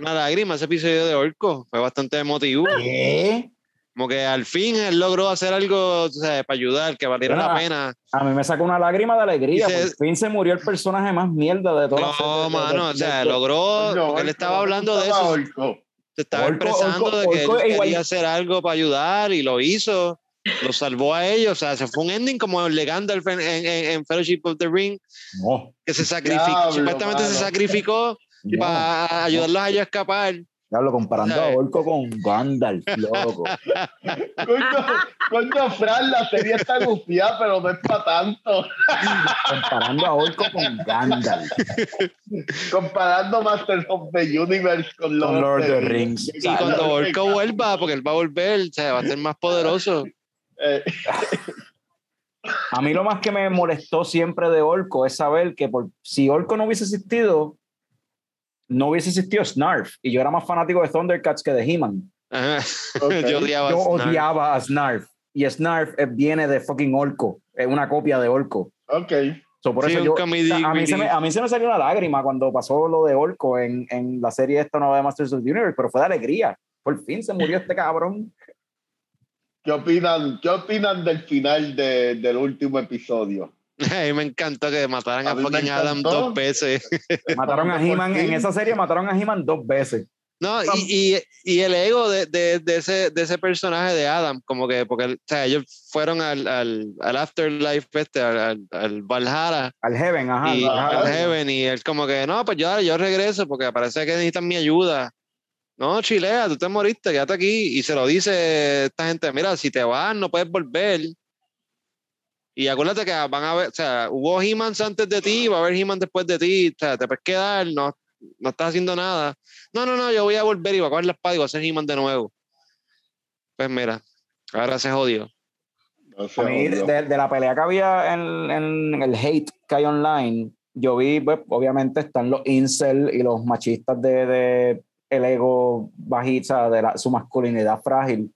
una lágrima ese episodio de Orco, fue bastante emotivo. ¿Qué? Como que al fin él logró hacer algo o sea, para ayudar, que valiera la Ah, pena. A mí me sacó una lágrima de alegría. Dice- Por fin se murió el personaje más mierda de toda la serie, No, de- mano, de- o sea, logró, Coño, porque él estaba ¿no hablando de eso, Orco? se estaba Orco, expresando Orco, de que Orco él igual- quería hacer algo para ayudar y lo hizo, lo salvó a ellos, o sea, se fue un ending como el de Gandalf en, en- en- Fellowship of the Ring, No, que se sacrificó, Diablo, supuestamente se mano. sacrificó no. para ayudarlos a ellos a escapar. Diablo, comparando a. Orco con Gandalf, loco. Coño, coño, Fran, la serie está gufiada, pero no es para tanto. comparando a Orco con Gandalf. Comparando Masters of the Universe con Lord, Con Lord of the Rings. Rings. Y Y cuando Orco vuelva, porque él va a volver, o sea, va a ser más poderoso. Eh, A mí lo más que me molestó siempre de Orco es saber que por, si Orco no hubiese existido, no hubiese existido Snarf. Y yo era más fanático de Thundercats que de He-Man. Yo odiaba Yo a Snarf. odiaba a Snarf. Y Snarf eh, viene de fucking Orco. Es una copia de Orco. ok. So, por Sí, eso yo, a, mí se me, relief. a mí se me salió una lágrima cuando pasó lo de Orco en, en la serie esta nueva de Masters of the Universe, pero fue de alegría. Por fin se murió este cabrón. ¿Qué opinan, ¿Qué opinan del final de- del último episodio? A mí me encantó que mataran A a, fucking Adam dos veces. Mataron a He-Man, en esa serie mataron a He-Man dos veces. No, y, y, y el ego de, de, de, ese, de ese personaje de Adam, como que, porque o sea, ellos fueron al, al, al Afterlife, este, al, al, al Valhalla, Al Heaven, ajá. y, al Ajá. al Heaven. Heaven, y él como que, no, pues yo, yo regreso porque parece que necesitan mi ayuda. No, Chilea, tú te moriste, quédate aquí. Y se lo dice esta gente, mira, si te vas, no puedes volver. Y acuérdate que van a ver, o sea, hubo He-Mans antes de ti, va a haber He-Man después de ti, o sea, te puedes quedar, no, no estás haciendo nada. No, no, no, yo voy a volver y voy a coger la espada y voy a hacer He-Man de nuevo. Pues mira, ahora se jodió. No A mí, de, de la pelea que había en, en el hate que hay online, yo vi, pues, obviamente están los incel y los machistas de, de el ego bajita, de la- su masculinidad frágil.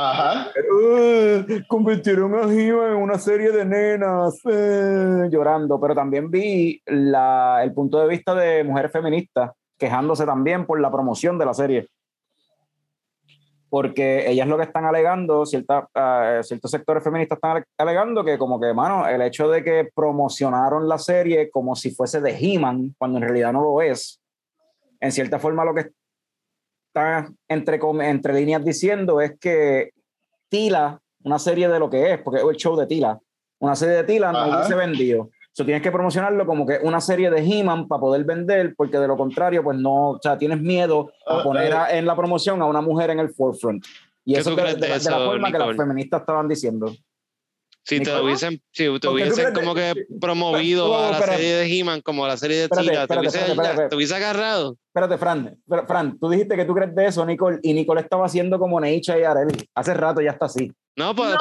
Ajá. Eh, convirtieron a He-Man en una serie de nenas eh, llorando, pero también vi la, el punto de vista de mujeres feministas quejándose también por la promoción de la serie. Porque ellas lo que están alegando, cierta, ah, ciertos sectores feministas están ale- alegando que como que, mano, el hecho de que promocionaron la serie como si fuese de He-Man, cuando en realidad no lo es, en cierta forma lo que está entre, entre líneas diciendo es que Tila, una serie de lo que es, porque es el show de Tila, una serie de Tila no hubiese vendido. So, tienes que promocionarlo como que una serie de He-Man para poder vender, porque de lo contrario, pues no, o sea, tienes miedo a poner a- en la promoción a una mujer en el forefront. Y ¿Qué eso tú de, crees de de la- de la eso, forma que las feministas estaban diciendo. Si te Nicolás. hubiesen, si te ¿Por qué tú hubiesen como que promovido No, a la serie de He-Man como la serie de Tila, te hubiese, agarrado. Espérate, Fran, Fran, Fran, tú dijiste que tú crees de eso, Nicole, y Nicole estaba haciendo como Neicha y Areli. Hace rato ya está así. No, pues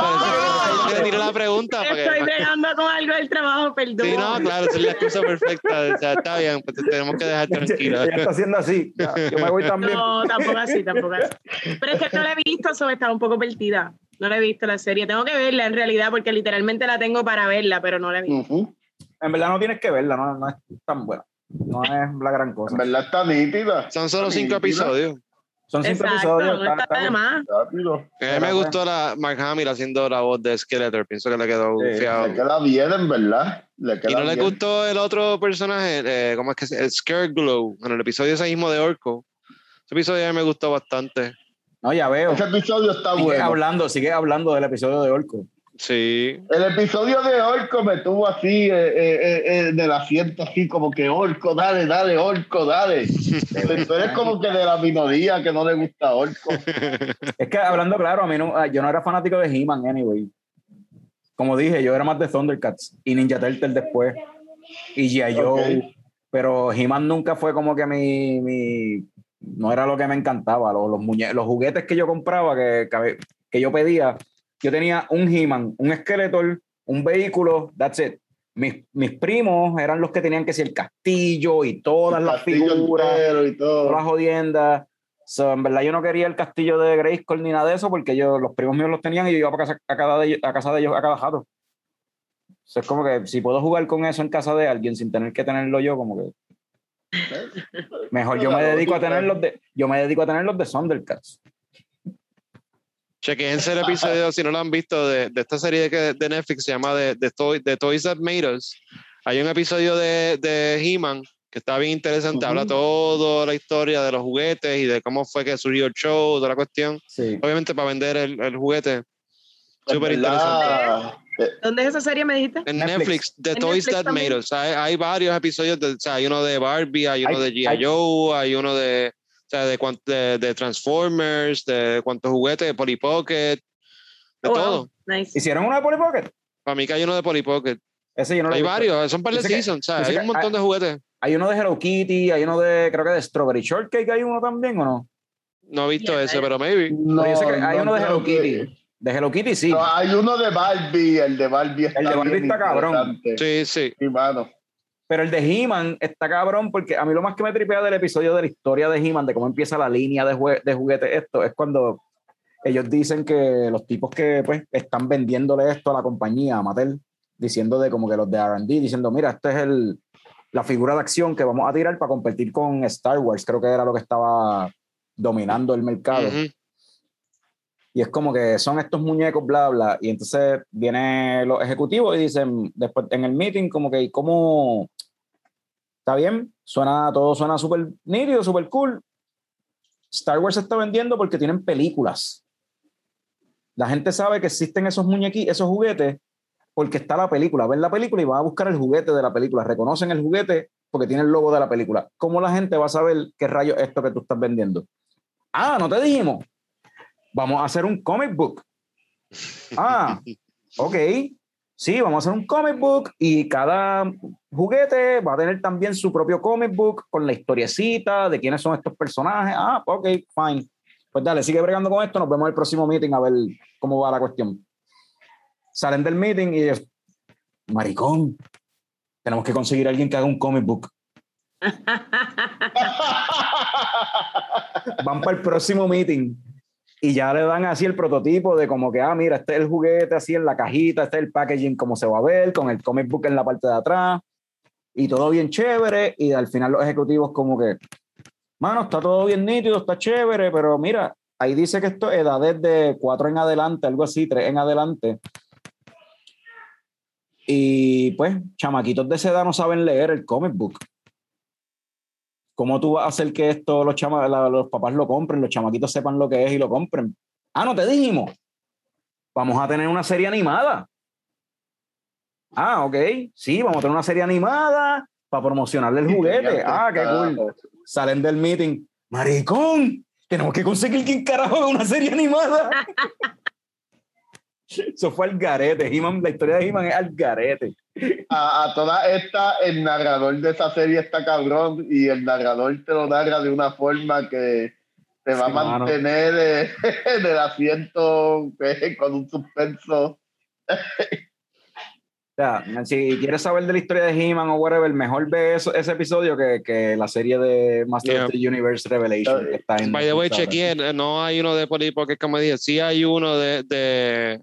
te tiré la pregunta. Porque, Estoy bregando con algo del trabajo, perdón. sí, no, claro, es la excusa perfecta. O sea, está bien, pues te tenemos que dejar tranquila. Ella está haciendo así. Ya, yo me voy también. No, tampoco así, tampoco así. Pero es que no la he visto, so estaba un poco perdida. No la he visto la serie. Tengo que verla en realidad, porque literalmente la tengo para verla, pero no la he visto. Ujú. En verdad no tienes que verla, no, no es tan buena. No es la gran cosa. En verdad está nítida. Son solo Está cinco nítida. episodios. Son cinco Exacto, episodios. no está- de más. Rápido. A mí me gustó la Mark Hamill haciendo la voz de Skeletor. Pienso que le quedó Sí, gufiado. Le queda bien, en verdad. Le queda ¿Y no le bien. gustó el otro personaje? Eh, ¿Cómo es que se Scareglow, en el episodio ese mismo de Orco. Ese episodio a mí me gustó bastante. No, ya veo. Ese episodio está Sigue bueno. hablando, sigue hablando del episodio de Orco. Sí. El episodio de Orco me tuvo así eh, eh, eh, en el asiento, así como que Orco, dale, dale, Orco, dale. Tú eres como que de la minoría que no le gusta Orco. Es que hablando claro, a mí no, ah, yo no era fanático de He-Man, anyway. Como dije, yo era más de Thundercats y Ninja Turtle después. Y G.I. Joe. Ok. Pero He-Man nunca fue como que mi, mi- No era lo que me encantaba. Los, los, muñe- los juguetes que yo compraba, que, que, que yo pedía, yo tenía un He-Man, un Skeletor, un vehículo, that's it. Mis, mis primos eran los que tenían que ser el castillo y todas las Castillo figuras y todas las todo. jodiendas. So, en verdad yo no quería el castillo de Grayskull ni nada de eso porque yo, los primos míos los tenían y yo iba para casa, a, cada de a casa de ellos a cada jato. So, es como que si puedo jugar con eso en casa de alguien sin tener que tenerlo yo, como que mejor yo me dedico a tener los de, yo me dedico a tener los de Thundercats. Chequense el episodio, si no lo han visto, de, de esta serie de, de Netflix, se llama The, The Toy- The Toys That Made Us. Hay un episodio de, de He-Man que está bien interesante, Ujú. habla toda la historia de los juguetes y de cómo fue que surgió el show, toda la cuestión. Sí. Obviamente para vender el, el juguete. Súper interesante. Eh, ¿Dónde es esa serie, me dijiste? En Netflix. Netflix, The En Toys Netflix That también. Made Us. Hay, hay varios episodios, de, o sea, hay uno de Barbie, hay uno Hay- de G.I. hay- Joe, hay uno de, o sea, de, cuant- de, de Transformers, de cuántos juguetes, de Polly Pocket, de Oh, wow. todo. Nice. ¿Hicieron una de Polly Pocket? Para mí que hay uno de Polly Pocket. Ese yo no lo Hay varios, son par de sé que- seasons, o sea, hay un montón de juguetes. Hay uno de Hello Kitty, hay uno de, creo que de Strawberry Shortcake, hay uno también, ¿o no? No he visto Yeah, ese, pero maybe. no, Pero yo sé que hay no uno de Hello que- Kitty. De Hello Kitty sí. No, hay uno de Barbie, el de Barbie está El de Barbie bien está cabrón. Sí, sí. Sí, mano. Pero el de He-Man está cabrón porque a mí lo más que me tripea del episodio de la historia de He-Man, de cómo empieza la línea de, jue- de juguetes, esto es cuando ellos dicen que los tipos que pues están vendiéndole esto a la compañía, a Mattel, diciendo de como que los de R&D, diciendo, mira, esta es el, la figura de acción que vamos a tirar para competir con Star Wars, creo que era lo que estaba dominando el mercado. Ujú. Y es como que son estos muñecos, bla, bla. Y entonces vienen los ejecutivos y dicen, después en el meeting, como que, ¿y ¿cómo? ¿Está bien? Suena, todo suena súper nítido, súper cool. Star Wars está vendiendo porque tienen películas. La gente sabe que existen esos muñequitos, esos juguetes, porque está la película. Ven la película y van a buscar el juguete de la película. Reconocen el juguete porque tiene el logo de la película. ¿Cómo la gente va a saber qué rayo es esto que tú estás vendiendo? Ah, no te dijimos. Vamos a hacer un comic book. Ah, ok. Sí, vamos a hacer un comic book y cada juguete va a tener también su propio comic book con la historiecita de quiénes son estos personajes. Ah, ok, fine. Pues dale, sigue bregando con esto. Nos vemos en el próximo meeting a ver cómo va la cuestión. Salen del meeting y es, maricón, tenemos que conseguir a alguien que haga un comic book. Van para el próximo meeting y ya le dan así el prototipo de como que, ah, mira, este es el juguete así en la cajita, este es el packaging como se va a ver, con el comic book en la parte de atrás y todo bien chévere y al final los ejecutivos como que, mano, está todo bien nítido, está chévere, pero mira, ahí dice que esto es edades de cuatro en adelante, algo así, tres en adelante. Y pues, chamaquitos de esa edad no saben leer el comic book. ¿Cómo tú vas a hacer que esto los, chama la- los papás lo compren, los chamaquitos sepan lo que es y lo compren? Ah, no te dijimos. Vamos a tener una serie animada. Ah, ok. Sí, vamos a tener una serie animada para promocionarle el juguete. Ah, qué cool. Salen del meeting. Maricón, tenemos que conseguir quién carajo haga una serie animada. Eso fue al garete. La historia de He-Man es al garete. A, a toda esta, el narrador de esa serie está cabrón y el narrador te lo narra de una forma que te va Sí, a mantener eh, en el asiento eh, con un suspenso. O sea, si quieres saber de la historia de He-Man o whatever, mejor ve eso- ese episodio que, que la serie de Master Yeah. of the Universe Revelation que está en By the way, chequeé, no hay uno de Poli porque como dije, sí hay uno de, de,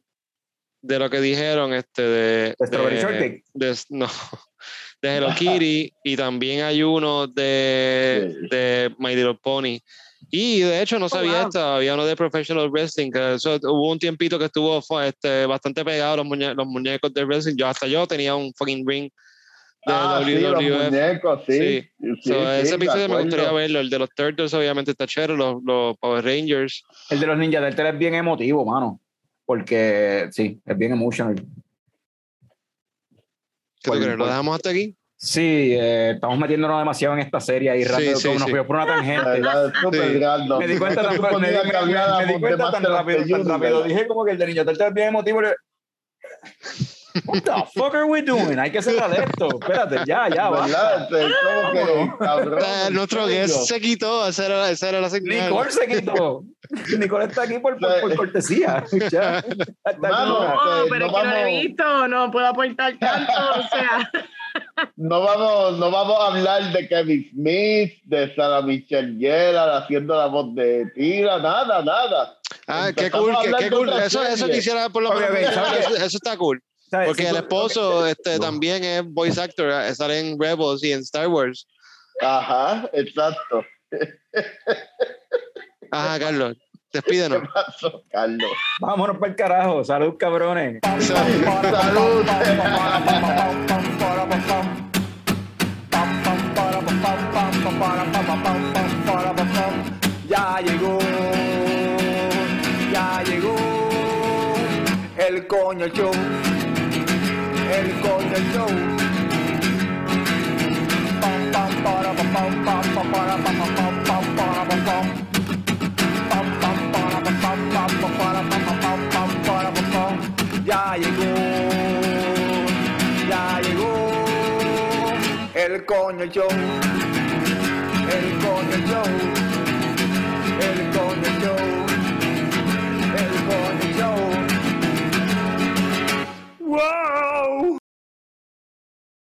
de lo que dijeron, este, de, ¿De Strawberry Shortcake? de- no, de Hello Kitty, y también hay uno de, Sí. de My Little Pony. Y de hecho no sabía wow. esto, había uno de Professional Wrestling, que eso, hubo un tiempito que estuvo fue, este, bastante pegado los, muñe- los muñecos de wrestling. Yo hasta yo tenía un fucking ring de ah, sí, los muñecos, sí. Sí. Sí, So, ese episodio me gustaría verlo. El de los Turtles, obviamente, está chévere. Los, los Power Rangers. El de los Ninja Turtles es bien emotivo, mano. Porque sí, es bien emotional. ¿Qué tú Por- crees? ¿Lo dejamos hasta aquí? Sí, eh, estamos metiéndonos demasiado en esta serie ahí, Sí, rápido, sí, como nos sí. por una La tangente. Sí. Me di cuenta tan, me, suponía di- que me- me- me di cuenta tan rápido, tan rápido. Dije como que el de Ninja Turtles es bien emotivo. What the fuck are we doing? Hay que cerrar esto. Espérate, ya, ya. ¿Verdad? Es como que, cabrón, Ah, nuestro ¿en guest se quitó. Esa era, esa era la señal. Nicole se quitó. Nicole está aquí por, por, por cortesía. Ya. Está Mano, aquí. Eh, No, pero no es que no lo he vamos- visto, no puedo aportar tanto, o sea. No vamos, no vamos a hablar de Kevin Smith, de Sarah Michelle Gellar haciendo la voz de Tira, nada, nada. Ah, qué Empezamos cool, qué, hablar qué de cool. Eso, eso quisiera por lo menos. ok, mencionar, ¿sabes eso, eso está cool. ¿Sabes? Porque Sí, el esposo este, No. también es voice actor. eh, Sale en Rebels y en Star Wars. Ajá, exacto. Ajá, Carlos. Despídenos. ¿Qué pasó, Carlos? Vámonos para el carajo. Salud, cabrones. Salud. Ya llegó, ya llegó el coño show, el coño show. Pam, pam, para, pam, pam, para, pam, pam, pam, pam, para, pam, pam. Pam, para, pam, pam, para, pam, pam, para, pam. Ya llegó, ya llegó el coño el coño. El coño show. Whoa!